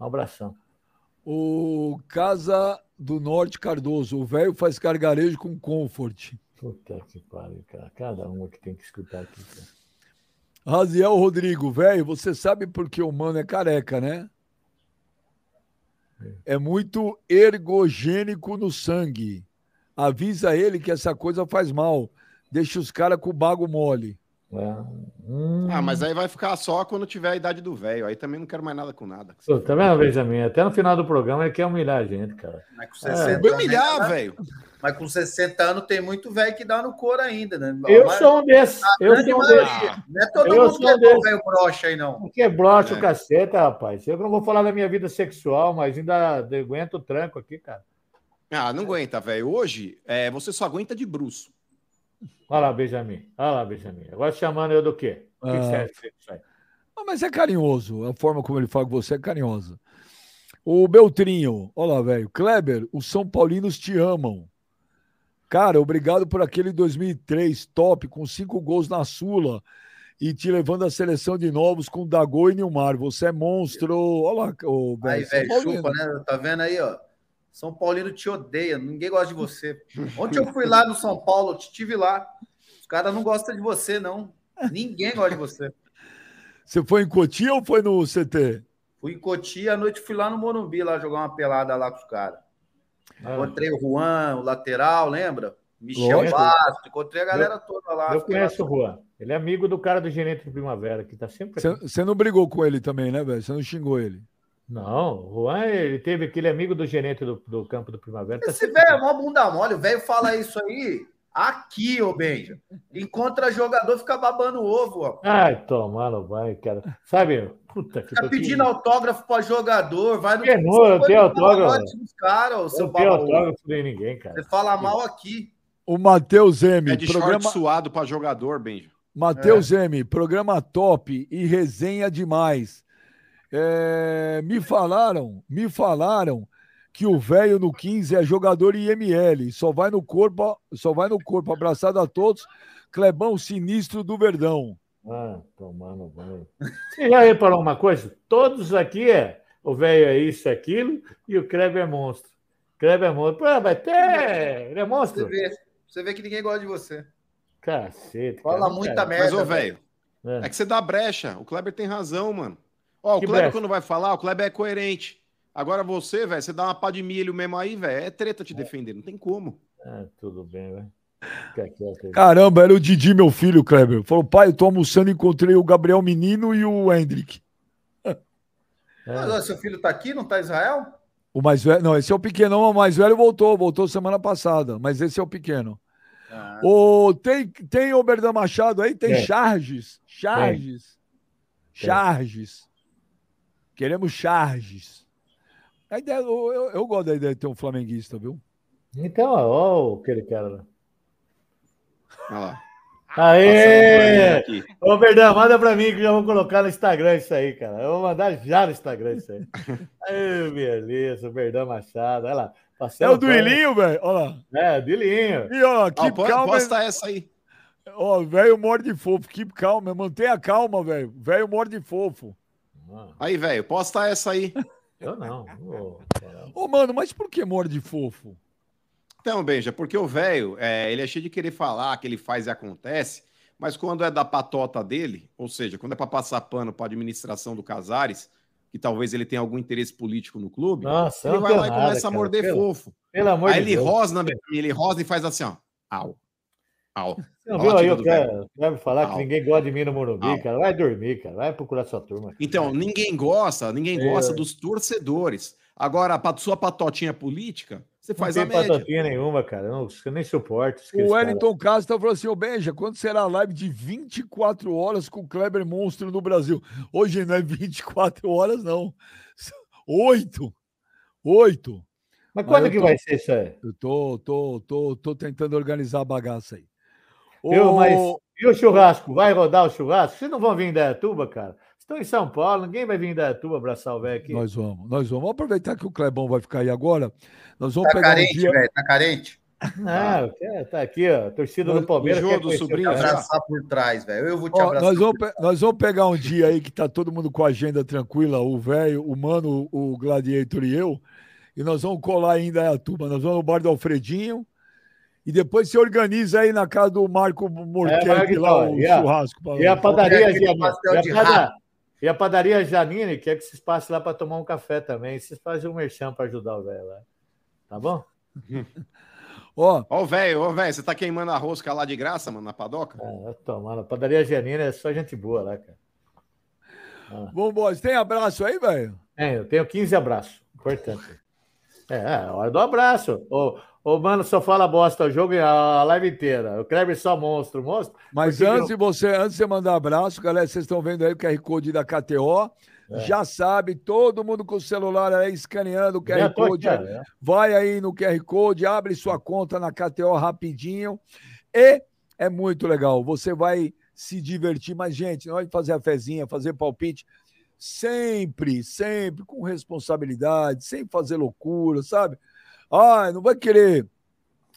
Um abração. O Casa do Norte Cardoso. O velho faz gargarejo com comfort. Puta que pariu, cara. Cada uma que tem que escutar aqui. Cara. Raziel Rodrigo, velho, você sabe por que o mano é careca, né? É muito ergogênico no sangue. Avisa ele que essa coisa faz mal. Deixa os caras com o bago mole. Hum. Ah, mas aí vai ficar só quando tiver a idade do velho. Aí também não quero mais nada com nada. Pô, tá vendo, Benjamin? Até no final do programa ele quer humilhar a gente, cara. Mas com 60 é. humilhar, velho. Mas com 60 anos tem muito velho que dá no couro ainda, né? Eu mas, sou um desses. Eu sou um desses. Não é todo eu mundo que é velho brocha aí, não. Que é brocha é. o caceta, rapaz. Eu não vou falar da minha vida sexual, mas ainda aguento o tranco aqui, cara. Ah, não aguenta, velho. Hoje, é, você só aguenta de bruxo. Olha lá, Benjamin. Olha lá, Benjamin. Agora chamando eu do quê? O que, ah. que mas é carinhoso. A forma como ele fala com você é carinhosa. O Beltrinho, olha lá, velho. Kleber, os São Paulinos te amam. Cara, obrigado por aquele 2003 top, com cinco gols na Sula e te levando à seleção de novos com Dagô e Nilmar. Você é monstro. Olha lá, o Aí, velho, chupa, né? Tá vendo aí, ó? São Paulino te odeia, ninguém gosta de você. Ontem eu fui lá no São Paulo, eu te tive lá. Os caras não gostam de você, não. Ninguém gosta de você. Você foi em Cotia ou foi no CT? Fui em Cotia, à noite fui lá no Morumbi, lá jogar uma pelada lá com os caras. Ah. Encontrei o Juan, o lateral, lembra? Michel Bastos, encontrei a galera eu, toda lá. Eu conheço lá. o Juan. Ele é amigo do cara do gerente de primavera, que tá sempre. Você não brigou com ele também, né, velho? Você não xingou ele? Não, o Juan, ele teve aquele amigo do gerente do, do campo do Primavera. Tá Esse velho é mó bunda mole, o velho fala isso aí aqui, ô Benja. Encontra jogador, fica babando ovo, ó. Ai, tomando vai, cara. Sabe, puta que Fica pedindo autógrafo para jogador, vai no. Que não, eu tenho autógrafo. Cara, o seu não tenho autógrafo de ninguém, cara. Você fala mal aqui. O Matheus M. É de programa... suado para jogador, Benja. Matheus é. M. Programa top e resenha demais. É, me falaram, me falaram que o velho no 15 é jogador IML, só vai no corpo, só vai no corpo abraçado a todos. Clebão sinistro do Verdão. Ah, tomando banho. Você já reparou uma coisa? Todos aqui é o velho é isso, aquilo, e o Kleber é monstro. Kleber é monstro. Pô, vai ter. Ele é monstro. Você vê, você vê que ninguém gosta de você. Cacete. Fala cara, muita cara. merda. Mas, ô, velho, é. é que você dá brecha. O Kleber tem razão, mano. Ó, o que Kleber, brecha? quando vai falar, o Kleber é coerente. Agora você, velho, você dá uma pá de milho mesmo aí, velho, é treta te é. defender, não tem como. É, tudo bem, velho. Caramba, era o Didi, meu filho, Kleber. Falou, pai, eu tô almoçando e encontrei o Gabriel Menino e o Hendrick. É. Mas ó, seu filho tá aqui, não tá em Israel? O mais velho, não, esse é o pequeno, o mais velho voltou, voltou semana passada, mas esse é o pequeno. Ah. O, tem, tem o Berdan Machado aí, tem é. Charges, Charges, Charges. Queremos charges. A ideia, eu, eu, eu, gosto da ideia de ter um flamenguista, viu? Então, ó, aquele cara lá. Olha lá. Aê! Ô, Verdão, manda pra mim que já vou colocar no Instagram isso aí, cara. Eu vou mandar já no Instagram isso aí. Aê, beleza, Verdão Machado, olha lá. é o do Ilinho, velho? Olha lá. É, do Ilinho. E ó, keep ah, calma. Posta essa aí. Ó, velho morde fofo, keep calma, mantenha calma, velho. Velho morde fofo. Aí, velho, posta essa aí. Eu não. Ô, oh, mano, mas por que morde fofo? Então, Benja, porque o velho, é, ele é cheio de querer falar que ele faz e acontece, mas quando é da patota dele, ou seja, quando é para passar pano para administração do Casares, que talvez ele tenha algum interesse político no clube, Nossa, ele vai lá e começa cara, a morder pelo, fofo. Pelo amor Aí de ele Deus. rosna, ele rosna e faz assim, ó. Au. Au. Você não viu aí o falar Au. que ninguém gosta de mim no Morumbi, Au. cara. Vai dormir, cara. Vai procurar sua turma. Cara. Então, ninguém gosta, ninguém é. gosta dos torcedores. Agora, a sua patotinha política, você faz não tem a média. patotinha nenhuma, cara. Não, eu nem suporto. O Wellington Castro falou assim: Ô Benja, quando será a live de 24 horas com o Kleber Monstro no Brasil? Hoje não é 24 horas, não. Oito. Oito. Mas quando Mas que tô, vai ser isso aí? Eu tô, tô, tô, tô tentando organizar a bagaça aí. Eu, mas e o churrasco? Vai rodar o churrasco? Vocês não vão vir em Dayatuba, cara? Estão em São Paulo, ninguém vai vir em Dayatuba abraçar o velho aqui. Nós vamos, nós vamos. Vamos aproveitar que o Clebão vai ficar aí agora. Nós vamos tá pegar carente, um dia... velho, tá carente? Não, ah. tá aqui, ó. Torcida do Palmeiras. O jogo do sobrinho. abraçar por trás, velho. Eu vou te ó, abraçar. Nós vamos, nós vamos pegar um dia aí que tá todo mundo com a agenda tranquila, o velho, o mano, o Gladiator e eu, e nós vamos colar ainda a turma. Nós vamos no bar do Alfredinho E depois você organiza aí na casa do Marco Morquete é, lá o e a, churrasco. Pra e a padaria Janine. E a, pada, e a padaria Janine quer que vocês passem lá para tomar um café também. Vocês fazem um merchan para ajudar o velho lá. Tá bom? Ó, ó, velho, ó, velho, você tá queimando a rosca lá de graça, mano, na padoca? É, tomando. A padaria Janine é só gente boa lá, cara. Ah. Vambora, tem abraço aí, velho? É, eu tenho 15 abraços. Importante. É, é hora do abraço. Ô, ô, mano, só fala bosta o jogo e a live inteira. O Kleber só monstro, monstro. Mas antes de você, antes de você mandar abraço, galera, vocês estão vendo aí o QR Code da KTO. É. Já sabe, todo mundo com o celular aí escaneando o QR Code. Aqui, é. Vai aí no QR Code, abre sua conta na KTO rapidinho. E é muito legal. Você vai se divertir. Mas, gente, não é fazer a fezinha, fazer palpite sempre, sempre com responsabilidade, sem fazer loucura, sabe? Ah, não vai querer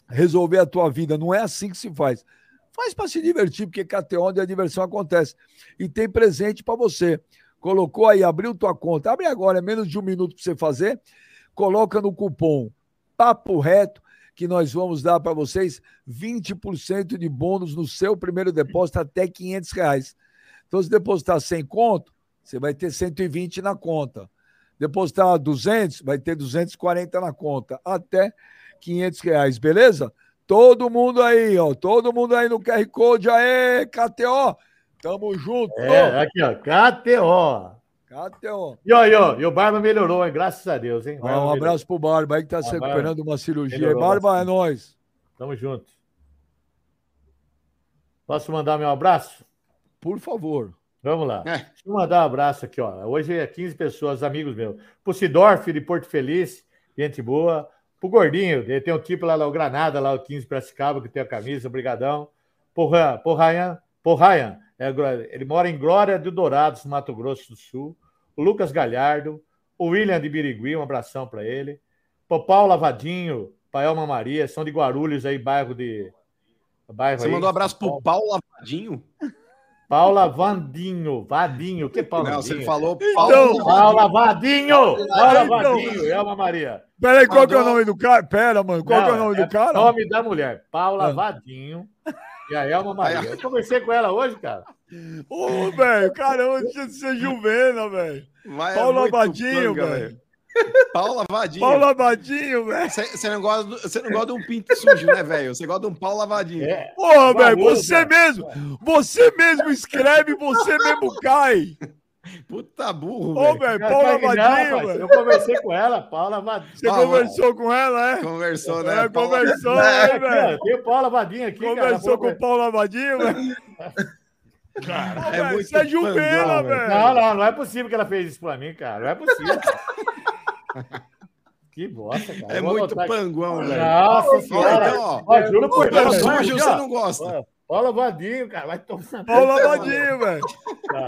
resolver a tua vida, não é assim que se faz. Faz para se divertir, porque KTO onde a diversão acontece. E tem presente para você. Colocou aí, abriu tua conta, abre agora, é menos de um minuto para você fazer. Coloca no cupom Papo Reto, que nós vamos dar para vocês 20% de bônus no seu primeiro depósito até 500 reais. Então, se depositar 100 conto, você vai ter 120 na conta. Depositar 200, vai ter 240 na conta, até 500 reais, beleza? Todo mundo aí, ó, todo mundo aí no QR Code, aê, KTO, tamo junto. É, aqui, ó, KTO. KTO. E, ó, e, ó, e o Barba melhorou, hein? Graças a Deus, hein? Ah, um abraço pro Barba aí que tá se recuperando uma cirurgia. Melhorou, Barba, bastante. é nóis. Tamo junto. Posso mandar meu abraço? Por favor. Vamos lá. É. Deixa eu mandar um abraço aqui, ó. Hoje é 15 pessoas, amigos meus. Pro Sidorf de Porto Feliz, gente boa. Pro Gordinho, ele tem um tipo lá, lá o Granada, lá o 15 Piracicaba, que tem a camisa, brigadão. Pro, pro Ryan, pro Ryan é, ele mora em Glória do Dourados, Mato Grosso do Sul. O Lucas Galhardo, o William de Birigui, um abração para ele. Pro Paulo Lavadinho, Paelma Maria, são de Guarulhos aí, bairro de. Bairro Você aí, mandou um abraço pro Paulo Lavadinho? Paula Vandinho, Vadinho, que Paula Não, você falou então, Paula Vadinho, Paula Vadinho, Elma Maria. Peraí, qual que é o nome do cara? Pera, mano, qual Não, que é o nome é do cara? nome da mulher, Paula ah. Vadinho e a Elma Maria. Eu conversei com ela hoje, cara. Ô, velho, caramba, você juvena, velho. Paula é Vadinho, velho. Pau lavadinho. Pau lavadinho, velho. Você não, gosta, você não gosta de um pinto sujo, né, velho? Você gosta de um pau lavadinho. É. Porra, velho, você mesmo, você mesmo escreve, você mesmo cai. Puta burro, Ô, velho, pau lavadinho, velho. Eu conversei com ela, pau lavadinho. Você ah, conversou com ela, é? Conversou, né? É, conversou, né, velho? Tem o pau lavadinho aqui, Conversou cara, com o pau lavadinho, velho? Cara, é muito você é velho. Não, não, não é possível que ela fez isso pra mim, cara. Não é possível. Que bosta, cara. É muito panguão, velho. Nossa senhora. Então, ó, ó, juro por Deus. Sujo você não gosta. Paulo lavadinho, cara. Vai tomar. Paulo lavadinho, velho.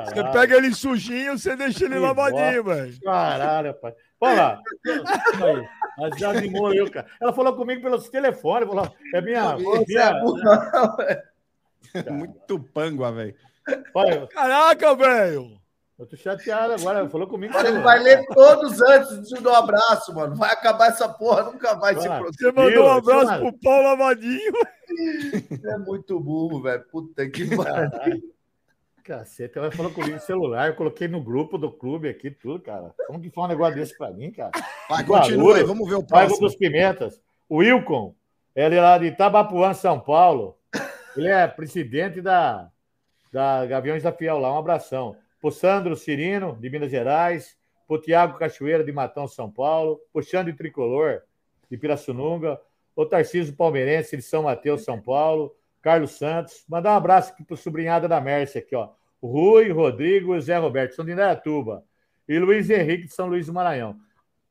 Você pega ele sujinho, você deixa ele lavadinho, velho. Caralho, pai. Olha lá. Mas já animou eu, cara. Ela falou comigo pelo telefone. Falou, é minha. minha... É muito pangua, velho. Caraca, velho. Eu tô chateado agora, falou comigo. Ele vai ler todos antes de dar um abraço, mano. Vai acabar essa porra, nunca vai se produzir. Você mandou um abraço pro Paulo Amadinho. É muito burro, velho. Puta que pariu. Cacete, ela falou comigo no celular, eu coloquei no grupo do clube aqui, tudo, cara. Como que foi um negócio desse pra mim, cara? Vai, continua aí, vamos ver o próximo. dos Pimentas. O Wilcon, ele é lá de Itabapuã, São Paulo. Ele é presidente da, da Gaviões da Fiel lá, um abração para Sandro Cirino, de Minas Gerais, para Tiago Cachoeira, de Matão, São Paulo, para Xande Tricolor, de Pirassununga, o Tarcísio Palmeirense, de São Mateus, São Paulo, Carlos Santos. Mandar um abraço aqui para o sobrinhada da Mércia, aqui, ó. O Rui, Rodrigo e Zé Roberto, são de Indaiatuba. E Luiz Henrique, de São Luís do Maranhão.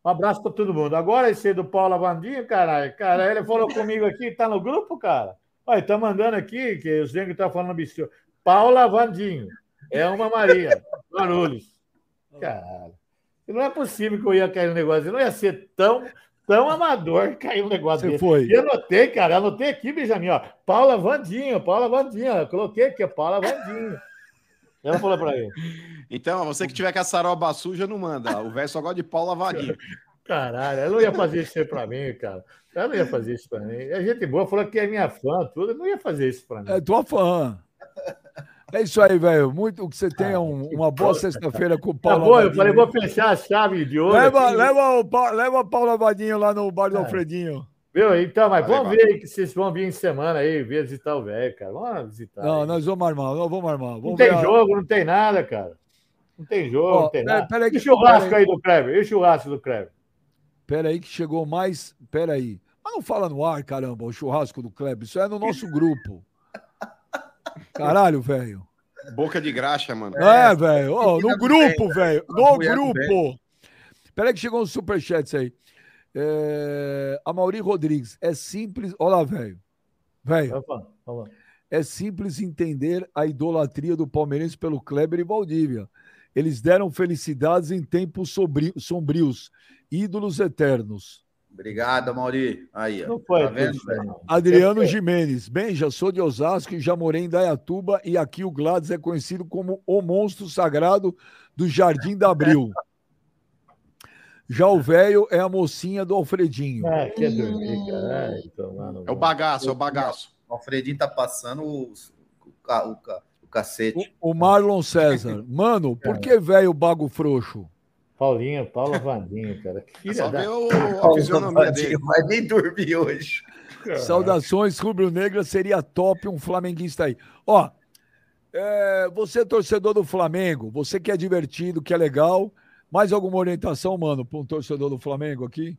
Um abraço para todo mundo. Agora esse do Paulo Avandinho, caralho. Cara, ele falou comigo aqui, tá no grupo, cara? Olha, tá mandando aqui, que os negros estão falando bicho. Paula Vandinho. É uma Maria. Guarulhos. Caralho. Não é possível que eu ia cair no negócio. Não ia ser tão, tão amador cair um negócio Você desse. Foi. E anotei, cara. Anotei aqui, Benjamin. Ó. Paula Vandinho, Paula Vandinho. Eu coloquei aqui, Paula Vandinho. Ela falou pra ele. Então, você que tiver com a saroba suja, não manda. O velho só gosta de Paula Vandinho. Caralho, ela não ia fazer isso pra mim, cara. Ela não ia fazer isso pra mim. A gente boa falou que é minha fã, tudo, não ia fazer isso pra mim. É tua fã. É isso aí, velho. Muito que você tenha ah, um, uma boa sexta-feira com o tá Paulo. Tá bom, eu falei, vou fechar a chave de ouro. Leva, leva, o, leva o Paulo Abadinho lá no bar do é. Alfredinho. Viu? Então, mas vamos ver aí que vocês vão vir em semana aí, visitar o velho, cara. Vamos visitar. Não, aí. nós vamos armar, nós vamos armar. Vamos não tem a... jogo, não tem nada, cara. Não tem jogo, oh, não tem nada. Pera aí, e o churrasco aí do Kleber? E o churrasco do Kleber? Pera aí que chegou mais. Pera aí. Mas não fala no ar, caramba, o churrasco do Kleber. Isso é no nosso grupo. Caralho, velho. Boca de graxa, mano. É, velho. Oh, no grupo, velho. No grupo. Peraí que chegou um superchat aí. É... A Mauri Rodrigues. É simples. Olha lá, velho. Velho. É simples entender a idolatria do palmeirense pelo Kleber e Valdívia. Eles deram felicidades em tempos sombrios, ídolos eternos. Obrigado, Mauri. Aí, Não foi, tá vendo, Adriano Jimenez. Bem, já sou de Osasco e já morei em Dayatuba e aqui o Gladys é conhecido como o monstro sagrado do Jardim da Abril. Já o velho é a mocinha do Alfredinho. É, quer dormir, cara. É o bagaço, é o bagaço. O Alfredinho tá passando o, o, o, o cacete. O, o Marlon César. Mano, por é. que velho bago frouxo? Paulinho, Paulo Vandinho, cara. Que filha Só da... o, a fisionomia dele. Mas nem dormi hoje. Saudações, Rubro Negra. Seria top um flamenguista aí. Ó, é, você é torcedor do Flamengo, você que é divertido, que é legal. Mais alguma orientação, mano, para um torcedor do Flamengo aqui?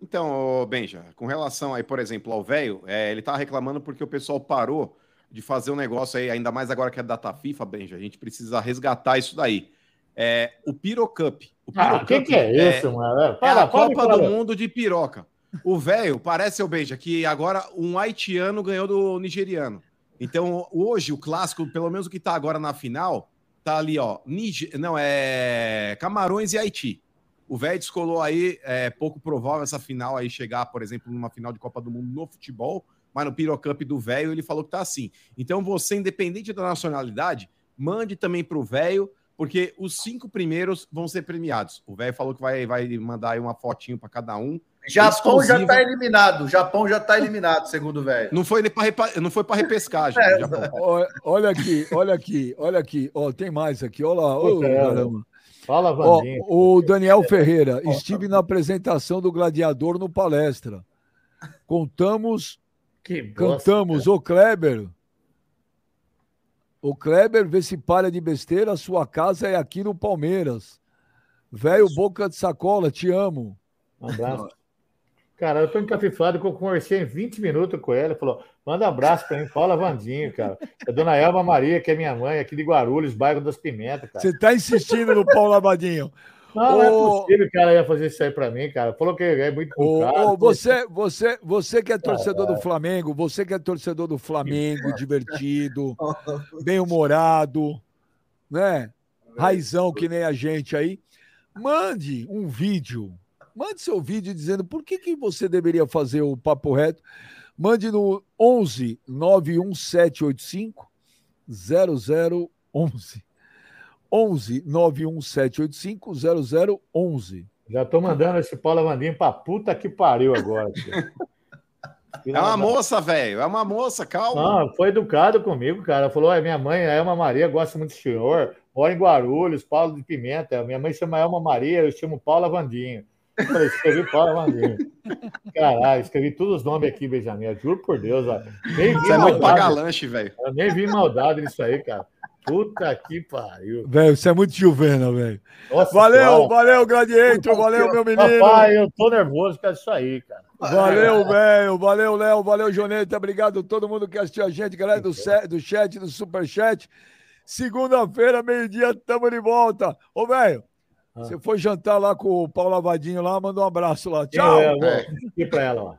Então, Benja, com relação aí, por exemplo, ao velho, é, ele tá reclamando porque o pessoal parou de fazer um negócio aí, ainda mais agora que é data FIFA, Benja, a gente precisa resgatar isso daí. É, o Pirocup. O ah, que, que, é isso, é, mano? Para, é a Copa do Mundo de piroca. O velho, parece, seu Beija, que agora um haitiano ganhou do nigeriano. Então, hoje, o clássico, pelo menos o que tá agora na final, tá ali, ó. Niger... Não, é Camarões e Haiti. O velho descolou aí, é pouco provável essa final aí chegar, por exemplo, numa final de Copa do Mundo no futebol, mas no Pirocup do velho ele falou que tá assim. Então, você, independente da nacionalidade, mande também pro velho porque os cinco primeiros vão ser premiados. O velho falou que vai, vai mandar aí uma fotinho para cada um. Japão já está eliminado. Japão já está eliminado, segundo o velho. Não foi para não foi para repescagem. É, olha aqui, olha aqui, olha aqui. Ó, tem mais aqui. Olha lá. Oh, caramba. Fala, Vandinho. o Daniel Ferreira. Estive na apresentação do Gladiador no palestra. Contamos, que bosta, cantamos cara. o Kleber o Kleber vê se para de besteira, sua casa é aqui no Palmeiras. Velho boca de sacola, te amo. Um abraço. Cara, eu tô encafifado que eu conversei em 20 minutos com ele. Falou: manda um abraço pra mim, Paula Vandinho, cara. É Dona Elma Maria, que é minha mãe, aqui de Guarulhos, bairro das Pimentas, cara. Você tá insistindo no Paula Vadinho. Não, não é possível que ela ia fazer isso aí para mim, cara. Falou que é muito caro. você, você, você que é torcedor do Flamengo, você que é torcedor do Flamengo, divertido, bem-humorado, né? Raizão que nem a gente aí. Mande um vídeo. Mande seu vídeo dizendo por que, que você deveria fazer o papo reto. Mande no 11 91785 0011. 11 91785 0011. Já tô mandando esse Paulo Vandinho pra puta que pariu agora. É uma moça, velho. É uma moça, calma. Não, foi educado comigo, cara. Falou: é minha mãe, é Elma Maria, gosta muito do senhor. Mora em Guarulhos, Paulo de Pimenta. Minha mãe chama Elma Maria, eu chamo Paula Vandinho. Eu falei, escrevi Paula Vandinho. Caralho, escrevi todos os nomes aqui, Benjamin. Juro por Deus, ó. Nem vi Você é muito pagar lanche, velho. Eu nem vi maldade nisso aí, cara. Puta que pariu. Velho, isso é muito Juvena, velho. Valeu, valeu, Gladiator. Valeu, meu menino. Papai, eu tô nervoso com isso aí, cara. Valeu, velho. Valeu, Léo. Valeu, Joneta. Obrigado a todo mundo que assistiu a gente, galera do, do chat, do superchat. Segunda-feira, meio-dia, tamo de volta. Ô, velho, ah. você foi jantar lá com o Paulo Lavadinho lá, manda um abraço lá. Tchau. É, eu vou pra ela, ó.